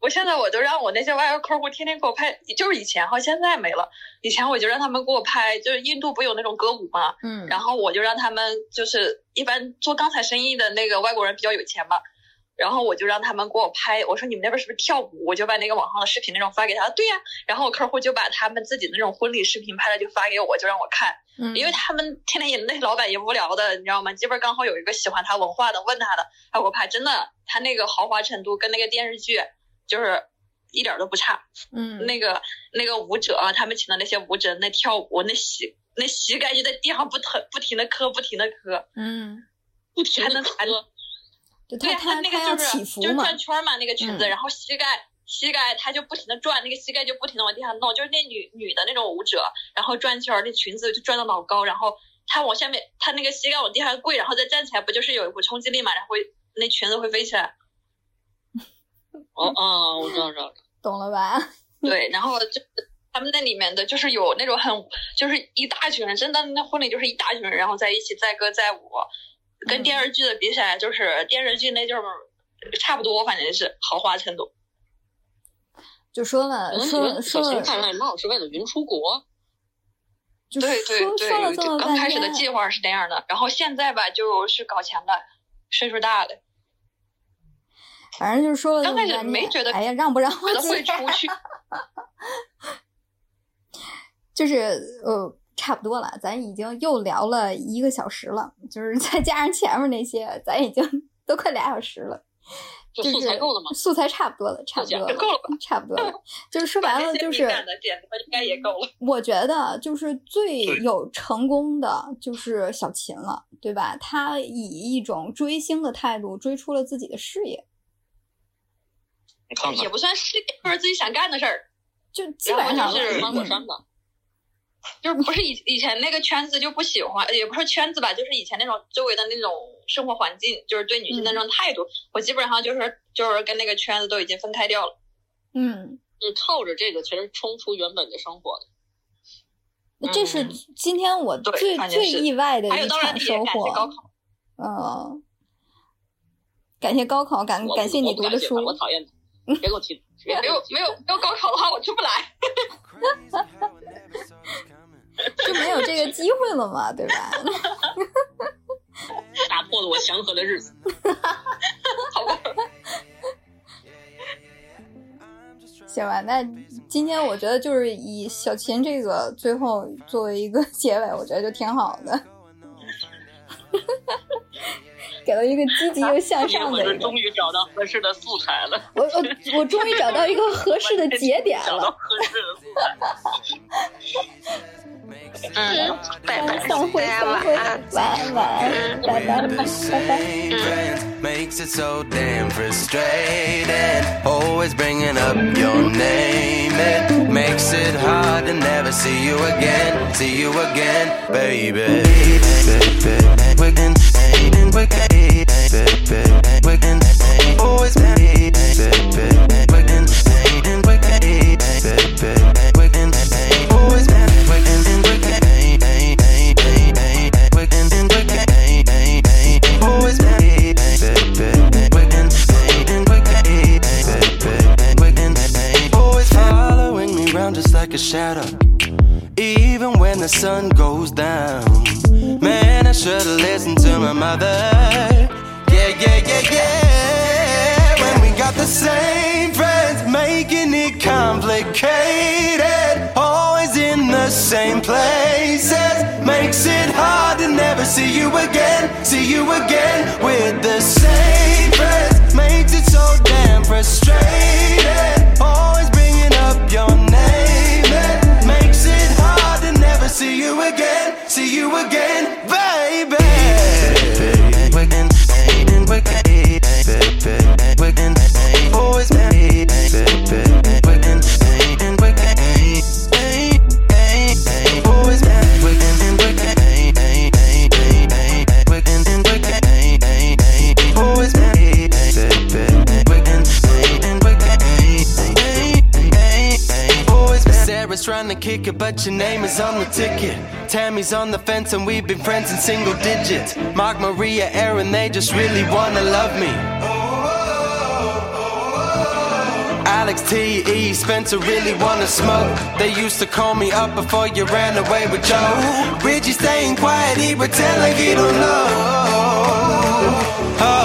我现在我都让我那些外国客户天天给我拍，就是以前哈，现在没了。以前我就让他们给我拍，就是印度不有那种歌舞嘛？嗯。然后我就让他们，就是一般做钢材生意的那个外国人比较有钱嘛，然后我就让他们给我拍。我说你们那边是不是跳舞？我就把那个网上的视频那种发给他。对呀。然后我客户就把他们自己那种婚礼视频拍了就发给我，就让我看。嗯。因为他们天天也那老板也无聊的，你知道吗？这边刚好有一个喜欢他文化的，问他的，他给我拍。真的，他那个豪华程度跟那个电视剧就是。一点都不差，嗯，那个那个舞者啊，他们请的那些舞者，那跳舞那膝那膝盖就在地上不疼，不停的磕，不停的磕，嗯，不停还能弹，对他那个就是就是转圈嘛，那个裙子，然后膝盖膝盖他就不停的转，那个膝盖就不停的往地上弄，就是那女女的那种舞者，然后转圈，那裙子就转的老高，然后他往下面，他那个膝盖往地上跪，然后再站起来，不就是有一股冲击力嘛，然后那裙子会飞起来。哦哦，我知道知道。懂了吧？对，然后就他们那里面的就是有那种很，就是一大群人，真的那婚礼就是一大群人，然后在一起载歌载舞，跟电视剧的比起来，就是电视剧那就是差不多，反正是豪华程度。就说了，说说了，看外貌是为了云出国。对对对，就刚开始的计划是这样的，然后现在吧，就是搞钱了，岁数大了。反正就是说了，刚开始没觉得，哎呀，让不让我会出去？就是呃，差不多了，咱已经又聊了一个小时了，就是 再加上前面那些，咱已经 都快俩小时了。就是素材够了吗？素材差不多了，差不多了，够了，差不多了。就是说白了，就是应该也够了。我觉得就是最有成功的就是小秦了，对吧？他以一种追星的态度追出了自己的事业。也不算是，就是自己想干的事儿，就基本上就是。就是不是以以前那个圈子就不喜欢，也不是圈子吧，就是以前那种周围的那种生活环境，就是对女性的那种态度，我基本上就是就是跟那个圈子都已经分开掉了。嗯，是靠着这个其实冲出原本的生活的。这是今天我最最意外的一场收获。嗯，感谢高考，感感谢你读的书。我讨厌他，别给我提。没有没有没有高考的话，我出不来。就没有这个机会了嘛，对吧？打破了我祥和的日子。好吧。行吧，那今天我觉得就是以小琴这个最后作为一个结尾，我觉得就挺好的。给了一个积极又向上的。终于找到合适的素材了。我我我终于找到一个合适的节点了。合适的素材。嗯，拜拜，散会，散会，晚安，晚安，拜拜，拜拜。always been working, been just like a shadow. Even when the sun goes down. Man, I should've listened to my mother. Yeah, yeah, yeah, yeah. When we got the same friends, making it complicated. Always in the same places. Makes it hard to never see you again. See you again with the same friends. Makes it so damn frustrated. Always bringing up your see you again, see you again, baby. We trying to kick it, but your name is on the ticket. Tammy's on the fence, and we've been friends in single digits. Mark, Maria, Aaron, they just really wanna love me. Alex T E Spencer really wanna smoke. They used to call me up before you ran away with Joe. Reggie staying quiet, he pretend like he don't know. Oh,